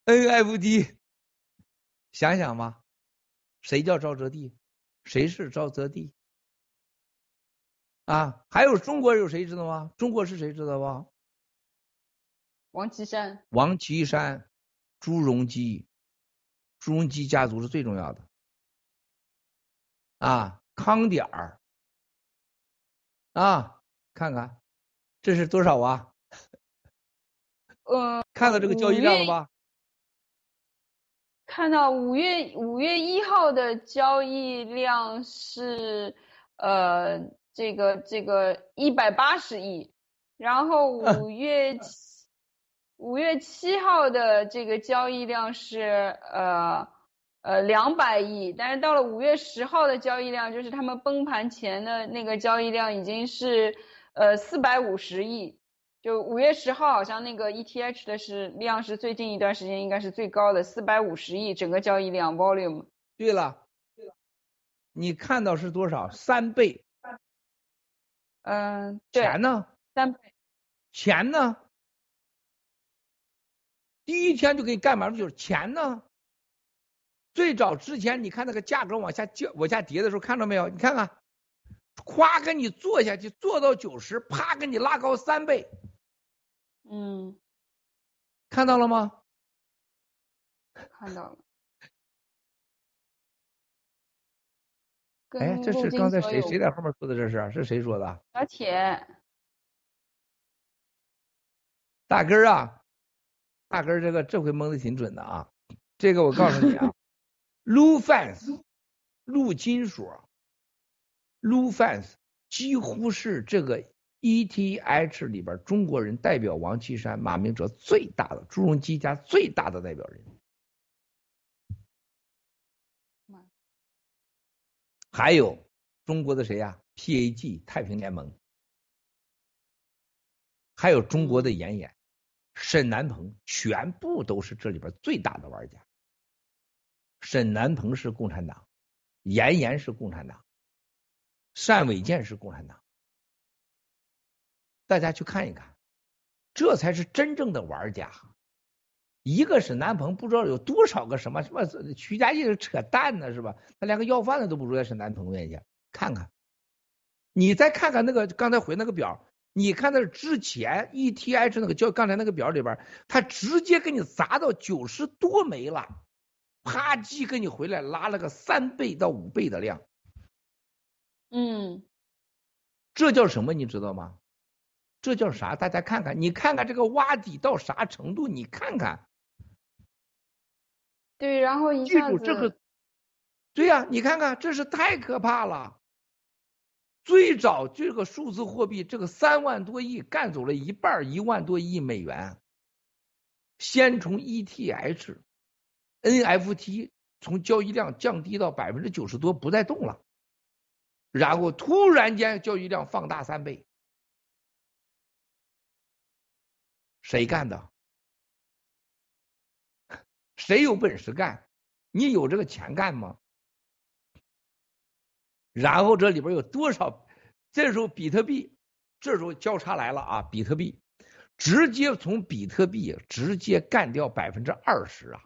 NFT，想想吧，谁叫沼泽地？谁是沼泽地？啊，还有中国有谁知道吗？中国是谁知道吧？王岐山，王岐山、朱镕基，朱镕基家族是最重要的。啊，康点儿，啊，看看这是多少啊？呃，看到这个交易量了吧？看到五月五月一号的交易量是呃这个这个一百八十亿，然后五 <laughs> 月七五月七号的这个交易量是呃呃两百亿，但是到了五月十号的交易量，就是他们崩盘前的那个交易量已经是呃四百五十亿。就五月十号，好像那个 ETH 的是量是最近一段时间应该是最高的，四百五十亿整个交易量 volume。对了，对了你看到是多少？三倍。嗯，对，钱呢？三倍。钱呢？第一天就给你干满了，就是钱呢。最早之前，你看那个价格往下降、往下跌的时候，看到没有？你看看，咵给你做下去，做到九十，啪给你拉高三倍，嗯，看到了吗？看到了。哎，这是刚才谁谁在后面说的？这是是谁说的？小铁，大根儿啊，大根这个这回蒙的挺准的啊。这个我告诉你啊，Lu Fans，陆金所，Lu Fans 几乎是这个 ETH 里边中国人代表王岐山、马明哲最大的朱镕基家最大的代表人。还有中国的谁呀、PAG 太平联盟，还有中国的妍妍、沈南鹏，全部都是这里边最大的玩家。沈南鹏是共产党，严严是共产党，单伟建是共产党。大家去看一看，这才是真正的玩家。一个沈南鹏不知道有多少个什么什么徐家印扯淡呢是吧？他连个要饭的都不如在沈南鹏面前，看看，你再看看那个刚才回那个表，你看那之前 ETH 那个叫刚才那个表里边，它直接给你砸到九十多枚了，啪叽给你回来拉了个三倍到五倍的量，嗯，这叫什么你知道吗？这叫啥？大家看看，你看看这个洼底到啥程度？你看看，对，然后一记下子，住这个，对呀、你看看，这是太可怕了。最早这个数字货币，这个三万多亿干走了一半儿，一万多亿美元。先从 ETH、NFT 从交易量降低到百分之九十多，不再动了，然后突然间交易量放大三倍。谁干的？<laughs> 谁有本事干？你有这个钱干吗？然后这里边有多少？这时候比特币，这时候交叉来了啊！比特币直接从比特币直接干掉百分之二十啊！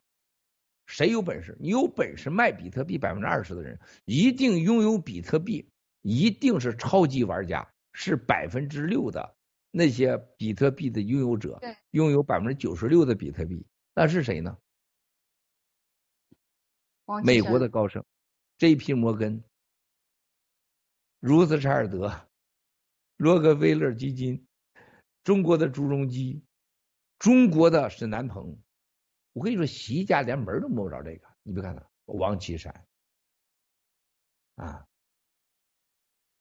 谁有本事？你有本事卖比特币百分之二十的人，一定拥有比特币，一定是超级玩家，是百分之六的那些比特币的拥有者，拥有百分之九十六的比特币，那是谁呢？美国的高盛、这一批摩根、如斯查尔德、罗克菲勒基金、中国的朱镕基、中国的沈南鹏。我跟你说，习家连门都摸不着这个。你别看他王岐山啊，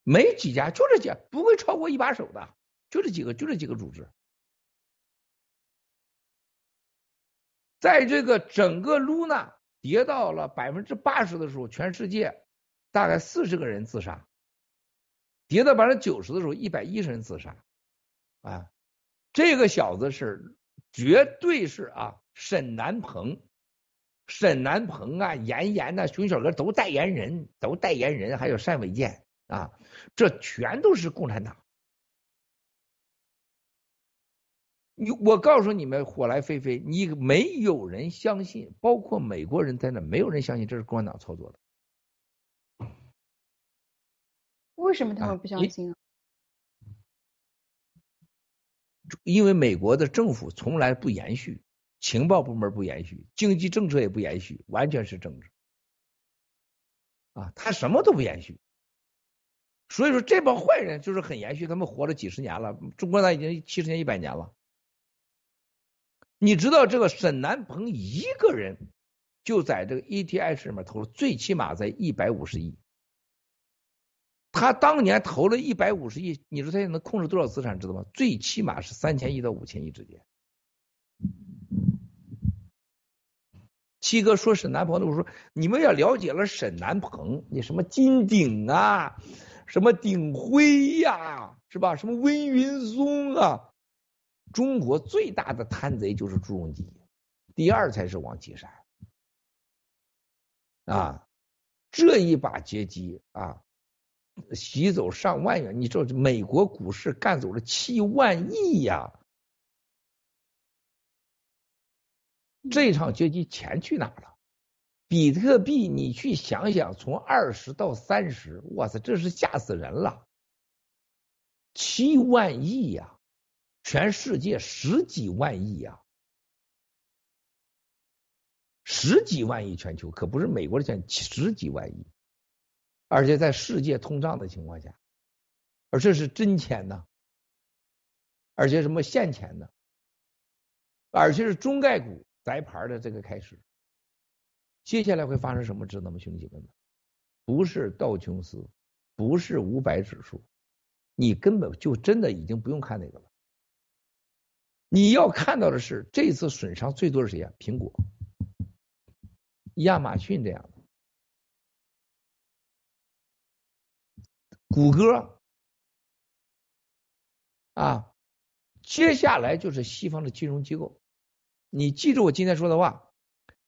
没几家，就这几，不会超过一把手的，就这几个，就这几个组织。在这个整个 Luna 跌到了百分之八十的时候，全世界大概四十个人自杀；跌到百分之九十的时候，一百一十人自杀。啊，这个小子是绝对是啊，沈南鹏、沈南鹏啊、严严呐、熊小哥都代言人，都代言人，还有单伟建啊，这全都是共产党。你我告诉你们，火来飞飞，你没有人相信，包括美国人在内，没有人相信这是共产党操作的。为什么他啊们不相信啊？因为美国的政府从来不延续，情报部门不延续，经济政策也不延续，完全是政治。啊，他什么都不延续。所以说这帮坏人就是很延续，他们活了几十年了，中国呢已经七十年、一百年了。你知道这个沈南鹏一个人就在这个 ETH 里面投了最起码在一百五十亿，他当年投了一百五十亿，你说他现在能控制多少资产，知道吗？最起码是三千亿到五千亿之间。七哥说沈南鹏的，我说你们要了解了沈南鹏，你什么金鼎啊，什么鼎辉呀、是吧？什么温云松啊，中国最大的贪贼就是朱镕基，第二才是王岐山。啊，这一把劫机啊，洗走上万元，你知道美国股市干走了七万亿呀、这场劫机钱去哪了？比特币你去想想，从二十到三十，哇塞，这是吓死人了！七万亿呀、全世界十几万亿呀、十几万亿全球，可不是美国的钱，十几万亿，而且在世界通胀的情况下，而这是真钱呢，而且什么现钱呢？而且是中概股摘牌的这个开始，接下来会发生什么？知道吗，兄弟姐妹们？不是道琼斯，不是五百指数，你根本就真的已经不用看那个了。你要看到的是，这次损伤最多是谁呀、苹果、亚马逊这样的，谷歌啊，接下来就是西方的金融机构。你记住我今天说的话，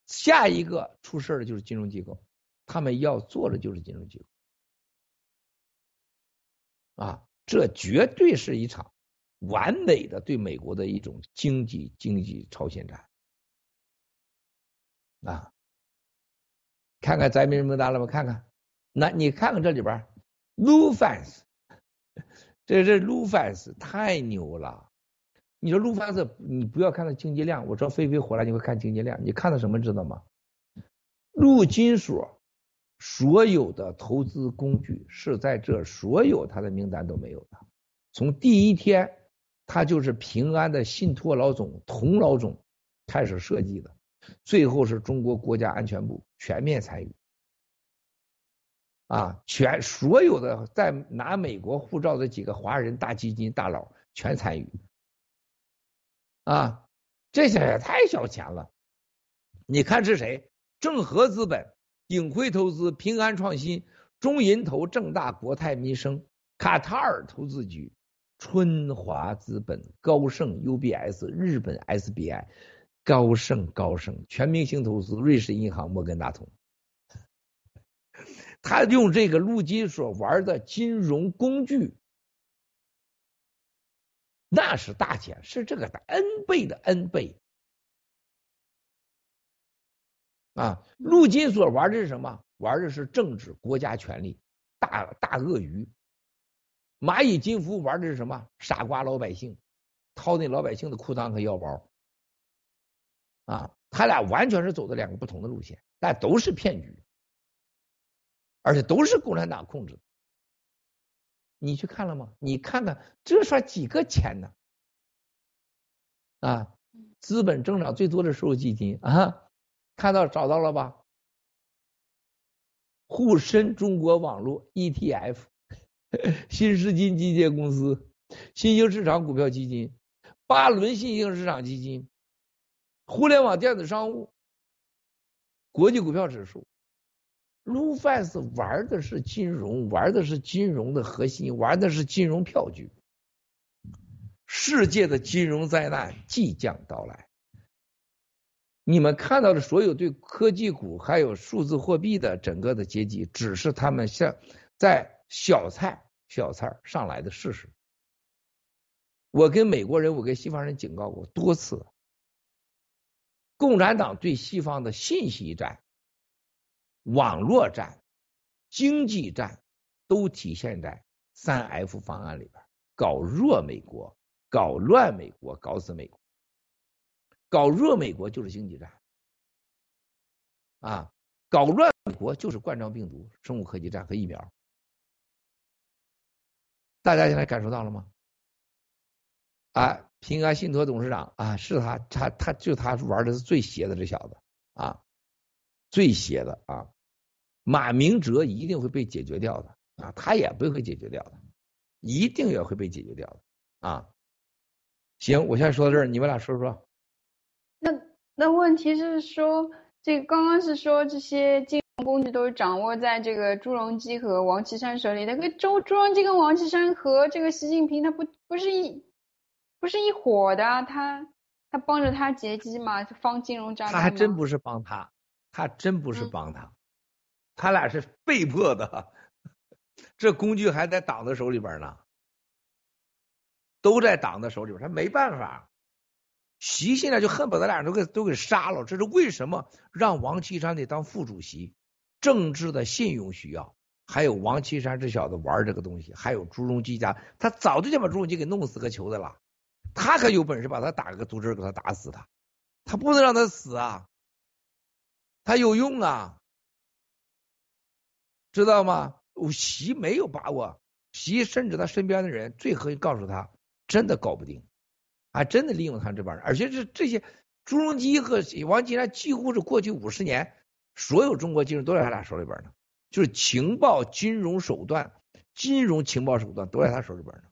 下一个出事的就是金融机构，他们要做的就是金融机构。啊，这绝对是一场完美的对美国的一种经济经济超限战。啊，看看咱名名单了吗？看看，那你看看这里边 lufus 这这 lufus 太牛了。你说 lufus 你不要看它经济量，我知道飞飞回来你会看经济量，你看到什么知道吗？陆金所所有的投资工具是在这所有他的名单都没有的，从第一天他就是平安的信托老总童老总开始设计的，最后是中国国家安全部全面参与，啊，全所有的在拿美国护照的几个华人大基金大佬全参与，啊，这些也太小钱了，你看是谁？正和资本、鼎晖投资、平安创新、中银投、正大、国泰民生、卡塔尔投资局、春华资本、高盛、UBS、日本 SBI、高盛、高盛、全明星投资、瑞士银行、摩根大通。他用这个陆金所玩的金融工具，那是大钱，是这个的 N 倍的 N 倍。啊，陆金所玩的是什么？玩的是政治、国家权力、大大鳄鱼。蚂蚁金服玩的是什么？傻瓜老百姓，掏那老百姓的裤裆和腰包。啊，他俩完全是走的两个不同的路线，但都是骗局，而且都是共产党控制的。你去看了吗？你看看这算几个钱呢？啊，资本增长最多的收入基金啊。看到找到了吧？沪深中国网络 ETF、<laughs> 新世金基金公司、新兴市场股票基金、巴伦新兴市场基金、互联网电子商务、国际股票指数。Lufas 玩的是金融，玩的是金融的核心，玩的是金融票据。世界的金融灾难即将到来。你们看到的所有对科技股还有数字货币的整个的阶级，只是他们像在小菜小菜上来的事实。我跟美国人，我跟西方人警告过多次，共产党对西方的信息战、网络战、经济战，都体现在三 F 方案里边，搞弱美国，搞乱美国，搞死美国。搞弱美国就是经济战，啊，搞乱美国就是冠状病毒、生物科技战和疫苗。大家现在感受到了吗？啊，平安信托董事长啊，是他，他他就他玩的是最邪的这小子啊，最邪的啊，马明哲一定会被解决掉的啊，他也不会解决掉的，一定也会被解决掉的啊。行，我现在说到这儿，你们俩说说。那那问题是说，这个刚刚是说这些金融工具都是掌握在这个朱镕基和王岐山手里。那个周朱镕基跟王岐山和这个习近平，他不不是一不是一伙的，他他帮着他劫机嘛，方金融诈骗。他还真不是帮他，他真不是帮他，他俩是被迫的，这工具还在党的手里边呢，都在党的手里边，他没办法。习现在就恨不得俩人都给都给杀了，这是为什么让王岐山得当副主席？政治的信用需要，还有王岐山这小子玩这个东西，还有朱镕基家，他早就想把朱镕基给弄死个球的了，他可有本事把他打个毒针给他打死他，他不能让他死啊，他有用啊，知道吗？习没有把握，习甚至他身边的人最可以告诉他，真的搞不定。还真的利用他这帮人，而且是这些朱镕基和王岐山几乎是过去五十年所有中国金融都在他俩手里边呢，就是情报、金融手段、金融情报手段都在他手里边呢。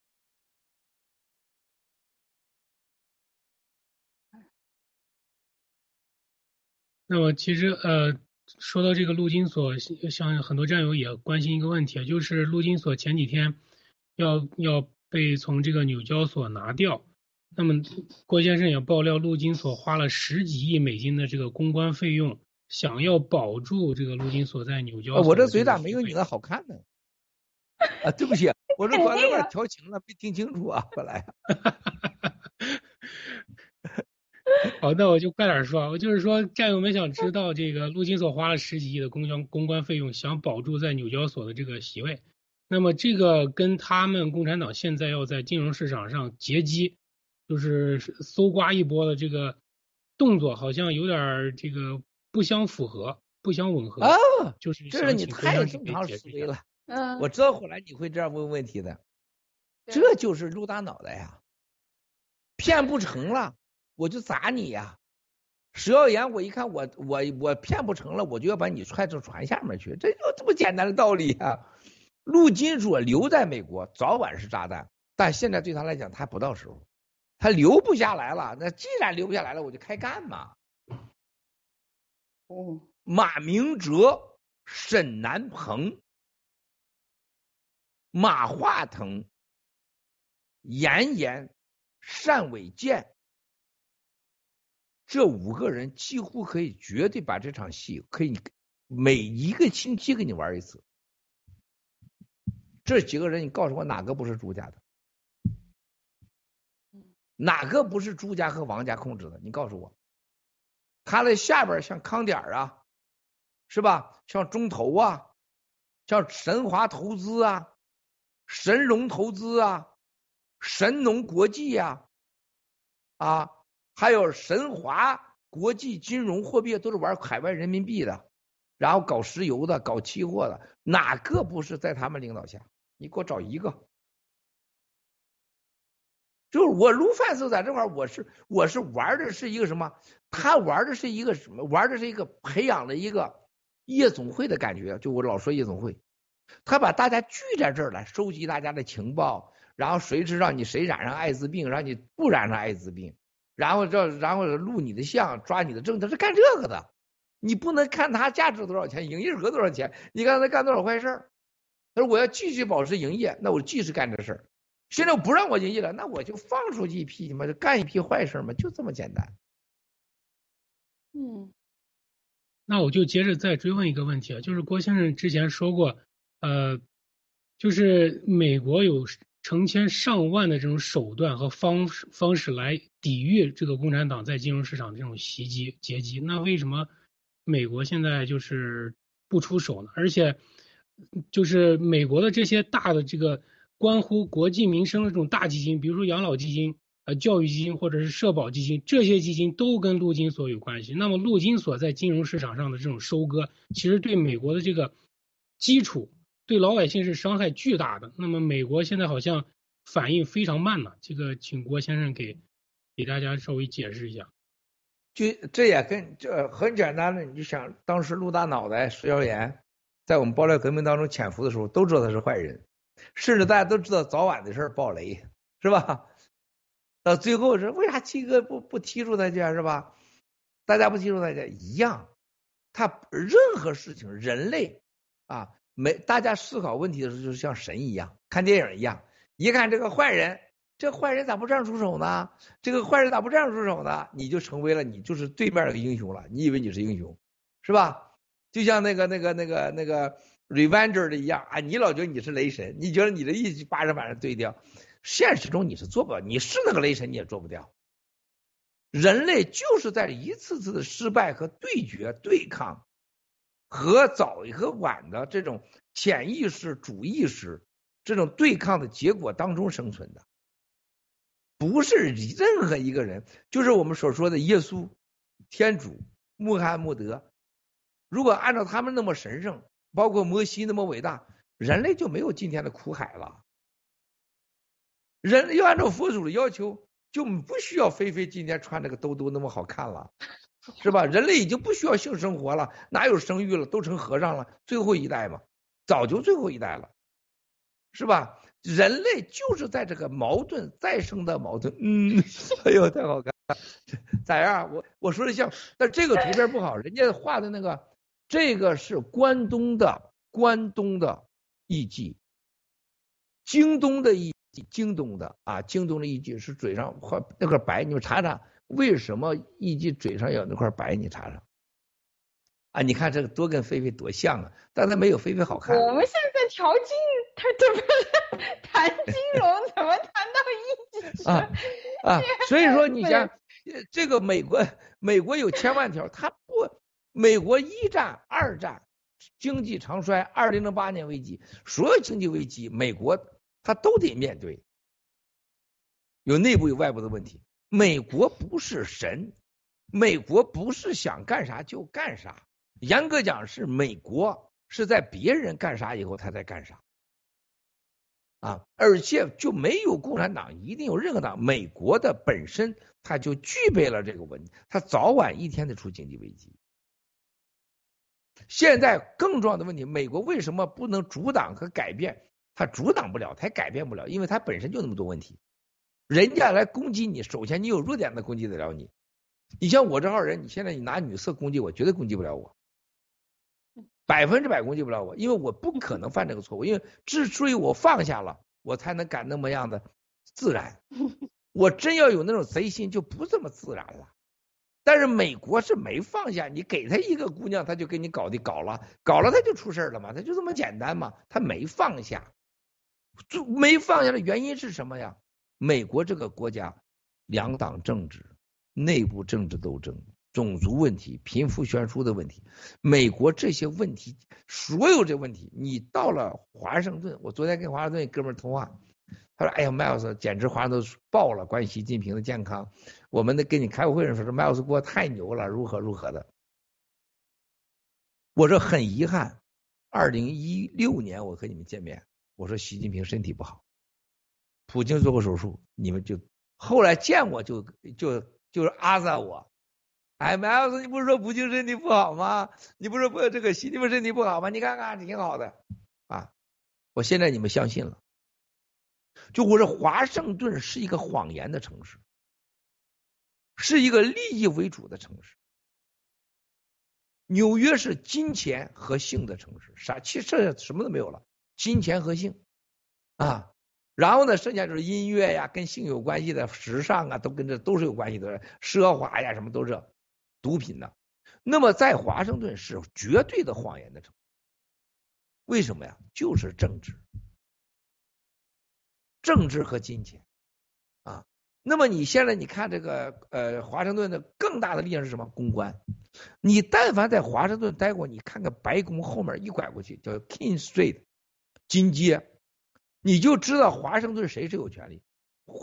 那么其实呃，说到这个陆金所，像很多战友也关心一个问题，就是陆金所前几天要要被从这个纽交所拿掉。那么，郭先生也爆料，陆金所花了十几亿美金的这个公关费用，想要保住这个陆金所在纽交所。我这嘴咋没有你的好看呢？啊，对不起，我这刚才那调情了，没听清楚啊，本来。<laughs> <laughs> 好，那我就快点说，我就是说，战友们想知道这个陆金所花了十几亿的公交公关费用，想保住在纽交所的这个席位，那么这个跟他们共产党现在要在金融市场上截击，就是搜刮一波的这个动作，好像有点这个不相符合，不相吻合。啊，就是这是你太正常思维了。嗯，我知道后来你会这样问问题的，这就是陆大脑袋呀，骗不成了。我就砸你呀！石耀岩，我一看我我我骗不成了，我就要把你踹到船下面去，这就这么简单的道理啊！陆金所留在美国，早晚是炸弹，但现在对他来讲，他不到时候，他留不下来了。那既然留不下来了，我就开干嘛。哦，马明哲、沈南鹏、马化腾、严严、单伟建。这五个人几乎可以绝对把这场戏可以每一个星期给你玩一次。这几个人，你告诉我哪个不是朱家的？哪个不是朱家和王家控制的？你告诉我。他的下边像康点啊，是吧？像中投啊，像神华投资啊，神龙投资啊，神农国际呀，啊。还有神华国际金融货币都是玩海外人民币的，然后搞石油的、搞期货的，哪个不是在他们领导下？你给我找一个。就是我卢范斯在这块我是我是玩的是一个什么？他玩的是一个什么？玩的是一个培养的一个夜总会的感觉。就我老说夜总会，他把大家聚在这儿来收集大家的情报，然后谁知道你谁染上艾滋病，让你不染上艾滋病。然后这，然后录你的像，抓你的证，他是干这个的。你不能看他价值多少钱，营业额多少钱，你看他干多少坏事儿他说我要继续保持营业，那我继续干这事儿。现在不让我营业了，那我就放出去一批嘛，就干一批坏事嘛，就这么简单。嗯，那我就接着再追问一个问题啊，就是郭先生之前说过，呃，就是美国有。成千上万的这种手段和方式方式来抵御这个共产党在金融市场的这种袭击劫击，那为什么美国现在就是不出手呢？而且就是美国的这些大的这个关乎国计民生的这种大基金，比如说养老基金、呃教育基金或者是社保基金，这些基金都跟陆金所有关系。那么陆金所在金融市场上的这种收割，其实对美国的这个基础。对老百姓是伤害巨大的。那么美国现在好像反应非常慢呢，这个请郭先生给给大家稍微解释一下。就这也跟这很简单的，你就想当时陆大脑袋石耀岩在我们爆料革命当中潜伏的时候，都知道他是坏人，甚至大家都知道早晚的事儿爆雷是吧？到最后是为啥七哥不不踢出他去是吧？大家不踢出他去一样，他任何事情人类啊。没，大家思考问题的时候，就像神一样，看电影一样，一看这个坏人，这坏人咋不这样出手呢？这个坏人咋不这样出手呢？你就成为了你就是对面的英雄了，你以为你是英雄，是吧？就像那个那个那个那个 Revenger 的一样啊，你老觉得你是雷神，你觉得你的一巴掌把人对掉，现实中你是做不了，你是那个雷神你也做不掉。人类就是在一次次的失败和对决对抗。和早和晚的这种潜意识、主意识这种对抗的结果当中生存的，不是任何一个人，就是我们所说的耶稣、天主、穆罕默德。如果按照他们那么神圣，包括摩西那么伟大，人类就没有今天的苦海了。人要按照佛祖的要求，就不需要菲菲今天穿这个兜兜那么好看了。是吧？人类已经不需要性生活了，哪有生育了？都成和尚了，最后一代嘛，早就最后一代了，是吧？人类就是在这个矛盾再生的矛盾。嗯，<laughs> 哎呦，太好看了，咋样？我我说的像，但这个图片不好，人家画的那个，这个是关东的关东的艺妓，京东的艺京东的啊，京东的艺伎是嘴上画那块白，你们查查。为什么艺妓嘴上有那块白？你查查啊！你看这个多跟菲菲多像啊，但他没有菲菲好看。我们现在在调金，他这不是谈金融，怎么谈到艺伎 <laughs> 啊啊！所以说你像 <laughs> 这个美国美国有千万条，他不，美国一战、二战经济长衰，二零零八年危机，所有经济危机，美国他都得面对，有内部有外部的问题。美国不是神，美国不是想干啥就干啥，严格讲是美国是在别人干啥以后他在干啥。啊，而且就没有共产党，一定有任何党。美国的本身它就具备了这个问题，它早晚一天得出经济危机。现在更重要的问题，美国为什么不能阻挡和改变？它阻挡不了，它也改变不了，因为它本身就那么多问题。人家来攻击你，首先你有弱点，他攻击得了你。你像我这号人，你现在你拿女色攻击我，绝对攻击不了我。百分之百攻击不了我，因为我不可能犯这个错误。因为之所以我放下了，我才能敢那么样的自然。<laughs> 我真要有那种贼心，就不这么自然了。但是美国是没放下，你给他一个姑娘，他就给你搞的搞了，搞了他就出事了嘛，他就这么简单嘛，他没放下。就没放下的原因是什么呀？美国这个国家两党政治、内部政治斗争。种族问题、贫富悬殊的问题，美国这些问题，所有这问题，你到了华盛顿，我昨天跟华盛顿哥们儿通话，他说：“哎呀，麦尔斯简直华盛顿爆了，关于习近平的健康，我们那跟你开个会上说，这麦尔斯国太牛了，如何如何的。”我说很遗憾，二零一六年我和你们见面，我说习近平身体不好，普京做过手术，你们就后来见我就就就是阿萨我。哎，麦老师，你不是说普京身体不好吗？你不是不这个习近平身体不好吗？你看看挺好的啊！我现在你们相信了，就我说华盛顿是一个谎言的城市，是一个利益为主的城市。纽约是金钱和性的城市，啥其实什么都没有了，金钱和性啊，然后呢，剩下就是音乐呀，跟性有关系的时尚啊，都跟这都是有关系的，奢华呀，什么都是。毒品呢？那么在华盛顿是绝对的谎言的城，为什么呀？就是政治，政治和金钱啊。那么你现在你看这个呃华盛顿的更大的力量是什么？公关。你但凡在华盛顿待过，你看看白宫后面一拐过去叫 King Street 金街，你就知道华盛顿谁是有权利。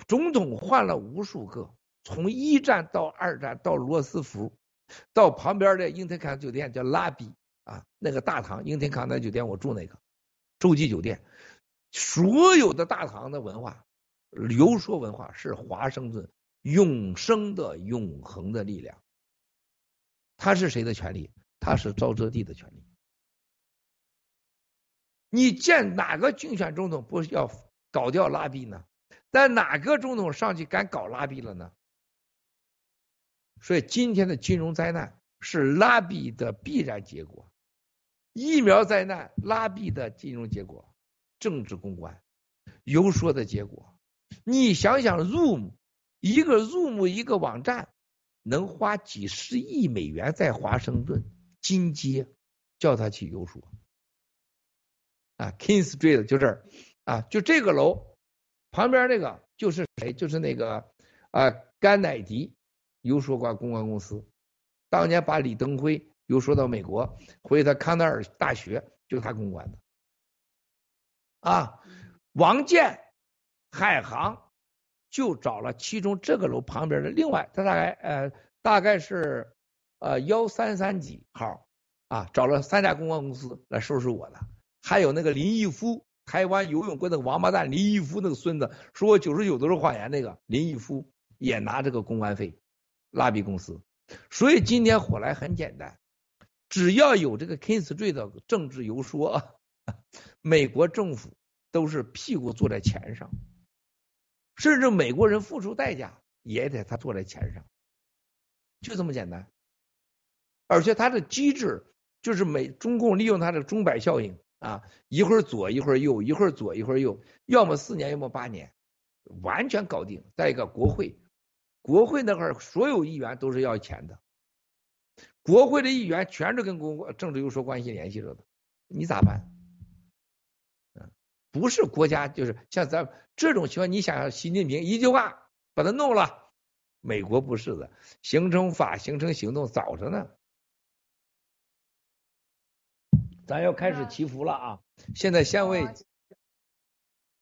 总统换了无数个，从一战到二战到罗斯福。到旁边的英特康酒店叫拉比啊，那个大堂英特康那酒店我住那个洲际酒店，所有的大堂的文化，游说文化是华盛顿永生的永恒的力量。他是谁的权利？他是沼泽地的权利。你见哪个竞选总统不是要搞掉拉比呢？但哪个总统上去敢搞拉比了呢？所以今天的金融灾难是拉比的必然结果，疫苗灾难拉比的金融结果，政治公关游说的结果。你想想，Zoom 一个 Zoom 一个网站能花几十亿美元在华盛顿金街叫他去游说啊，King Street 就这儿啊，就这个楼旁边那个就是谁？就是那个啊甘乃迪。游说过公关公司，当年把李登辉游说到美国，回他康奈尔大学，就他公关的。啊，王建、海航就找了其中这个楼旁边的另外，他大概呃大概是呃幺三三几号啊，找了三家公关公司来收拾我的，还有那个林毅夫，台湾游泳过那个王八蛋林毅夫那个孙子，说我九十九都是谎言那个林毅夫也拿这个公关费。拉比公司，所以今天火来很简单，只要有这个 King Street 的政治游说，<laughs> 美国政府都是屁股坐在钱上，甚至美国人付出代价也得他坐在钱上，就这么简单。而且他的机制就是美中共利用他的钟摆效应啊，一会儿左一会儿右，一会儿左一会儿右，要么四年要么八年，完全搞定。再一个国会。国会那块所有议员都是要钱的，国会的议员全是跟公政治游说关系联系着的，你咋办？不是国家就是像咱这种情况，你想想，习近平一句话把他弄了，美国不是的，形成法、形成行动早着呢。咱要开始祈福了啊！现在先为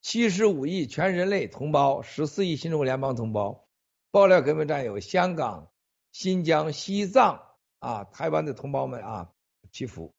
七十五亿全人类同胞、十四亿新中国联邦同胞、爆料革命战友、香港、新疆、西藏啊、台湾的同胞们啊祈福。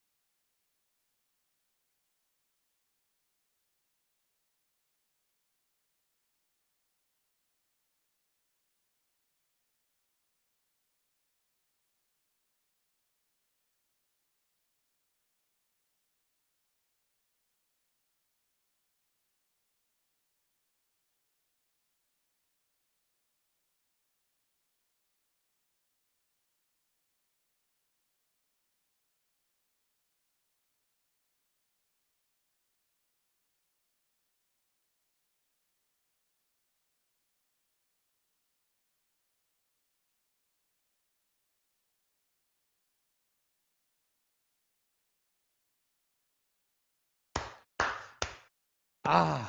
啊，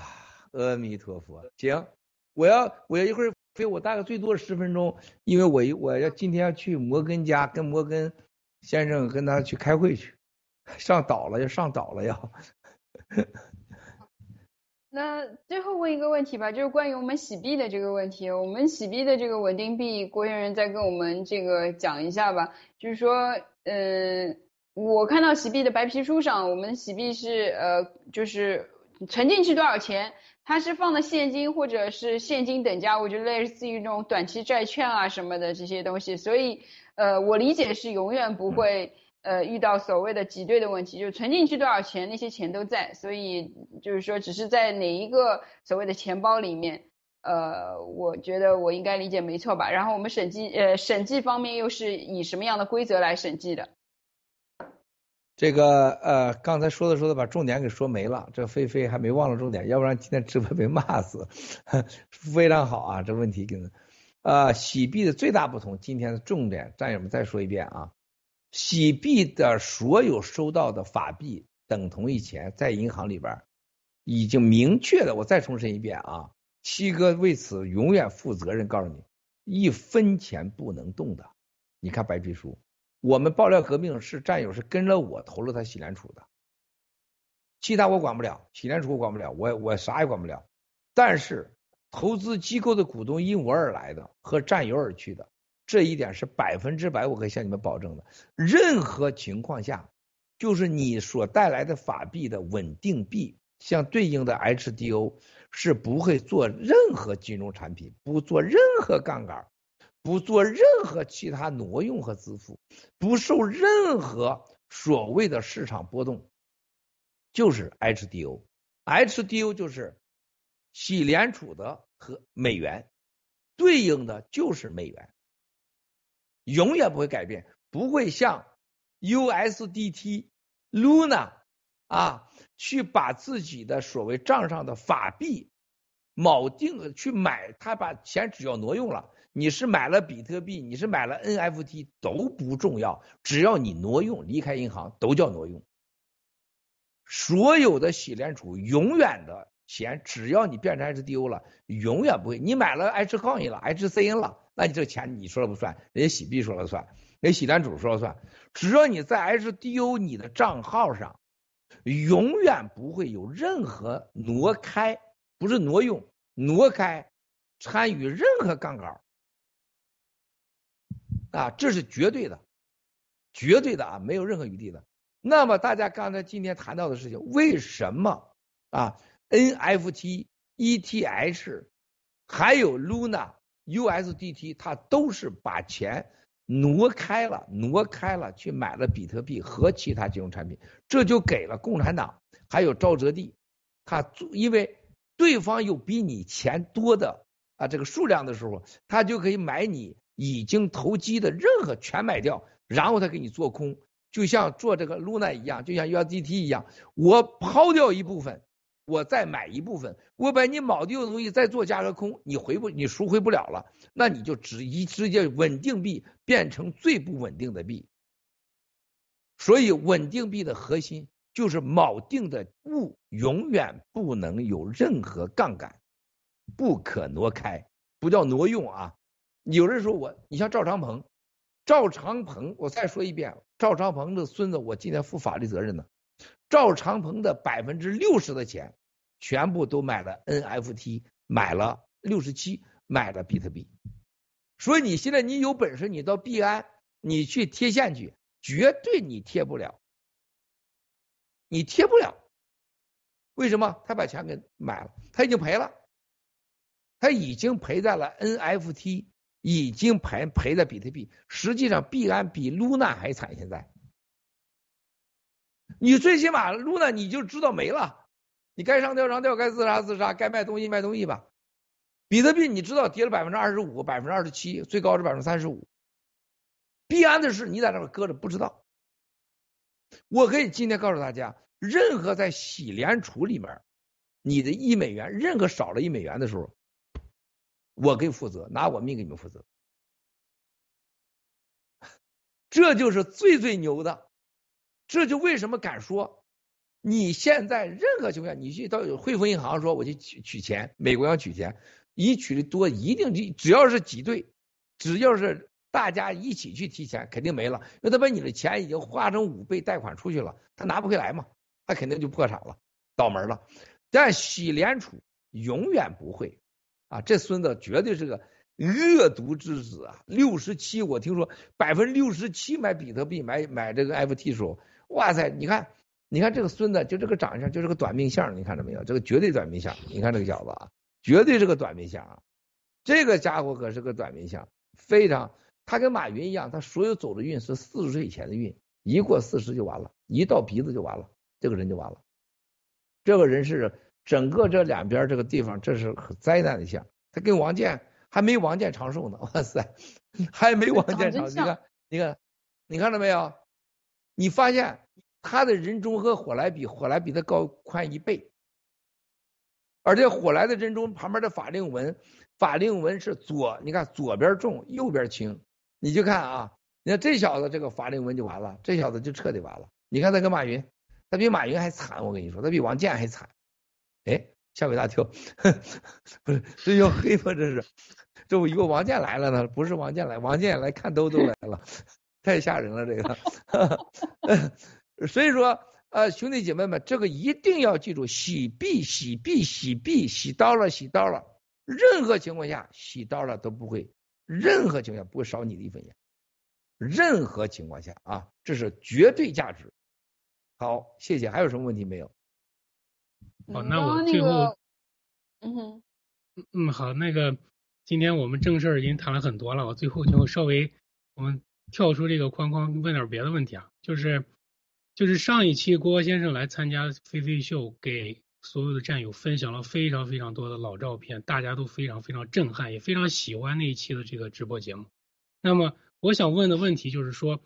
阿弥陀佛，行，我要我要一会儿飞，我大概最多十分钟，因为我我要今天要去摩根家跟摩根先生跟他去开会去，上岛了要上岛了要。那最后问一个问题吧，就是关于我们洗币的这个问题，我们洗币的这个稳定币，郭先生再跟我们这个讲一下吧。就是说，嗯，我看到洗币的白皮书上，我们洗币是呃，就是存进去多少钱，它是放的现金或者是现金等价物，就类似于那种短期债券啊什么的这些东西。所以，呃，我理解是永远不会。呃，遇到所谓的挤兑的问题，就是存进去多少钱，那些钱都在，所以就是说，只是在哪一个所谓的钱包里面，呃，我觉得我应该理解没错吧？然后我们审计，呃，审计方面又是以什么样的规则来审计的？这个呃，刚才说的说的把重点给说没了，这菲菲还没忘了重点，要不然今天直播被骂死。<laughs> 非常好啊，这问题跟呃洗币的最大不同，今天的重点，战友们再说一遍啊。洗币的所有收到的法币等同于钱，在银行里边已经明确的，我再重申一遍啊，七哥为此永远负责任，告诉你一分钱不能动的。你看白皮书，我们爆料革命是战友是跟着我投了他洗联储的，其他我管不了，洗联储我管不了，我我啥也管不了。但是投资机构的股东因我而来的和战友而去的。这一点是百分之百，我可以向你们保证的。任何情况下，就是你所带来的法币的稳定币，相对应的 HDO 是不会做任何金融产品，不做任何杠杆，不做任何其他挪用和支付，不受任何所谓的市场波动，就是 HDO。HDO 就是洗联储的和美元对应的就是美元。永远不会改变，不会像 USDT、Luna 啊，去把自己的所谓账上的法币锚定去买，他把钱只要挪用了，你是买了比特币，你是买了 NFT 都不重要，只要你挪用离开银行都叫挪用。所有的洗联储永远的钱，只要你变成 HDO 了，永远不会，你买了 H 抗 o 了，HCN 了。那你这钱你说了不算，人家洗币说了算，人家洗联储说了算。只要你在 HDO 你的账号上，永远不会有任何挪开，不是挪用，挪开，参与任何杠杆啊，这是绝对的，绝对的啊，没有任何余地的。那么大家刚才今天谈到的事情，为什么啊？NFT、ETH 还有 Luna。USDT 它都是把钱挪开了，挪开了去买了比特币和其他金融产品，这就给了共产党还有沼泽地，他因为对方有比你钱多的啊这个数量的时候，他就可以买你已经投机的任何全买掉，然后他给你做空，就像做这个 Luna 一样，就像 USDT 一样，我抛掉一部分。我再买一部分，我把你锚定的东西再做价格空，你回不你赎回不了了，那你就直一直接稳定币变成最不稳定的币。所以稳定币的核心就是锚定的物永远不能有任何杠杆，不可挪开，不叫挪用啊，有人说我，你像赵长鹏，赵长鹏，我再说一遍，赵长鹏的孙子，我今天负法律责任呢。赵长鹏的百分之六十的钱，全部都买了 NFT，买了六十七，买了比特币。所以你现在你有本事，你到币安，你去贴现去，绝对你贴不了，你贴不了。为什么？他把钱给买了，他已经赔了，他已经赔在了 NFT，已经赔赔在比特币。实际上，币安比 Luna 还惨，现在。你最起码 Luna 你就知道没了，你该上吊上吊，该自杀自杀，该卖东西卖东西吧。比特币你知道跌了百分之二十五，百分之二十七，最高是百分之三十五。币安的事你在那边搁着不知道。我可以今天告诉大家，任何在洗联储里面，你的一美元，任何少了一美元的时候，我给负责，拿我命给你们负责。这就是最最牛的。这就为什么敢说，你现在任何情况下，你去到汇丰银行说我去取取钱，美国要取钱，你取的多，一定就只要是挤兑，只要是大家一起去提钱，肯定没了，因为他把你的钱已经化成五倍贷款出去了，他拿不回来嘛，他肯定就破产了，倒霉了。但喜联储永远不会啊，这孙子绝对是个恶毒之子啊！六十七，我听说百分之六十七买比特币买买这个 FT 时候。哇塞，你看，你看这个孙子，就这个长相，就是个短命相，你看着没有？这个绝对短命相，你看这个小子啊，绝对是个短命相啊！这个家伙可是个短命相，非常，他跟马云一样，他所有走的运是四十岁以前的运，一过四十就完了，一到鼻子就完了，这个人就完了。这个人是整个这两边这个地方，这是很灾难的相，他跟王建还没王建长寿呢，哇塞，还没王建长寿，你看，你看，你看到没有？你发现他的人中和火来比，火来比他高宽一倍，而且火来的人中旁边的法令纹，法令纹是左，你看左边重，右边轻，你就看啊，你看这小子这个法令纹就完了，这小子就彻底完了。你看他跟马云，他比马云还惨，我跟你说，他比王健还惨。哎，吓我一大跳，<laughs> 不是这又黑吗？这是，这我以为王健来了呢，不是王健来，王健来看兜兜来了。太吓人了，这个，<laughs> 所以说，呃，兄弟姐妹们，这个一定要记住，洗币、洗币、洗币、洗刀了、洗刀了，任何情况下洗刀了都不会，任何情况下不会少你的一分钱，任何情况下啊，这是绝对价值。好，谢谢，还有什么问题没有？好，那我最后，嗯哼，嗯，好，那个今天我们正事儿已经谈了很多了，我最后就稍微我们。跳出这个框框，问点别的问题啊，就是，就是上一期郭先生来参加飞飞秀，给所有的战友分享了非常非常多的老照片，大家都非常非常震撼，也非常喜欢那一期的这个直播节目。那么我想问的问题就是说，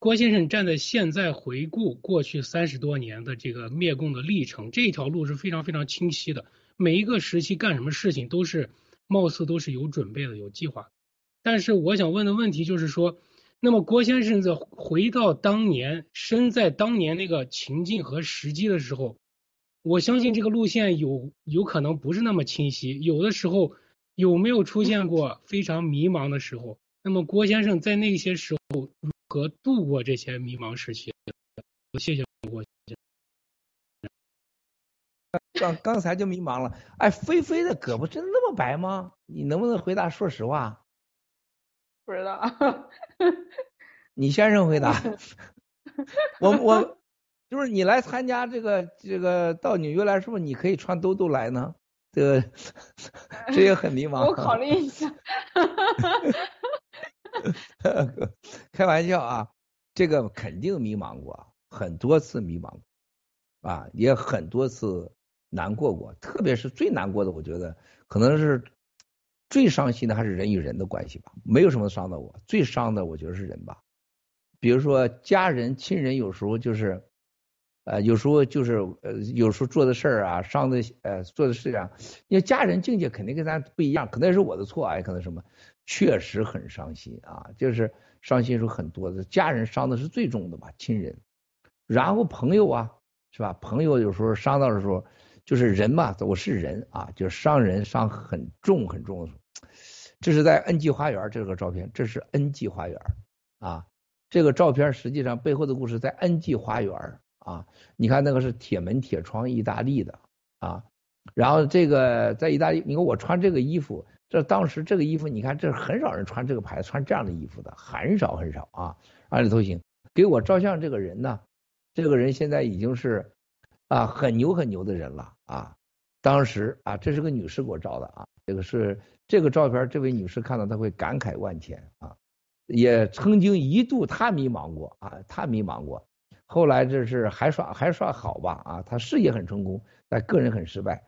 郭先生站在现在回顾过去三十多年的这个灭共的历程，这条路是非常非常清晰的，每一个时期干什么事情都是貌似都是有准备的、有计划。但是我想问的问题就是说，那么郭先生在回到当年，身在当年那个情境和时机的时候，我相信这个路线有有可能不是那么清晰，有的时候有没有出现过非常迷茫的时候？那么郭先生在那些时候何度过这些迷茫时期？谢谢郭先生。刚刚才就迷茫了，哎，菲菲的胳膊真的那么白吗？你能不能回答说实话？不知道，你先生回答。<laughs> 我我就是你来参加这个这个到纽约来，是不是你可以穿兜兜来呢？这个 <laughs> 这也很迷茫。我考虑一下。<laughs> <laughs> 开玩笑啊，这个肯定迷茫过，很多次迷茫过啊，也很多次难过过，特别是最难过的，我觉得可能是。最伤心的还是人与人的关系吧，没有什么伤到我，最伤的我觉得是人吧。比如说家人、亲人，有时候就是，呃，有时候就是呃，有时候做的事儿啊，伤的呃，做的事啊，因为家人境界肯定跟咱不一样，可能也是我的错啊，也可能什么，确实很伤心啊，就是伤心是很多的，家人伤的是最重的吧，亲人，然后朋友啊，是吧？朋友有时候伤到的时候。就是人嘛，我是人啊，就是伤人伤很重很重的，这是在 N G 花园这个照片，这是 N G 花园啊。这个照片实际上背后的故事在 N G 花园啊。你看那个是铁门铁窗，意大利的啊。然后这个在意大利，你看我穿这个衣服，这当时这个衣服，你看这很少人穿这个牌子，穿这样的衣服的很少很少啊。二里头行，给我照相这个人呢，这个人现在已经是啊很牛很牛的人了啊。当时啊，这是个女士给我照的啊，这个是这个照片，这位女士看到她会感慨万千啊，也曾经一度她迷茫过啊，她迷茫过，后来这是还算还算好吧啊，她事业很成功，但个人很失败。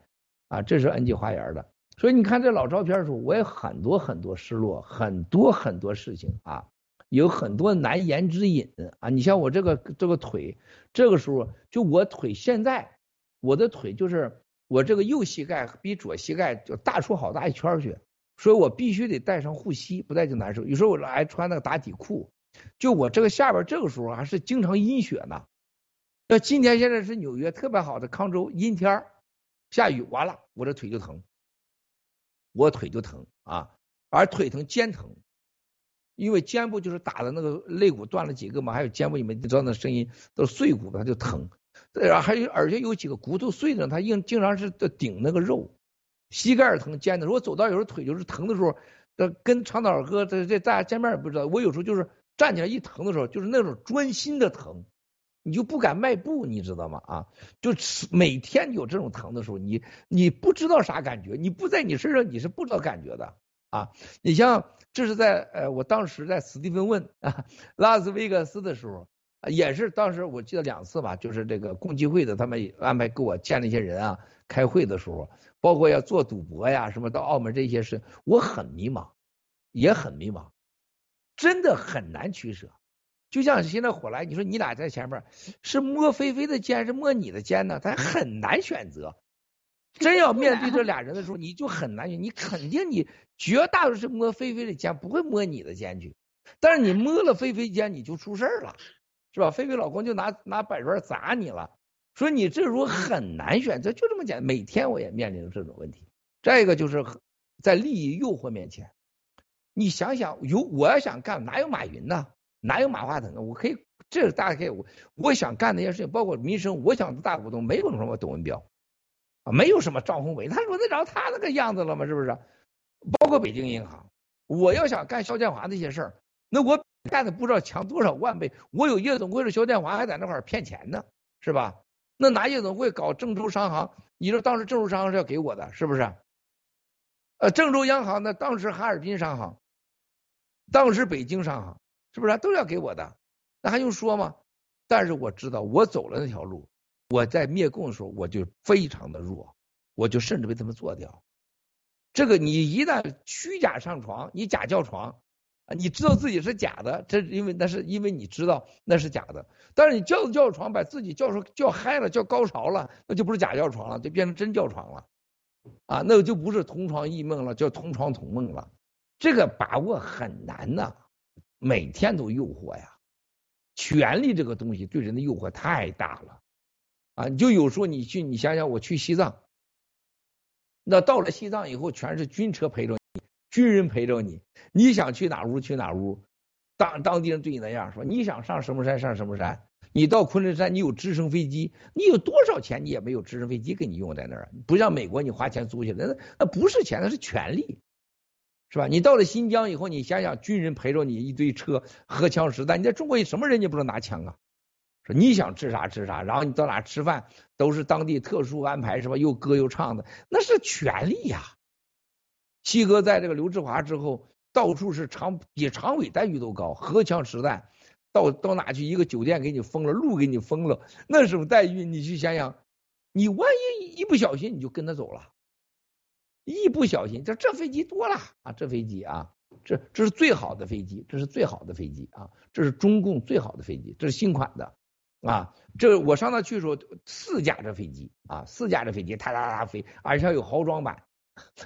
啊，这是 N G 花园的，所以你看这老照片的时候，我也很多很多失落，很多很多事情啊，有很多难言之隐啊。你像我这个这个腿，这个时候就我腿现在我的腿就是我这个右膝盖比左膝盖就大出好大一圈去，所以我必须得带上护膝，不带就难受。有时候我还穿那个打底裤，就我这个下边这个时候还是经常阴血呢。那今天现在是纽约特别好的康州阴天下雨完了，我这腿就疼，我腿就疼啊，而腿疼肩疼，因为肩部就是打的那个肋骨断了几个嘛，还有肩部里面你知道那声音都是碎骨，它就疼，然后还有而且有几个骨头碎的，它硬经常是顶那个肉，膝盖疼，肩疼。我走道有时候腿就是疼的时候，跟长岛哥这这大家见面也不知道，我有时候就是站起来一疼的时候，就是那种钻心的疼。你就不敢迈步，你知道吗？啊，就是每天有这种疼的时候，你你不知道啥感觉，你不在你身上你是不知道感觉的啊。你像这是在呃，我当时在斯蒂芬问啊，拉斯维加斯的时候，也是当时我记得两次吧，就是这个共济会的他们安排给我见那些人啊，开会的时候，包括要做赌博呀什么到澳门这些事，我很迷茫，也很迷茫，真的很难取舍。就像现在火来，你说你俩在前面，是摸菲菲的肩，是摸你的肩呢？他很难选择。真要面对这俩人的时候，你就很难选。你肯定你绝大多数是摸菲菲的肩，不会摸你的肩去。但是你摸了菲菲肩，你就出事儿了，是吧？菲菲老公就拿拿板砖砸你了。所以你这时候很难选择，就这么简单。每天我也面临着这种问题。再一个就是在利益诱惑面前，你想想，有我要想干，哪有马云呢？哪有马化腾啊？我可以，这是大概，我我想干那些事情，包括民生，我想大股东没有什么董文彪啊，没有什么赵宏伟，他轮得着他那个样子了吗？是不是？包括北京银行，我要想干肖建华那些事儿，那我干的不知道强多少万倍。我有夜总会的肖建华还在那块儿骗钱呢，是吧？那拿夜总会搞郑州商行，你说当时郑州商行是要给我的，是不是？呃，郑州央行呢？当时哈尔滨商行，当时北京商行。是不是都要给我的？那还用说吗？但是我知道，我走了那条路，我在灭共的时候我就非常的弱，我就甚至被他们做掉。这个你一旦虚假上床，你假叫床啊，你知道自己是假的，这因为那是因为你知道那是假的。但是你叫叫床，把自己叫出叫嗨了，叫高潮了，那就不是假叫床了，就变成真叫床了啊，那就不是同床异梦了，叫同床同梦了。这个把握很难呐。每天都诱惑呀，权力这个东西对人的诱惑太大了啊！你就有时候你去，你想想，我去西藏，那到了西藏以后，全是军车陪着你，军人陪着你，你想去哪屋去哪屋，当当地人对你那样说，你想上什么山上什么山，你到昆仑山，你有直升飞机，你有多少钱，你也没有直升飞机给你用在那儿，不像美国，你花钱租去了，那那不是钱，那是权力。是吧？你到了新疆以后，你想想，军人陪着你一堆车，荷枪实弹。你在中国，什么人家不能拿枪啊？说你想吃啥吃啥，然后你到哪吃饭都是当地特殊安排，是吧？又歌又唱的，那是权力呀。七哥在这个刘志华之后，到处是长比常委待遇都高，荷枪实弹，到到哪去一个酒店给你封了，路给你封了，那种待遇，你去想想，你万一一不小心你就跟他走了。一不小心，这这飞机多了啊！这飞机啊，这这是最好的飞机，这是最好的飞机啊！这是中共最好的飞机，这是新款的啊！这我上那去的时候，四架这飞机啊，四架这飞机，哒哒哒飞，而且有豪装版，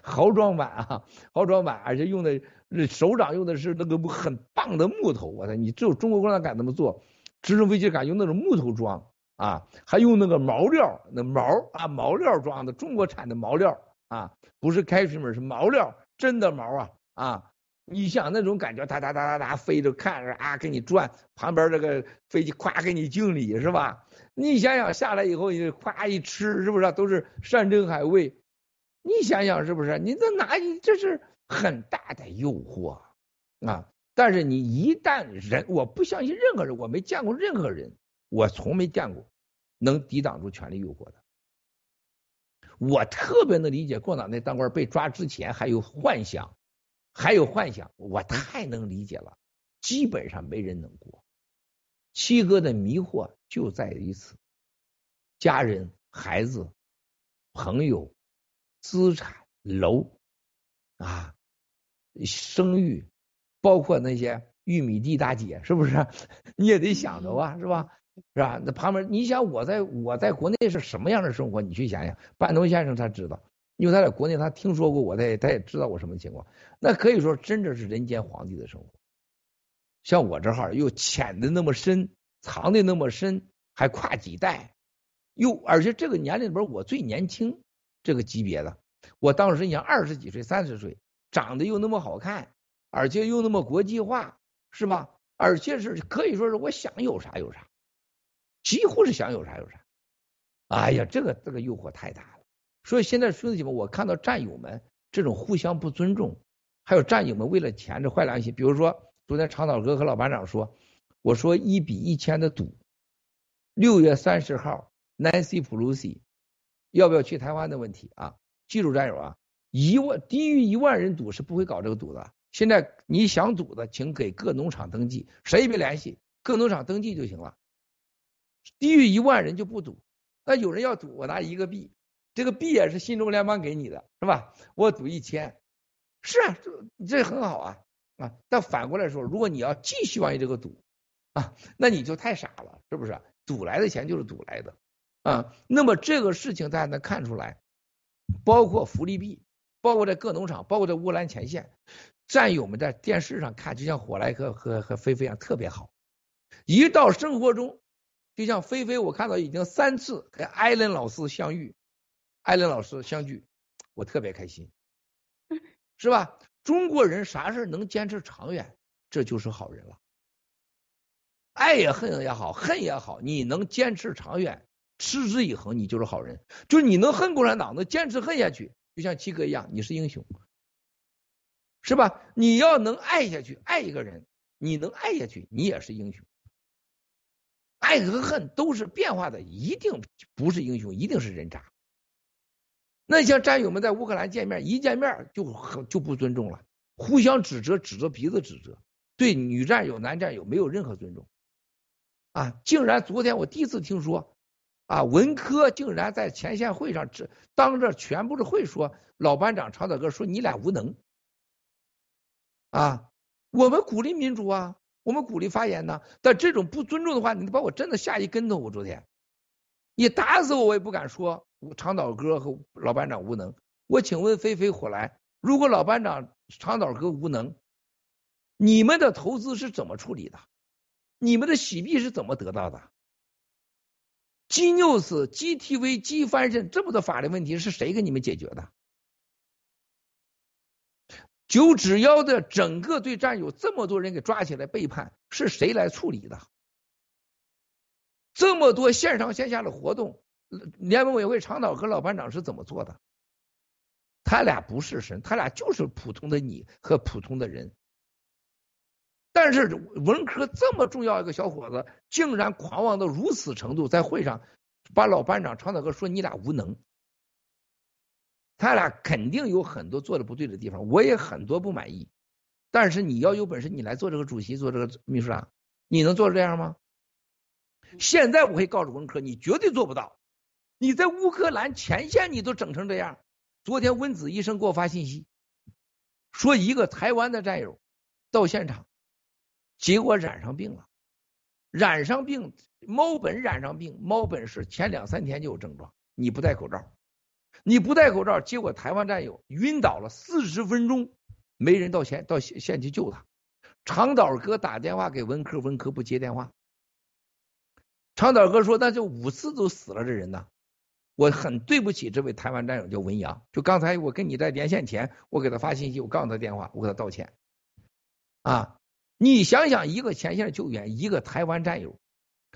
豪装版啊，豪装版，而且用的首长用的是那个很棒的木头，我操！你只有中国共产党敢这么做，直升飞机敢用那种木头装啊，还用那个毛料，那毛啊毛料装的，中国产的毛料。啊，不是开水门，是毛料，真的毛啊！啊。你想那种感觉，哒哒哒哒哒飞着看着啊，给你转，旁边这个飞机咵给你敬礼是吧？你想想下来以后，你咵一吃，是不是都是山珍海味？你想想是不是？你这哪这是很大的诱惑啊！但是你一旦人，我不相信任何人，我没见过任何人，我从没见过能抵挡住权力诱惑的。我特别能理解共产党那当官被抓之前还有幻想。还有幻想，我太能理解了。基本上没人能过。七哥的迷惑就在于此：家人、孩子、朋友、资产、楼啊、生育，包括那些玉米地大姐，是不是？你也得想着啊，是吧？是吧？那旁边，你想我在我在国内是什么样的生活？你去想想，半东先生他知道。因为他在国内，他听说过我，他也他也知道我什么情况。那可以说，真的是人间皇帝的生活。像我这号又潜的那么深，藏的那么深，还跨几代，又而且这个年龄里边我最年轻这个级别的。我当时你想二十几岁、三十岁，长得又那么好看，而且又那么国际化，是吧？而且是可以说是我想有啥有啥，几乎是想有啥有啥。哎呀，这个这个诱惑太大了。所以现在兄弟们，我看到战友们这种互相不尊重，还有战友们为了钱这坏良心。比如说，昨天长岛哥和老班长说，我说一比一千的赌，六月三十号，Nancy Pelosi 要不要去台湾的问题啊？记住战友啊，一万低于一万人赌是不会搞这个赌的。现在你想赌的，请给各农场登记，谁也别联系，各农场登记就行了。低于一万人就不赌。那有人要赌，我拿一个币。这个币也是新中联邦给你的，是吧？我赌一千，是啊，这这很好啊啊！但反过来说，如果你要继续玩这个赌啊，那你就太傻了，是不是？赌来的钱就是赌来的啊。那么这个事情大家能看出来，包括福利币，包括在各农场，包括在乌兰前线，战友们在电视上看，就像火莱克和和菲菲一样特别好，一到生活中，就像菲菲，我看到已经三次跟艾伦老师相遇。艾伦老师相聚，我特别开心，<laughs> 是吧？中国人啥事能坚持长远，这就是好人了。爱也恨也好，恨也好，你能坚持长远，持之以恒，你就是好人。就是你能恨共产党，能坚持恨下去，就像七哥一样，你是英雄，是吧？你要能爱下去，爱一个人，你能爱下去，你也是英雄。爱和恨都是变化的，一定不是英雄，一定是人渣。那像战友们在乌克兰见面，一见面就很就不尊重了，互相指责，指着鼻子指责，对女战友、男战友没有任何尊重，啊，竟然昨天我第一次听说，啊，文科竟然在前线会上这当着全部的会说，老班长长岛哥说你俩无能，啊，我们鼓励民主啊，我们鼓励发言呢，但这种不尊重的话，你把我真的吓一跟头，我昨天，你打死我我也不敢说。长岛哥和老班长无能，我请问飞飞火来，如果老班长长岛哥无能，你们的投资是怎么处理的？你们的洗币是怎么得到的？G News、GTV、G 翻身这么多法律问题是谁给你们解决的？九指妖的整个对战友这么多人给抓起来背叛，是谁来处理的？这么多线上线下的活动。联盟委员会长岛和老班长是怎么做的？他俩不是神，他俩就是普通的你和普通的人。但是文科这么重要一个小伙子，竟然狂妄到如此程度，在会上把老班长长岛哥说你俩无能。他俩肯定有很多做的不对的地方，我也很多不满意。但是你要有本事，你来做这个主席，做这个秘书长，你能做这样吗？现在我会告诉文科，你绝对做不到。你在乌克兰前线，你都整成这样。昨天温子医生给我发信息，说一个台湾的战友到现场，结果染上病了。染上病，猫本染上病，猫本是前两三天就有症状。你不戴口罩，你不戴口罩，结果台湾战友晕倒了四十分钟，没人到前到县去救他。长岛哥打电话给文科，文科不接电话。长岛哥说：“那就五次都死了，这人呢？”我很对不起这位台湾战友叫文阳，就刚才我跟你在连线前，我给他发信息，我告诉他电话，我给他道歉。啊，你想想，一个前线救援，一个台湾战友，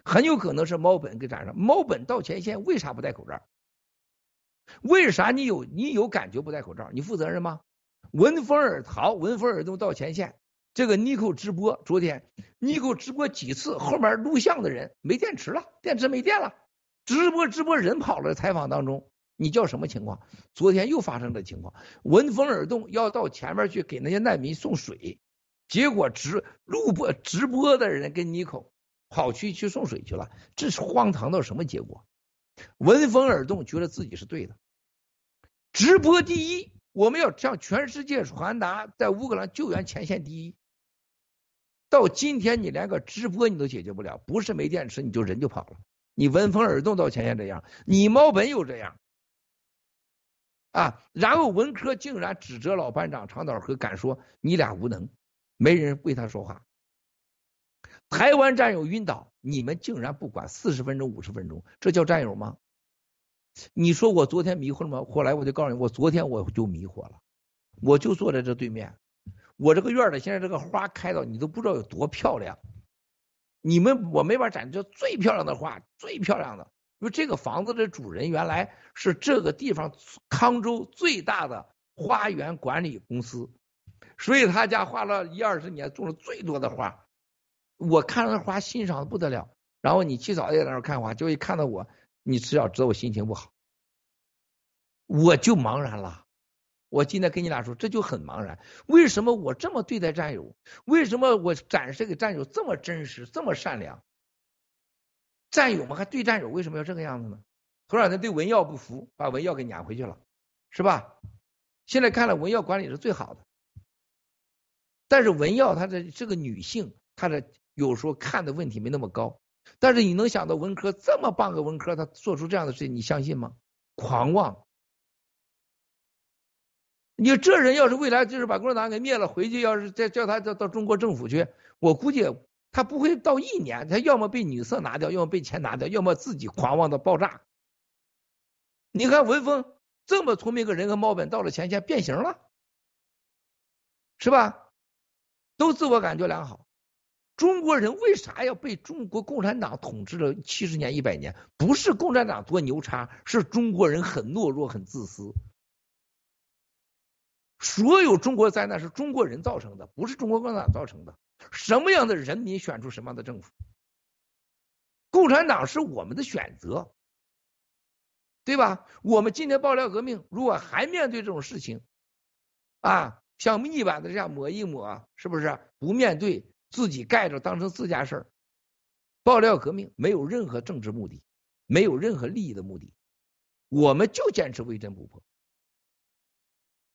很有可能是猫本给赶上。猫本到前线为啥不戴口罩？为啥你有你有感觉不戴口罩？你负责任吗？闻风而逃，闻风而动到前线。这个妮蔻直播，昨天妮蔻直播几次，后面录像的人没电池了，电池没电了。直播直播人跑了，采访当中你叫什么情况？昨天又发生这情况，闻风而动，要到前面去给那些难民送水，结果直录播直播的人跟妮蔻跑去去送水去了，这是荒唐到什么结果？闻风而动，觉得自己是对的，直播第一，我们要向全世界传达在乌克兰救援前线第一。到今天你连个直播你都解决不了，不是没电池你就人就跑了。你闻风而动到前线这样，你猫本又这样，啊，然后文科竟然指责老班长长岛和敢说你俩无能，没人为他说话。台湾战友晕倒，你们竟然不管四十分钟五十分钟，这叫战友吗？你说我昨天迷糊了吗？后来我就告诉你，我昨天我就迷惑了，我就坐在这对面，我这个院里现在这个花开到你都不知道有多漂亮。你们我没法展示最漂亮的花，最漂亮的，因为这个房子的主人原来是这个地方康州最大的花园管理公司，所以他家花了一二十年种了最多的花。我看那花欣赏的不得了，然后你去早也在那看花，就一看到我，你至少知道我心情不好，我就茫然了。我今天跟你俩说，这就很茫然。为什么我这么对待战友？为什么我展示给战友这么真实、这么善良？战友们还对战友为什么要这个样子呢？头两天对文耀不服，把文耀给撵回去了，是吧？现在看来文耀管理是最好的，但是文耀她的这个女性，她的有时候看的问题没那么高。但是你能想到文科这么棒个文科，他做出这样的事情，你相信吗？狂妄。你这人要是未来就是把共产党给灭了，回去要是再叫他到到中国政府去，我估计他不会到一年，他要么被女色拿掉，要么被钱拿掉，要么自己狂妄的爆炸。你看文峰这么聪明个人和猫本到了前线变形了，是吧？都自我感觉良好。中国人为啥要被中国共产党统治了七十年一百年？不是共产党多牛叉，是中国人很懦弱很自私。所有中国灾难是中国人造成的，不是中国共产党造成的。什么样的人民选出什么样的政府？共产党是我们的选择，对吧？我们今天爆料革命，如果还面对这种事情，啊，像密版的这样抹一抹，是不是？不面对自己盖着当成自家事儿，爆料革命没有任何政治目的，没有任何利益的目的，我们就坚持微针不破。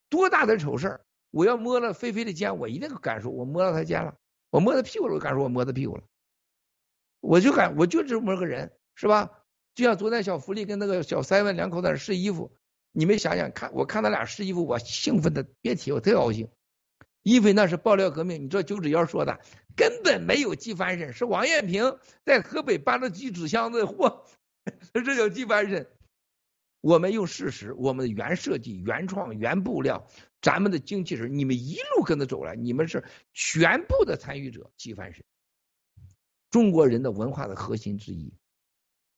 多大的丑事儿！我要摸了菲菲的肩，我一定敢说，我摸到她肩了；我摸她屁股了，我敢说我摸她屁股了。我就敢，我就这么个人，是吧？就像昨天小福利跟那个小三文两口在试衣服，你们想想看，我看他俩试衣服，我兴奋的别提，我特高兴。因为那是爆料革命，你知道九指妖说的，根本没有机翻身，是王艳平在河北搬了几纸箱子货，<laughs> 这叫机翻身。我们用事实，我们的原设计、原创、原布料，咱们的精气神，你们一路跟着走来，你们是全部的参与者，纪梵神，中国人的文化的核心之一，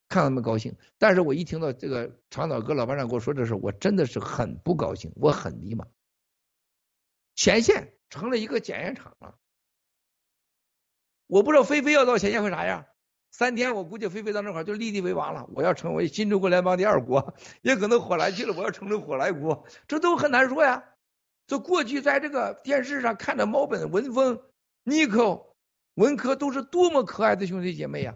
看他们高兴。但是我一听到这个长岛哥老班长跟我说这事，我真的是很不高兴，我很迷茫。前线成了一个检验场了，我不知道菲菲要到前线会啥样。三天，我估计菲菲到那块就立地为王了。我要成为新中国联邦第二国，也可能火来去了。我要成为火来国，这都很难说呀。这过去在这个电视上看着猫本、文峰、尼克、文科都是多么可爱的兄弟姐妹呀！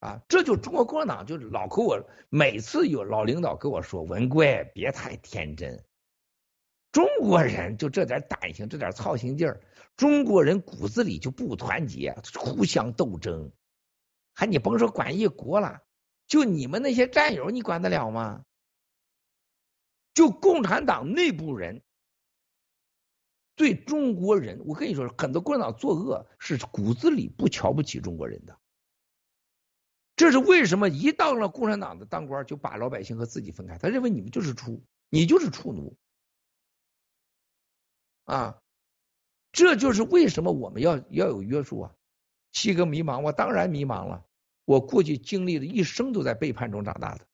啊，这就中国共产党就是老和我每次有老领导跟我说：“文贵别太天真，中国人就这点胆性，这点操心劲儿，中国人骨子里就不团结，互相斗争。”还你甭说管一国了，就你们那些战友，你管得了吗？就共产党内部人对中国人，我跟你说，很多共产党作恶是骨子里不瞧不起中国人的。这是为什么？一到了共产党的当官，就把老百姓和自己分开。他认为你们就是畜，你就是畜奴啊！这就是为什么我们要要有约束啊！七哥迷茫，我当然迷茫了。我过去经历的一生都在背叛中长大的，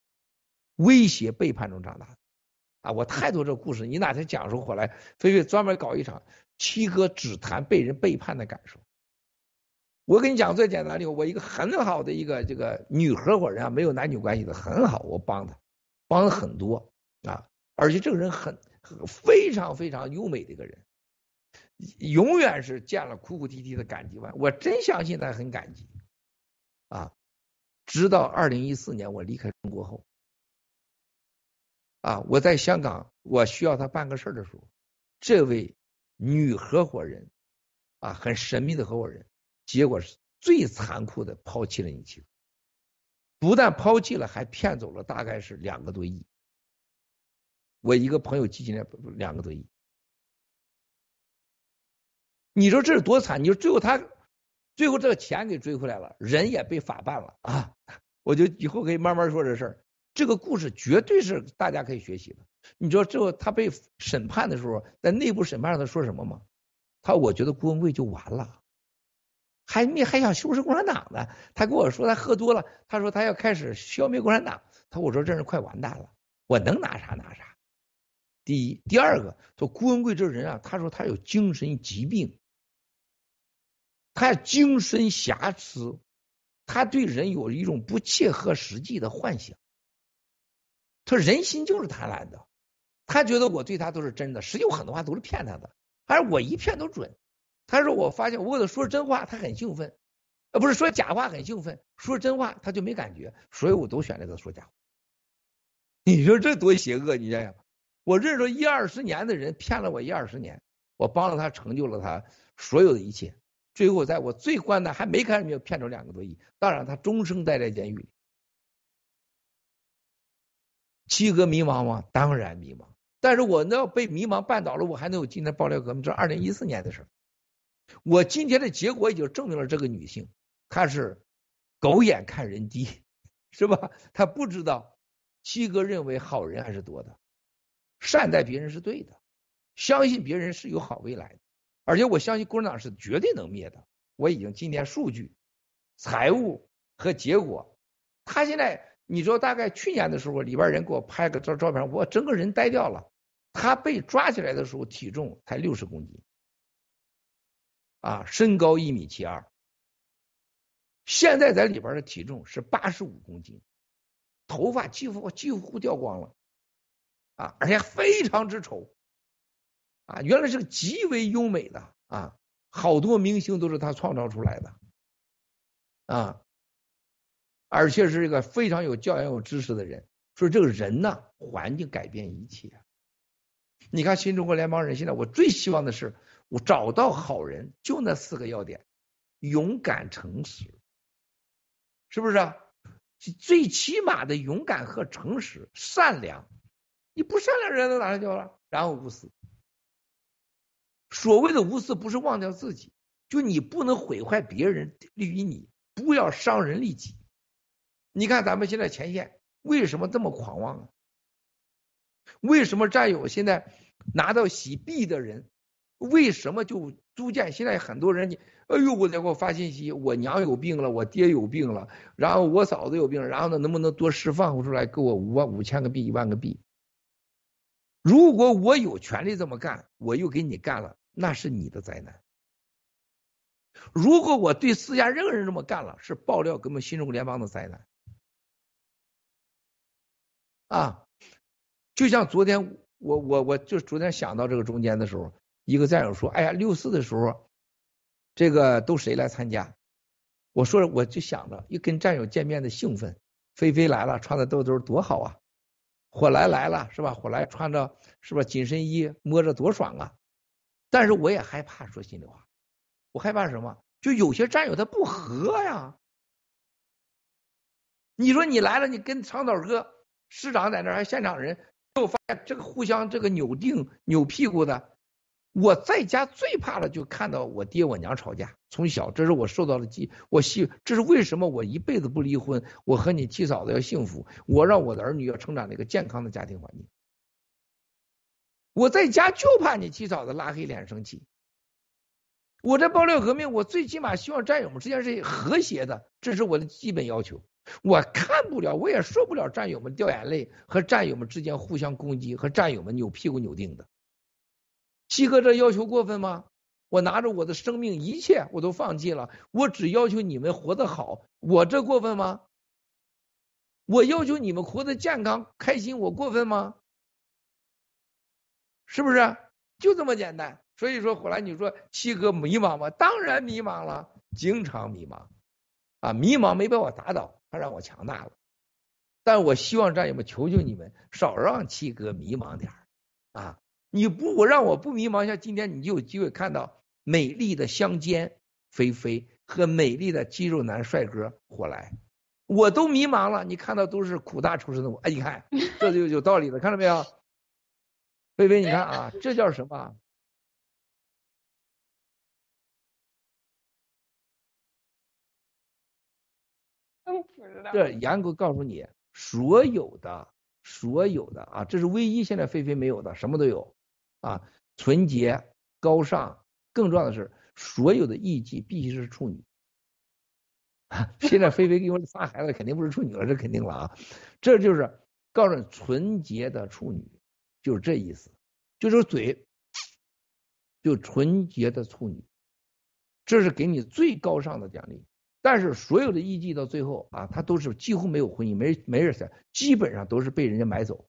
威胁背叛中长大的啊！我太多这故事，你哪天讲出回来，菲菲专门搞一场七哥只谈被人背叛的感受。我跟你讲最简单的，我一个很好的一个这个女合伙人啊，没有男女关系的，很好，我帮她，帮了很多啊，而且这个人很非常非常优美的一个人，永远是见了哭哭啼啼的感激完，我真相信他很感激啊，直到二零一四年我离开中国后，啊，我在香港我需要他办个事儿的时候，这位女合伙人啊，很神秘的合伙人。结果是最残酷的，抛弃了你妻子，不但抛弃了，还骗走了大概是两个多亿。我一个朋友基金两个多亿，你说这是多惨？你说最后他最后这个钱给追回来了，人也被法办了啊！我就以后可以慢慢说这事儿。这个故事绝对是大家可以学习的。你知道最后他被审判的时候，在内部审判上他说什么吗？他我觉得郭文贵就完了。还你还想收拾共产党呢，他跟我说他喝多了，他说他要开始消灭共产党，他我说这人快完蛋了，我能拿啥拿啥。第一，第二个，说郭文贵这人啊，他说他有精神疾病，他精神瑕疵，他对人有一种不切合实际的幻想，他人心就是贪婪的，他觉得我对他都是真的，实际我很多话都是骗他的，而我一骗都准。他说：“我发现我给他说真话，他很兴奋，呃，不是说假话很兴奋，说真话他就没感觉，所以我都选择他说假话。你说这多邪恶？你想想，我认识一二十年的人骗了我一二十年，我帮了他成就了他所有的一切，最后在我最关难还没开始没有骗走两个多亿，当然他终生待在监狱里。七哥迷茫吗？当然迷茫，但是我要被迷茫绊倒了，我还能有今天爆料革命，这二零一四年的事儿。”我今天的结果已经证明了这个女性，她是狗眼看人低，<laughs> 是吧？她不知道七哥认为好人还是多的，善待别人是对的，相信别人是有好未来的，而且我相信共产党是绝对能灭的。我已经今天数据、财务和结果，他现在你知道，大概去年的时候，里边人给我拍个照照片，我整个人呆掉了。他被抓起来的时候，体重才六十公斤。啊，身高一米七二，现在在里边的体重是八十五公斤，头发几乎几乎掉光了，啊，而且非常之丑，啊，原来是个极为优美的啊，好多明星都是他创造出来的，啊，而且是一个非常有教养、有知识的人。说这个人呢，环境改变一切。你看新中国联邦人，现在我最希望的是。我找到好人，就那四个要点：勇敢、诚实，是不是？啊？最起码的勇敢和诚实、善良。你不善良，人都哪去了？然后无私。所谓的无私，不是忘掉自己，就你不能毁坏别人，利于你，不要伤人利己。你看咱们现在前线为什么这么狂妄啊？为什么战友现在拿到洗币的人？为什么就逐渐现在很多人你哎呦我再给我发信息，我娘有病了，我爹有病了，然后我嫂子有病，然后呢能不能多释放出来给我五万五千个币一万个币？如果我有权利这么干，我又给你干了，那是你的灾难。如果我对私下任何人这么干了，是爆料给我们新中国联邦的灾难。啊，就像昨天我我我就昨天想到这个中间的时候。一个战友说：“哎呀，六四的时候，这个都谁来参加？”我说：“我就想着一跟战友见面的兴奋，菲菲来了，穿的兜兜多好啊！火来来了是吧？火来穿着是吧紧身衣，摸着多爽啊！但是我也害怕，说心里话，我害怕什么？就有些战友他不和呀。你说你来了，你跟长岛哥师长在那儿，还现场人，就发现这个互相这个扭腚扭屁股的。”我在家最怕的就看到我爹我娘吵架，从小这是我受到的激，我希这是为什么我一辈子不离婚，我和你七嫂子要幸福，我让我的儿女要成长在一个健康的家庭环境。我在家就怕你七嫂子拉黑脸生气。我这爆料革命，我最起码希望战友们之间是和谐的，这是我的基本要求。我看不了，我也受不了战友们掉眼泪和战友们之间互相攻击和战友们扭屁股扭腚的。七哥这要求过分吗？我拿着我的生命一切我都放弃了，我只要求你们活得好，我这过分吗？我要求你们活得健康开心，我过分吗？是不是？就这么简单。所以说后来你说七哥迷茫吗？当然迷茫了，经常迷茫啊！迷茫没把我打倒，他让我强大了。但我希望战友们，求求你们少让七哥迷茫点啊！你不我让我不迷茫下，今天你就有机会看到美丽的香肩菲菲和美丽的肌肉男帅哥火来。我都迷茫了，你看到都是苦大仇深的我。哎，你看 <laughs> 这就有道理了，看到没有？菲菲，你看啊，这叫什么？这严格告诉你，所有的、所有的啊，这是唯一现在菲菲没有的，什么都有啊，纯洁、高尚，更重要的是，所有的艺妓必须是处女。<laughs> 现在菲菲给我仨孩子，肯定不是处女了，这肯定了啊，这就是告诉纯洁的处女。就是这意思，就是嘴，就纯洁的处女，这是给你最高尚的奖励。但是所有的艺妓到最后啊，他都是几乎没有婚姻，没没人基本上都是被人家买走。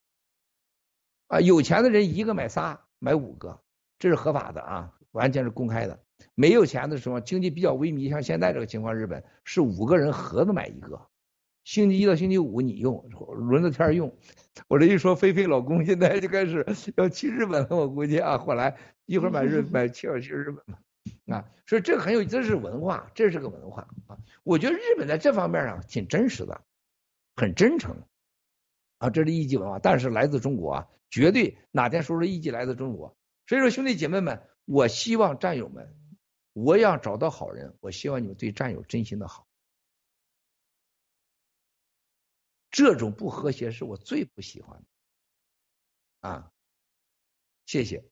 啊，有钱的人一个买仨，买五个，这是合法的啊，完全是公开的。没有钱的时候，经济比较萎靡，像现在这个情况，日本是五个人合着买一个。星期一到星期五你用，轮着天用。我这一说，菲菲老公现在就开始要去日本了，我估计啊，后来一会儿买日买去要去日本嘛啊，所以这个很有，这是文化，这是个文化啊。我觉得日本在这方面上挺真实的，很真诚啊，这是艺伎文化，但是来自中国啊，绝对哪天说说艺伎来自中国。所以说兄弟姐妹们，我希望战友们，我要找到好人，我希望你们对战友真心的好。这种不和谐是我最不喜欢的啊！谢谢。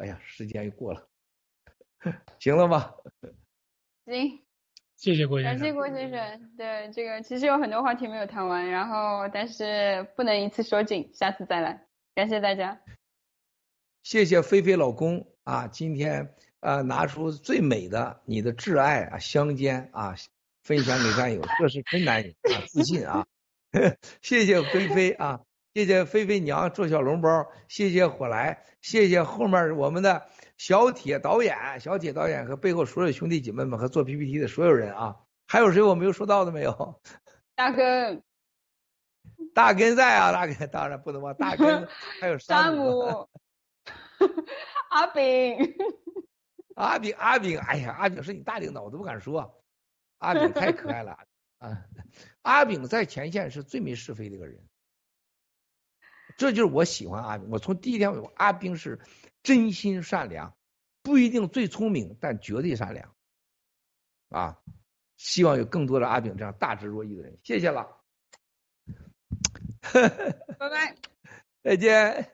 哎呀，时间又过了，<laughs> 行了吧？<laughs> 行，谢谢郭先生。感谢郭先生。对这个，其实有很多话题没有谈完，然后但是不能一次说尽，下次再来。感谢大家。谢谢菲菲老公啊，今天啊拿出最美的你的挚爱啊香肩啊分享给战友，这是真男人啊，自信啊。<laughs> 谢谢菲菲啊，谢谢菲菲娘做小笼包，谢谢火来，谢谢后面我们的小铁导演、小铁导演和背后所有兄弟姐妹们和做 PPT 的所有人啊，还有谁我没有说到的没有？<laughs> 大根，大根在啊，大根当然不能忘大根，还有 <laughs> 山姆，<laughs> 阿炳，阿炳阿炳，哎呀，阿炳是你大领导，我都不敢说，阿炳太可爱了。啊，阿炳在前线是最没是非的一个人，这就是我喜欢阿炳。我从第一天，阿炳是真心善良，不一定最聪明，但绝对善良。啊，希望有更多的阿炳这样大智若愚的人。谢谢了，拜拜，<laughs> 再见。